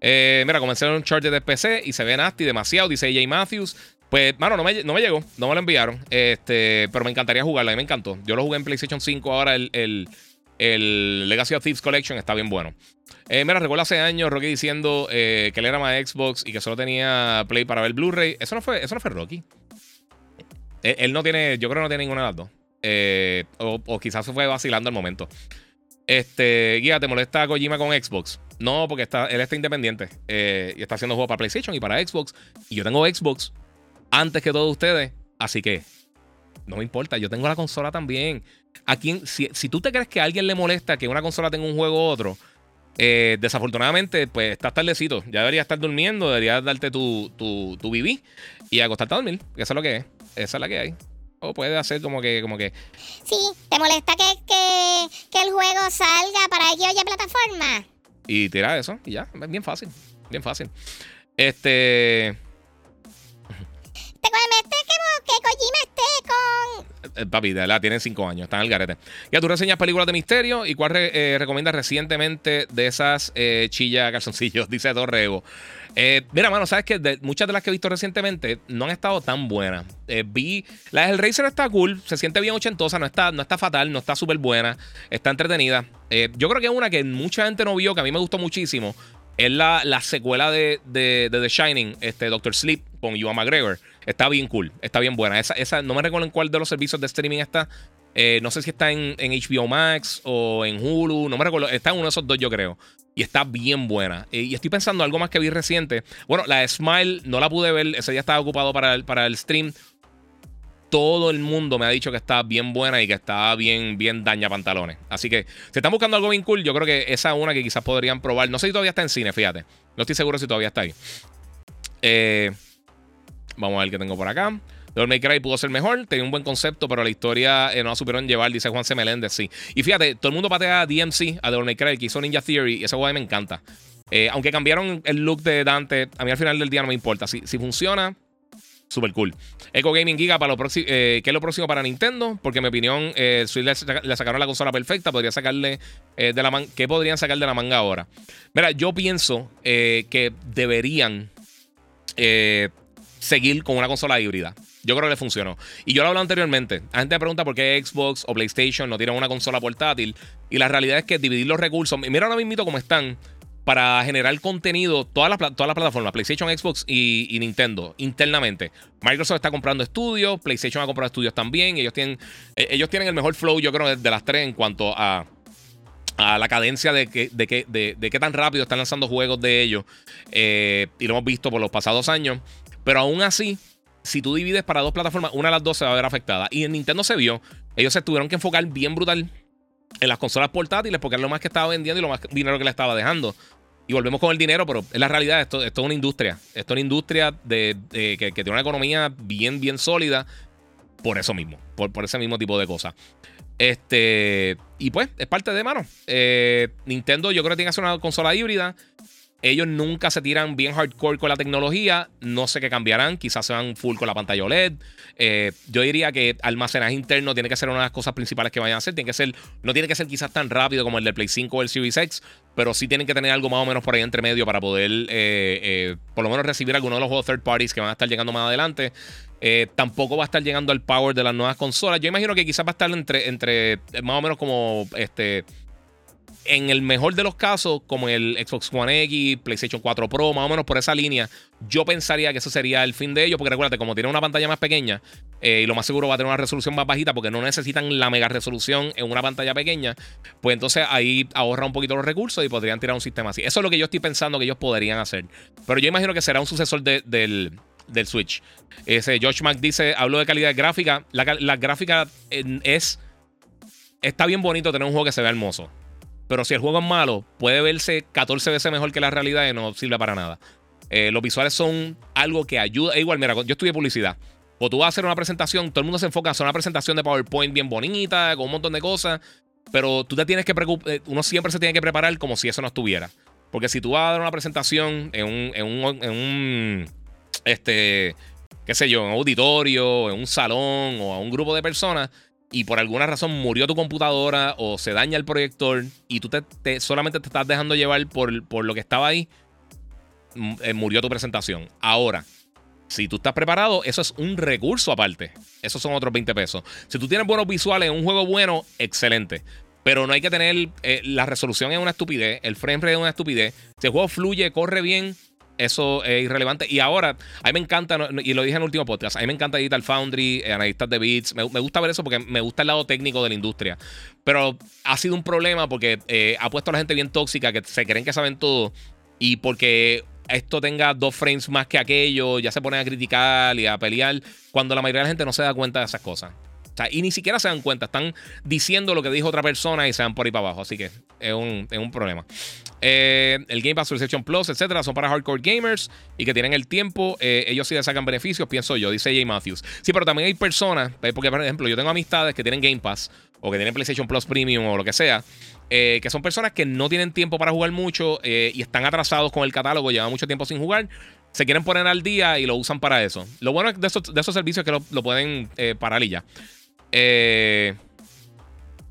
Mira, comencé en un charger de PC y se ve nasty demasiado, dice AJ Matthews. Pues, mano, no me, no me llegó, no me lo enviaron. Este, pero me encantaría jugarlo, a mí me encantó. Yo lo jugué en PlayStation 5 ahora, el, Legacy of Thieves Collection está bien bueno. Eh, mira, recuerdo hace años Rocky diciendo eh, que él era más Xbox y que solo tenía Play para ver Blu-ray. Eso no fue, eso no fue Rocky. Él, no tiene, yo creo que no tiene ninguna de las dos. Eh, o, quizás se fue vacilando al momento. Este, guía, ¿te molesta Kojima con Xbox? No, porque está, él está independiente y está haciendo juegos para PlayStation y para Xbox. Y yo tengo Xbox antes que todos ustedes. Así que no me importa, yo tengo la consola también. A si, si, tú te crees que a alguien le molesta que una consola tenga un juego u otro, eh, desafortunadamente, pues estás tardecito. Ya deberías estar durmiendo, deberías darte tu, tu, tu BB y acostarte a dormir. Eso es lo que es. Esa es la que hay. O puedes hacer como que, como que. Sí, ¿te molesta que, que, que el juego salga para aquella plataforma? Y tirar eso, y ya. Bien fácil. Bien fácil. Este. que Kojima esté con. Eh, papi, de la tienen cinco años, están al garete. Ya tú reseñas películas de misterio y cuál eh, recomiendas recientemente de esas eh, chilla calzoncillos, dice Torrego. mira, mano, sabes que muchas de las que he visto recientemente no han estado tan buenas. vi. La del Racer está cool, se siente bien ochentosa, no está, no está fatal, no está súper buena, está entretenida. yo creo que es una que mucha gente no vio, que a mí me gustó muchísimo. Es la, la secuela de, de, The Shining, este Doctor Sleep, con Ewan McGregor. Está bien cool, está bien buena. Esa, esa, no me recuerdo en cuál de los servicios de streaming está. Eh, no sé si está en, HBO Max o en Hulu, no me recuerdo. Está en uno de esos dos, yo creo. Y está bien buena. Eh, y estoy pensando algo más que vi reciente. Bueno, la Smile no la pude ver. Ese día estaba ocupado para para el stream. Todo el mundo me ha dicho que está bien buena y que está bien, bien daña pantalones. Así que si están buscando algo bien cool, yo creo que esa es una que quizás podrían probar. No sé si todavía está en cine, fíjate. No estoy seguro si todavía está ahí. Eh, Vamos a ver qué tengo por acá. Devil May Cry pudo ser mejor, tenía un buen concepto, pero la historia eh, no la supieron llevar, dice Juan C. Meléndez, sí. Y fíjate, todo el mundo patea a DMC, a Devil May Cry, que hizo Ninja Theory, y ese juego me encanta. Eh, aunque cambiaron el look de Dante, a mí al final del día no me importa. Si, si funciona, super cool. Echo Gaming Giga, para lo eh, ¿qué es lo próximo para Nintendo? Porque en mi opinión, eh, Switch le, sacaron la consola perfecta, podría sacarle de la manga. ¿Qué podrían sacar de la manga ahora? Mira, yo pienso que deberían seguir con una consola híbrida. Yo creo que le funcionó. Y yo lo hablado anteriormente. La gente me pregunta por qué Xbox o PlayStation no tienen una consola portátil. Y la realidad es que dividir los recursos. Mira ahora mismo cómo están para generar contenido todas las, todas las plataformas, PlayStation, Xbox y, Nintendo, internamente. Microsoft está comprando estudios, PlayStation ha comprado estudios también. Ellos tienen, e, ellos tienen el mejor flow, yo creo, de las tres en cuanto a, a la cadencia de, que, de, que, de, qué tan rápido están lanzando juegos de ellos. Eh, y lo hemos visto por los pasados años. Pero aún así, si tú divides para dos plataformas, una de las dos se va a ver afectada. Y en Nintendo se vio, ellos se tuvieron que enfocar bien brutal en las consolas portátiles porque era lo más que estaba vendiendo y lo más dinero que le estaba dejando. Y volvemos con el dinero, pero es la realidad, esto, esto es una industria. Esto es una industria de, que, tiene una economía bien, bien sólida por eso mismo, por, por ese mismo tipo de cosas. Este, y pues, es parte de mano. Eh, Nintendo, yo creo que tiene que hacer una consola híbrida. Ellos nunca se tiran bien hardcore con la tecnología. No sé qué cambiarán. Quizás se van full con la pantalla OLED. Eh, yo diría que almacenaje interno tiene que ser una de las cosas principales que vayan a hacer. Tiene que ser, no tiene que ser quizás tan rápido como el del Play 5 o el Series X, pero sí tienen que tener algo más o menos por ahí entre medio para poder, eh, eh, por lo menos, recibir algunos de los juegos third parties que van a estar llegando más adelante. tampoco va a estar llegando al power de las nuevas consolas. Yo imagino que quizás va a estar entre, entre más o menos como este en el mejor de los casos, como el Xbox One X, PlayStation 4 Pro, más o menos por esa línea, yo pensaría que eso sería el fin de ellos, porque recuérdate, como tiene una pantalla más pequeña, eh, y lo más seguro va a tener una resolución más bajita, porque no necesitan la mega resolución en una pantalla pequeña, pues entonces ahí ahorra un poquito los recursos y podrían tirar un sistema así. Eso es lo que yo estoy pensando que ellos podrían hacer. Pero yo imagino que será un sucesor del, Switch. Ese Josh Mac dice, hablo de calidad gráfica. La, la gráfica es... Está bien bonito tener un juego que se vea hermoso. Pero si el juego es malo, puede verse 14 veces mejor que la realidad y no sirve para nada. Eh, los visuales son algo que ayuda. E igual, mira, yo estudié publicidad. O tú vas a hacer una presentación, todo el mundo se enfoca en una presentación de PowerPoint bien bonita, con un montón de cosas. Pero tú te tienes que preocupar, eh, uno siempre se tiene que preparar como si eso no estuviera. Porque si tú vas a dar una presentación en un, en un, en un este, qué sé yo, en un auditorio, en un salón o a un grupo de personas, y por alguna razón murió tu computadora o se daña el proyector y tú te, solamente te estás dejando llevar por, por lo que estaba ahí, eh, murió tu presentación. Ahora, si tú estás preparado, eso es un recurso aparte. Esos son otros 20 pesos. Si tú tienes buenos visuales un juego bueno, excelente. Pero no hay que tener. Eh, la resolución es una estupidez. El frame rate es una estupidez. Si el juego fluye, corre bien, eso es irrelevante. Y ahora, a mí me encanta, y lo dije en el último podcast, a mí me encanta Digital Foundry, eh, analistas de bits. Me, gusta ver eso porque me gusta el lado técnico de la industria. Pero ha sido un problema porque eh, ha puesto a la gente bien tóxica que se creen que saben todo. Y porque esto tenga dos frames más que aquello, ya se ponen a criticar y a pelear, cuando la mayoría de la gente no se da cuenta de esas cosas. O sea, y ni siquiera se dan cuenta, están diciendo lo que dijo otra persona y se van por ahí para abajo. Así que es un, es un problema. Eh, el Game Pass, Reception Plus, etcétera, son para hardcore gamers y que tienen el tiempo. Eh, ellos sí le sacan beneficios, pienso yo, dice Jay Matthews. Sí, pero también hay personas, eh, porque por ejemplo, yo tengo amistades que tienen Game Pass o que tienen PlayStation Plus Premium o lo que sea. que son personas que no tienen tiempo para jugar mucho y están atrasados con el catálogo, llevan mucho tiempo sin jugar, se quieren poner al día y lo usan para eso. Lo bueno de esos, de esos servicios es que lo, lo pueden parar y ya.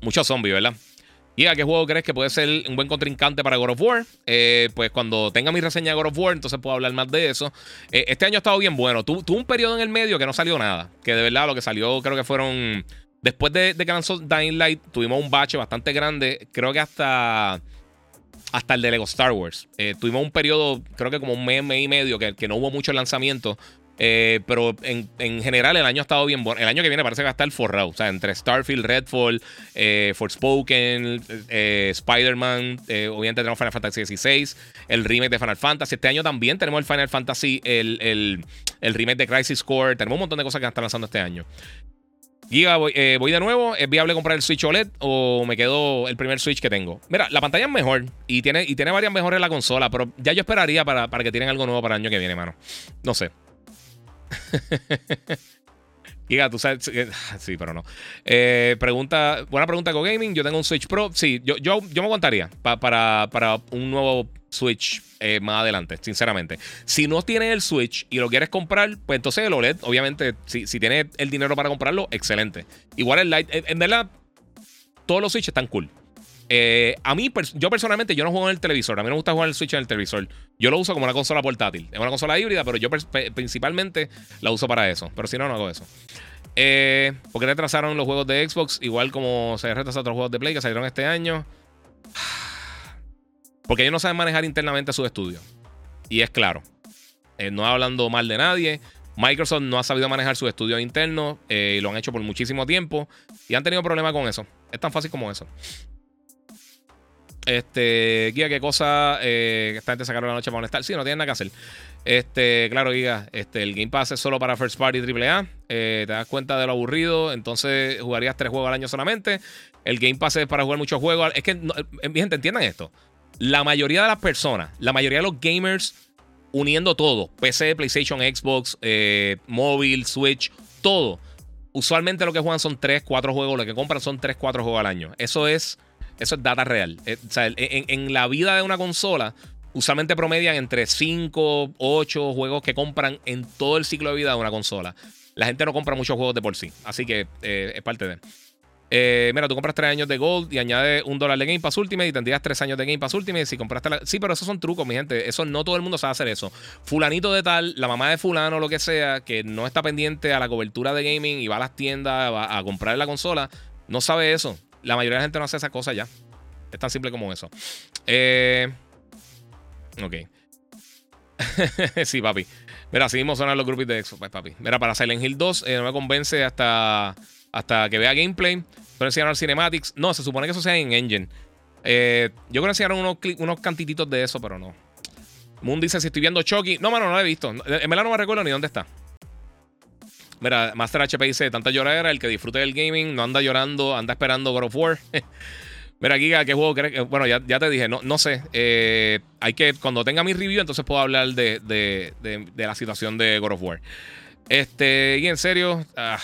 Muchos zombies, ¿verdad? ¿Y a qué juego crees que puede ser un buen contrincante para God of War? Eh, pues cuando tenga mi reseña de God of War, entonces puedo hablar más de eso. Eh, este año ha estado bien bueno. tuvo un periodo en el medio que no salió nada. Que de verdad lo que salió creo que fueron... Después de, que lanzó Dying Light, tuvimos un bache bastante grande. Creo que hasta hasta el de Lego Star Wars. Eh, tuvimos un periodo, creo que como un mes, mes y medio, que, que no hubo mucho lanzamiento. Eh, pero en, general el año ha estado bien bueno. El año que viene parece que va a estar forrado. O sea, entre Starfield, Redfall, eh, Forspoken, eh, Spider-Man, obviamente tenemos Final Fantasy XVI, el remake de Final Fantasy. Este año también tenemos el Final Fantasy, el, remake de Crisis Core. Tenemos un montón de cosas que están lanzando este año. Giga, voy, de nuevo. ¿Es viable comprar el Switch OLED o me quedo el primer Switch que tengo? Mira, la pantalla es mejor y tiene, y tiene varias mejores la consola, pero ya yo esperaría para, para que tienen algo nuevo para el año que viene, mano. No sé. Giga, tú sabes. Sí, pero no. Eh, pregunta, buena pregunta con Gaming. Yo tengo un Switch Pro. Sí, yo, yo, yo me contaría para, para un nuevo Switch eh, más adelante, sinceramente. Si no tienes el Switch y lo quieres comprar, pues entonces el OLED, obviamente, si, si tienes el dinero para comprarlo, excelente. Igual el Lite, en verdad, todos los Switch están cool. Eh, a mí, yo personalmente, yo no juego en el televisor. A mí no me gusta jugar el Switch en el televisor. Yo lo uso como una consola portátil. Es una consola híbrida, pero yo principalmente la uso para eso. Pero si no, no hago eso. Eh, ¿Por qué retrasaron los juegos de Xbox? Igual como se retrasaron otros juegos de Play que salieron este año. Porque ellos no saben manejar internamente sus estudios. Y es claro. Eh, no hablando mal de nadie. Microsoft no ha sabido manejar sus estudios internos. y lo han hecho por muchísimo tiempo. Y han tenido problemas con eso. Es tan fácil como eso. Este, Guía, ¿qué cosa eh, esta gente sacaron la noche para molestar? Sí, no tienen nada que hacer. Este, claro, Giga, este, el Game Pass es solo para First Party AAA. Eh, te das cuenta de lo aburrido, entonces jugarías tres juegos al año solamente. El Game Pass es para jugar muchos juegos. Es que, eh, mi gente, entiendan esto. La mayoría de las personas, la mayoría de los gamers, uniendo todo: PC, PlayStation, Xbox, eh, móvil, Switch, todo. Usualmente lo que juegan son 3, 4 juegos. Lo que compran son 3, 4 juegos al año. Eso es eso es data real. Eh, en, la vida de una consola, usualmente promedian entre 5, 8 juegos que compran en todo el ciclo de vida de una consola. La gente no compra muchos juegos de por sí. Así que eh, es parte de. Eh, mira, tú compras 3 años de Gold y añades un dólar de Game Pass Ultimate y tendrías 3 años de Game Pass Ultimate si compraste la... Sí, pero esos son trucos, mi gente. Eso no todo el mundo sabe hacer eso. Fulanito de tal, la mamá de fulano, lo que sea, que no está pendiente a la cobertura de gaming y va a las tiendas a comprar la consola, no sabe eso. La mayoría de la gente no hace esa cosa ya. Es tan simple como eso. Eh, ok. sí, papi. Mira, seguimos sonando los grupos de Xbox, pues, papi. Mira, para Silent Hill 2 eh, no me convence hasta, hasta que vea gameplay. Pero enseñaron cinematics. No, se supone que eso sea en Engine. Eh, yo creo que enseñaron unos, unos cantititos de eso, pero no. Moon dice si estoy viendo Chucky. No, mano, no lo he visto. En verdad no me recuerdo ni dónde está. Mira, Master HP dice, tanta lloradera, el que disfrute del gaming no anda llorando, anda esperando God of War. Mira, Giga, ¿qué juego crees? Bueno, ya, te dije, no, no sé. Eh, hay que, cuando tenga mi review, entonces puedo hablar de, la situación de God of War. Este, y en serio. Ah.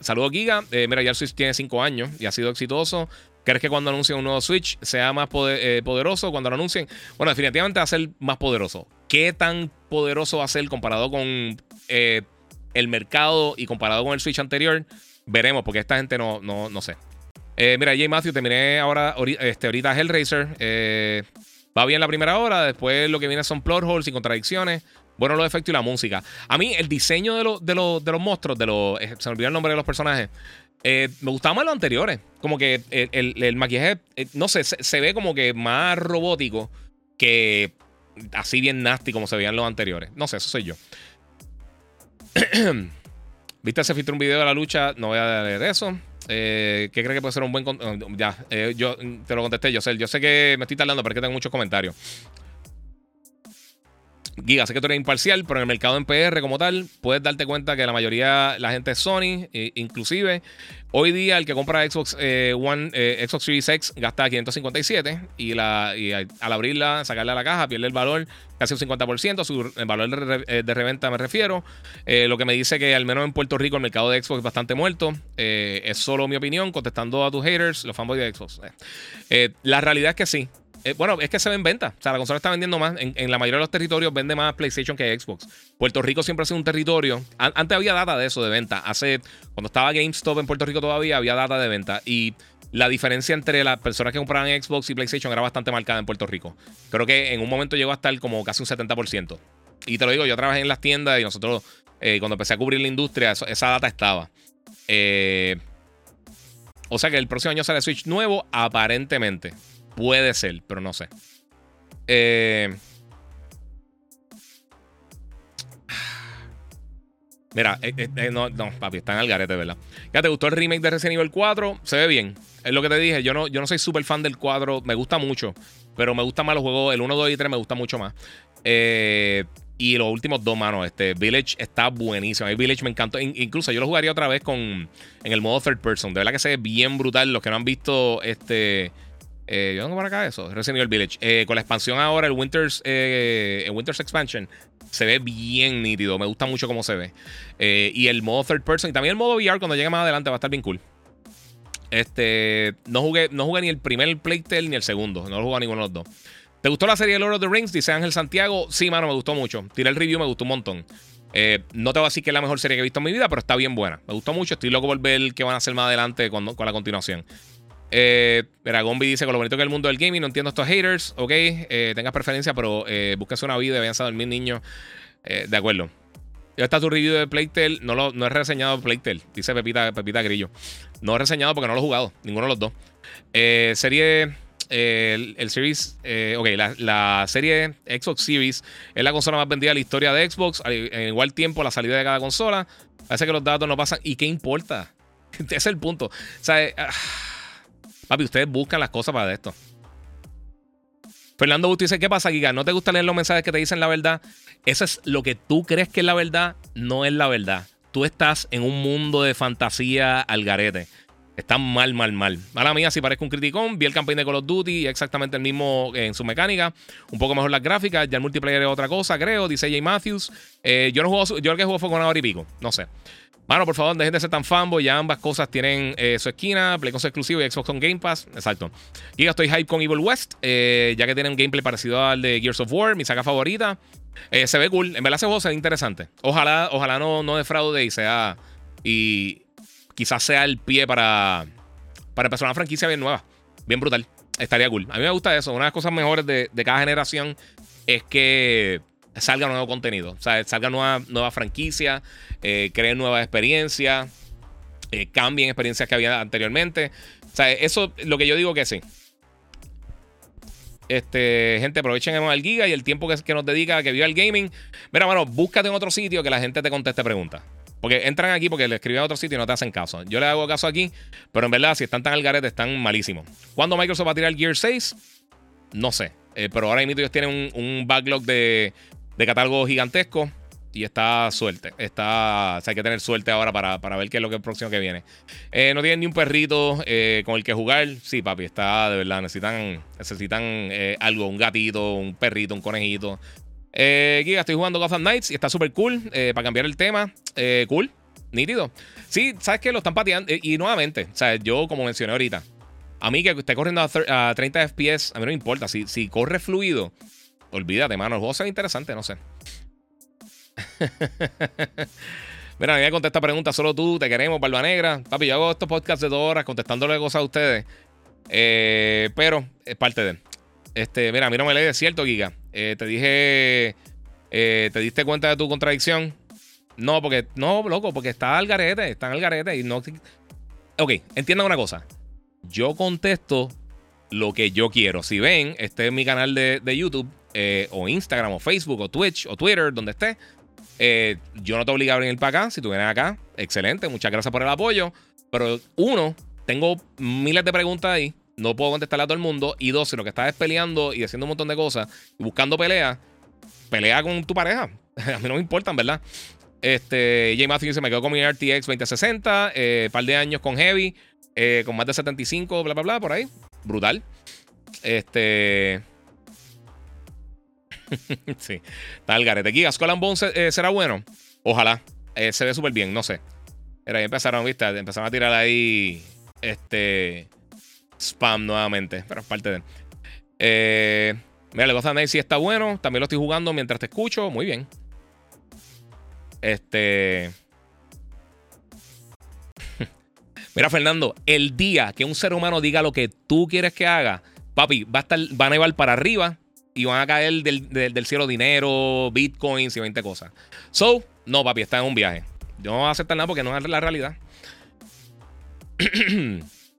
Saludos, Giga. Eh, mira, ya el Switch tiene 5 años y ha sido exitoso. ¿Crees que cuando anuncien un nuevo Switch sea más eh, poderoso? Cuando lo anuncien. Bueno, definitivamente va a ser más poderoso. ¿Qué tan poderoso va a ser comparado con eh, el mercado y comparado con el Switch anterior, veremos, porque esta gente no, no, no sé. Eh, mira, Jay Matthew, terminé ahora, este, ahorita Hellraiser. Eh, va bien la primera hora, después lo que viene son plot holes y contradicciones. Bueno, los efectos y la música. A mí, el diseño de, de, de los monstruos, de los. Se me olvidó el nombre de los personajes. me gustaba más los anteriores. Como que el, maquillaje, no sé, se, ve como que más robótico que así bien nasty como se veían los anteriores. No sé, eso soy yo. ¿Viste ese filtro un video de la lucha? No voy a leer eso. Eh, ¿Qué cree que puede ser un buen.? Ya, eh, yo te lo contesté, yo sé. Yo sé que me estoy tardando, pero es que tengo muchos comentarios. Giga, sé que tú eres imparcial, pero en el mercado en PR como tal, puedes darte cuenta que la mayoría, la gente es Sony, inclusive hoy día el que compra Xbox eh, One, eh, Xbox Series X gasta 557 y, la, al abrirla, sacarla a la caja, pierde el valor casi un 50%, su el valor de, eh, de, reventa me refiero, lo que me dice que al menos en Puerto Rico el mercado de Xbox es bastante muerto, es solo mi opinión, contestando a tus haters, los fanboys de Xbox. la realidad es que sí, eh, bueno, es que se ve en venta. O sea, la consola está vendiendo más. En, la mayoría de los territorios vende más PlayStation que Xbox. Puerto Rico siempre ha sido un territorio. antes había data de eso, de venta. Hace. Cuando estaba GameStop en Puerto Rico todavía había data de venta. Y la diferencia entre las personas que compraban Xbox y PlayStation era bastante marcada en Puerto Rico. Creo que en un momento llegó a estar como casi un 70%. Y te lo digo, yo trabajé en las tiendas y nosotros, eh, cuando empecé a cubrir la industria, esa data estaba. Eh, o sea que el próximo año sale Switch nuevo, aparentemente. Puede ser, pero no sé. Eh, mira, eh, eh, no, no, papi, está en el garete, ¿verdad? ¿Ya te gustó el remake de Resident Evil 4? Se ve bien. Es lo que te dije. Yo no, yo no soy súper fan del 4. Me gusta mucho. Pero me gustan más los juegos. El 1, 2 y 3 me gusta mucho más. y los últimos dos, manos. Este Village está buenísimo. El Village me encantó. incluso yo lo jugaría otra vez con en el modo third person. De verdad que se ve bien brutal. Los que no han visto este eh, yo tengo por acá eso. Resident Evil Village. Eh, con la expansión ahora, el Winters, eh, Winters Expansion, se ve bien nítido. Me gusta mucho cómo se ve. Y el modo third person y también el modo VR cuando llegue más adelante va a estar bien cool. Este, no jugué, no jugué ni el primer Playtale ni el segundo. No lo jugué a ninguno de los dos. ¿Te gustó la serie Lord of the Rings? Dice Ángel Santiago. Sí, mano, me gustó mucho. Tiré el review, me gustó un montón. no te voy a decir que es la mejor serie que he visto en mi vida, pero está bien buena. Me gustó mucho. Estoy loco por ver qué van a hacer más adelante con, con la continuación. Eh, Gombi dice: Con lo bonito que es el mundo del gaming, no entiendo estos haters. Ok, eh, tengas preferencia, pero eh, una vida, vayan a dormir, niños. Eh, de acuerdo. Ya está tu review de Playtel. No, lo, no he reseñado Playtel, dice Pepita, Pepita Grillo. No he reseñado porque no lo he jugado, ninguno de los dos. Eh, serie. El, el, Series, ok, la, la, serie Xbox Series es la consola más vendida de la historia de Xbox. En igual tiempo, la salida de cada consola. Parece que los datos no pasan. ¿Y qué importa? Ese es el punto. O sea, ah, Papi, ustedes buscan las cosas para esto. Fernando Busto dice: ¿Qué pasa, Giga? ¿No te gusta leer los mensajes que te dicen la verdad? Eso es lo que tú crees que es la verdad, no es la verdad. Tú estás en un mundo de fantasía al garete. Está mal, mal, mal. Mala mía, si parezco un criticón. Vi el campaign de Call of Duty, exactamente el mismo en su mecánica. Un poco mejor las gráficas. Ya el multiplayer es otra cosa, creo. Dice Jay Matthews. Eh, yo no juego, yo el que juego fue con una hora y pico. No sé. Mano, por favor, dejen de ser tan fanboy. Ya ambas cosas tienen eh, su esquina. Play con exclusivo y Xbox con Game Pass. Exacto. Y yo estoy hype con Evil West. Eh, ya que tiene un gameplay parecido al de Gears of War, mi saga favorita. Eh, se ve cool. En verdad, ese juego se ve interesante. Ojalá, ojalá no, no defraude y sea. Y quizás sea el pie para, para empezar una franquicia bien nueva. Bien brutal. Estaría cool. A mí me gusta eso. Una de las cosas mejores de, de cada generación es que salga nuevo contenido. O sea, salga nueva, nueva franquicia, eh, creen nuevas experiencias, eh, cambien experiencias que había anteriormente. O sea, eso lo que yo digo que sí. Este, gente, aprovechen el giga y el tiempo que, nos dedica a que viva el gaming. Mira, mano, búscate en otro sitio que la gente te conteste preguntas. Porque entran aquí porque le escriben a otro sitio y no te hacen caso. Yo le hago caso aquí, pero en verdad, si están tan al garete, están malísimos. ¿Cuándo Microsoft va a tirar el Gear 6? No sé. Eh, pero ahora mismo ellos tienen un backlog de de catálogo gigantesco. Y está suerte. Está, hay que tener suerte ahora para, ver qué es lo que es próximo que viene. Eh, no tienen ni un perrito eh, con el que jugar. Sí, papi, está de verdad. Necesitan, necesitan eh, algo, un gatito, un perrito, un conejito. Giga, estoy jugando Gotham Knights y está súper cool. para cambiar el tema, cool, nítido. Sí, sabes que lo están pateando. y nuevamente, o sea, yo como mencioné ahorita, a mí que esté corriendo a, 30 FPS, a mí no me importa. Si, si corre fluido, Olvídate, mano. El juego se interesante, no sé. Mira, me contesta pregunta, solo tú, te queremos, Barba Negra. Papi, yo hago estos podcasts de dos horas contestándole cosas a ustedes. Eh, pero es parte de. Este, mira, a mí no me lee, es cierto, Giga. Eh, te dije. Eh, ¿Te diste cuenta de tu contradicción? No, porque. No, loco, porque está al garete. Está el garete y no. Ok, entiendan una cosa. Yo contesto lo que yo quiero. Si ven, este es mi canal de, YouTube, o Instagram, o Facebook, o Twitch, o Twitter, donde esté. yo no te obligo a venir para acá. Si tú vienes acá, excelente. Muchas gracias por el apoyo. Pero uno, tengo miles de preguntas ahí. No puedo contestarle a todo el mundo. Y dos, si lo que estás es peleando y haciendo un montón de cosas y buscando pelea, pelea con tu pareja. a mí no me importan, ¿verdad? Este, J. Matthew dice: Me quedo con mi RTX 2060, eh, par de años con Heavy, eh, con más de 75, bla, bla, bla, por ahí. Brutal. Este. sí, está el garete. Giga, Skull and eh, será bueno. Ojalá. Eh, se ve súper bien, no sé. Era ahí empezaron, viste, empezaron a tirar ahí este spam nuevamente, pero es parte de. Eh, mira, le gusta a si está bueno. También lo estoy jugando mientras te escucho. Muy bien. Este. mira, Fernando, el día que un ser humano diga lo que tú quieres que haga, papi, va a estar, van a llevar para arriba y van a caer del, del cielo dinero, bitcoins y 20 cosas. So, no, papi, está en un viaje. Yo no voy a aceptar nada porque no es la realidad.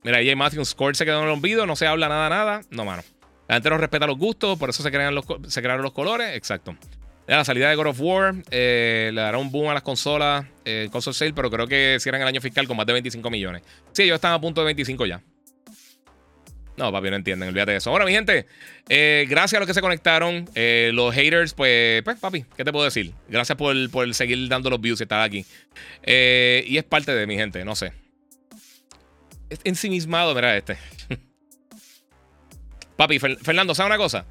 Mira, J. Matthew Score se quedó en el olvido, no se habla nada, nada. No, mano. La gente no respeta los gustos, por eso se, crean los, se crearon los colores. Exacto. La salida de God of War eh, le dará un boom a las consolas, eh, console sale, pero creo que cierran el año fiscal con más de 25 millones. Sí, ellos están a punto de 25 ya. No, papi, no entienden, olvídate de eso. Ahora, mi gente, eh, gracias a los que se conectaron. Eh, los haters, pues, pues, papi, ¿qué te puedo decir? Gracias por, por seguir dando los views y estar aquí. y es parte de mi gente, no sé ensimismado, mira este. Papi, Fernando, ¿sabes una cosa?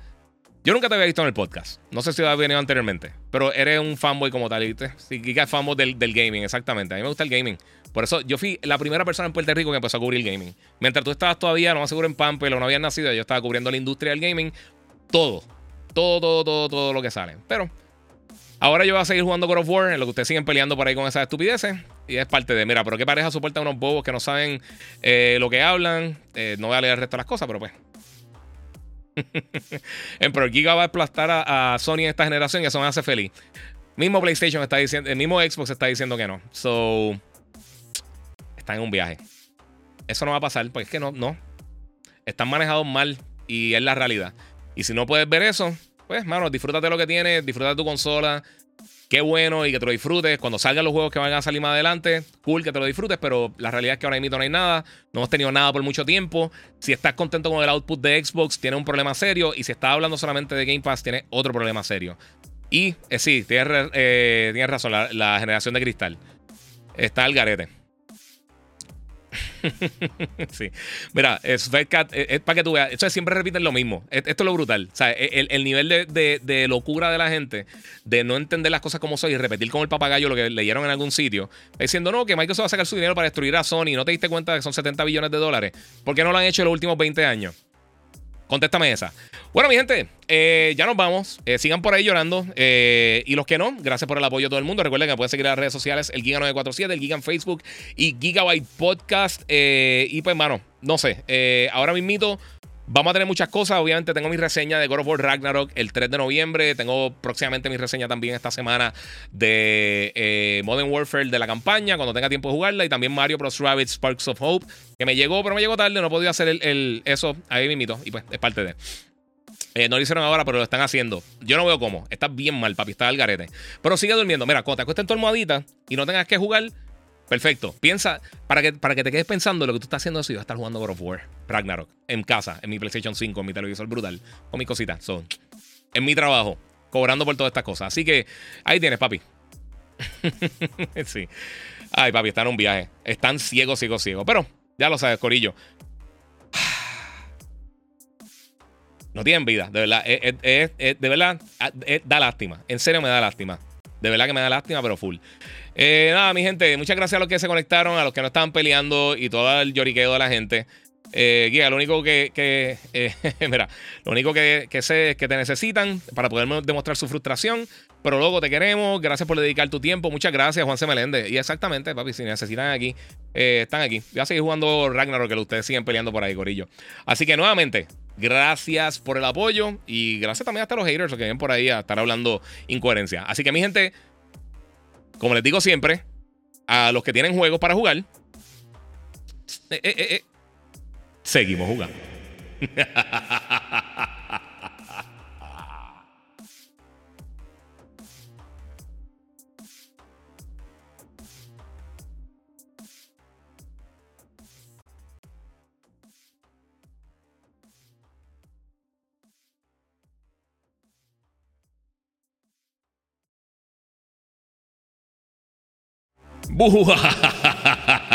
Yo nunca te había visto en el podcast. No sé si lo había venido anteriormente. Pero eres un fanboy como tal. ¿viste? Sí, es fanboy del, del, gaming, exactamente. A mí me gusta el gaming. Por eso yo fui la primera persona en Puerto Rico que empezó a cubrir el gaming. Mientras tú estabas todavía, no más seguro en Pamper o no habías nacido, yo estaba cubriendo la industria del gaming. Todo. Todo, todo, todo, todo lo que sale. Pero ahora yo voy a seguir jugando God of War, en lo que ustedes siguen peleando por ahí con esas estupideces. Y es parte de, mira, pero qué pareja soporta unos bobos que no saben eh, lo que hablan. Eh, no voy a leer el resto de las cosas, pero pues. pero Giga va a aplastar a, Sony en esta generación y eso me hace feliz. Mismo PlayStation está diciendo, el mismo Xbox está diciendo que no. So, está en un viaje. Eso no va a pasar, porque es que no, no. Están manejados mal y es la realidad. Y si no puedes ver eso, pues, mano, disfrútate lo que tienes, disfruta tu consola, Qué bueno y que te lo disfrutes. Cuando salgan los juegos que van a salir más adelante, cool que te lo disfrutes, pero la realidad es que ahora mismo no hay nada. No hemos tenido nada por mucho tiempo. Si estás contento con el output de Xbox, tienes un problema serio. Y si estás hablando solamente de Game Pass, tienes otro problema serio. Y eh, sí, tienes, eh, razón, la generación de cristal. Está el garete. sí. Mira, es, para que tú veas, esto siempre repiten lo mismo. Esto es lo brutal. O sea, el, nivel de, locura de la gente, de no entender las cosas como son y repetir como el papagayo lo que leyeron en algún sitio, diciendo, no, que Microsoft va a sacar su dinero para destruir a Sony. ¿No te diste cuenta de que son 70 billones de dólares? ¿Por qué no lo han hecho en los últimos 20 años? Contéstame esa. Bueno, mi gente, eh, ya nos vamos. Eh, sigan por ahí llorando. Eh, y los que no, gracias por el apoyo de todo el mundo. Recuerden que pueden seguir las redes sociales, el Giga947, el Giga en Facebook y Gigabyte Podcast. y pues, mano, no sé. ahora mismito Vamos a tener muchas cosas. Obviamente tengo mi reseña de God of War Ragnarok el 3 de noviembre. Tengo próximamente mi reseña también esta semana de eh, Modern Warfare de la campaña, cuando tenga tiempo de jugarla. Y también Mario Bros. Rabbit Sparks of Hope, que me llegó, pero me llegó tarde. No podido hacer el, eso ahí mismito. Y pues es parte de... Eh, no lo hicieron ahora, pero lo están haciendo. Yo no veo cómo. Está bien mal, papi. Está al garete. Pero sigue durmiendo. Mira, cuando te acuestes en tu almohadita y no tengas que jugar, Perfecto. Piensa, para que, para que te quedes pensando lo que tú estás haciendo eso, yo voy a estar jugando God of War, Ragnarok, en casa, en mi PlayStation 5, en mi televisor brutal, con mi cosita. son en mi trabajo, cobrando por todas estas cosas. Así que ahí tienes, papi. sí. Ay, papi, están en un viaje. Están ciegos, ciegos, ciegos. Pero ya lo sabes, Corillo. No tienen vida, de verdad. de verdad, da lástima. En serio me da lástima. De verdad que me da lástima, pero full. Eh, nada, mi gente, muchas gracias a los que se conectaron, a los que no estaban peleando y todo el lloriqueo de la gente. Eh, guía, lo único que, que eh, mira, lo único que, que sé es que te necesitan para poder demostrar su frustración. Pero luego te queremos, gracias por dedicar tu tiempo. Muchas gracias, Juan C. Meléndez. Y exactamente, papi, si necesitan aquí, eh, están aquí. Voy a seguir jugando Ragnarok, que ustedes siguen peleando por ahí, Corillo. Así que nuevamente, gracias por el apoyo y gracias también hasta los haters que vienen por ahí a estar hablando incoherencia. Así que, mi gente, como les digo siempre, a los que tienen juegos para jugar, eh, eh, seguimos jugando. ボワハハハハ。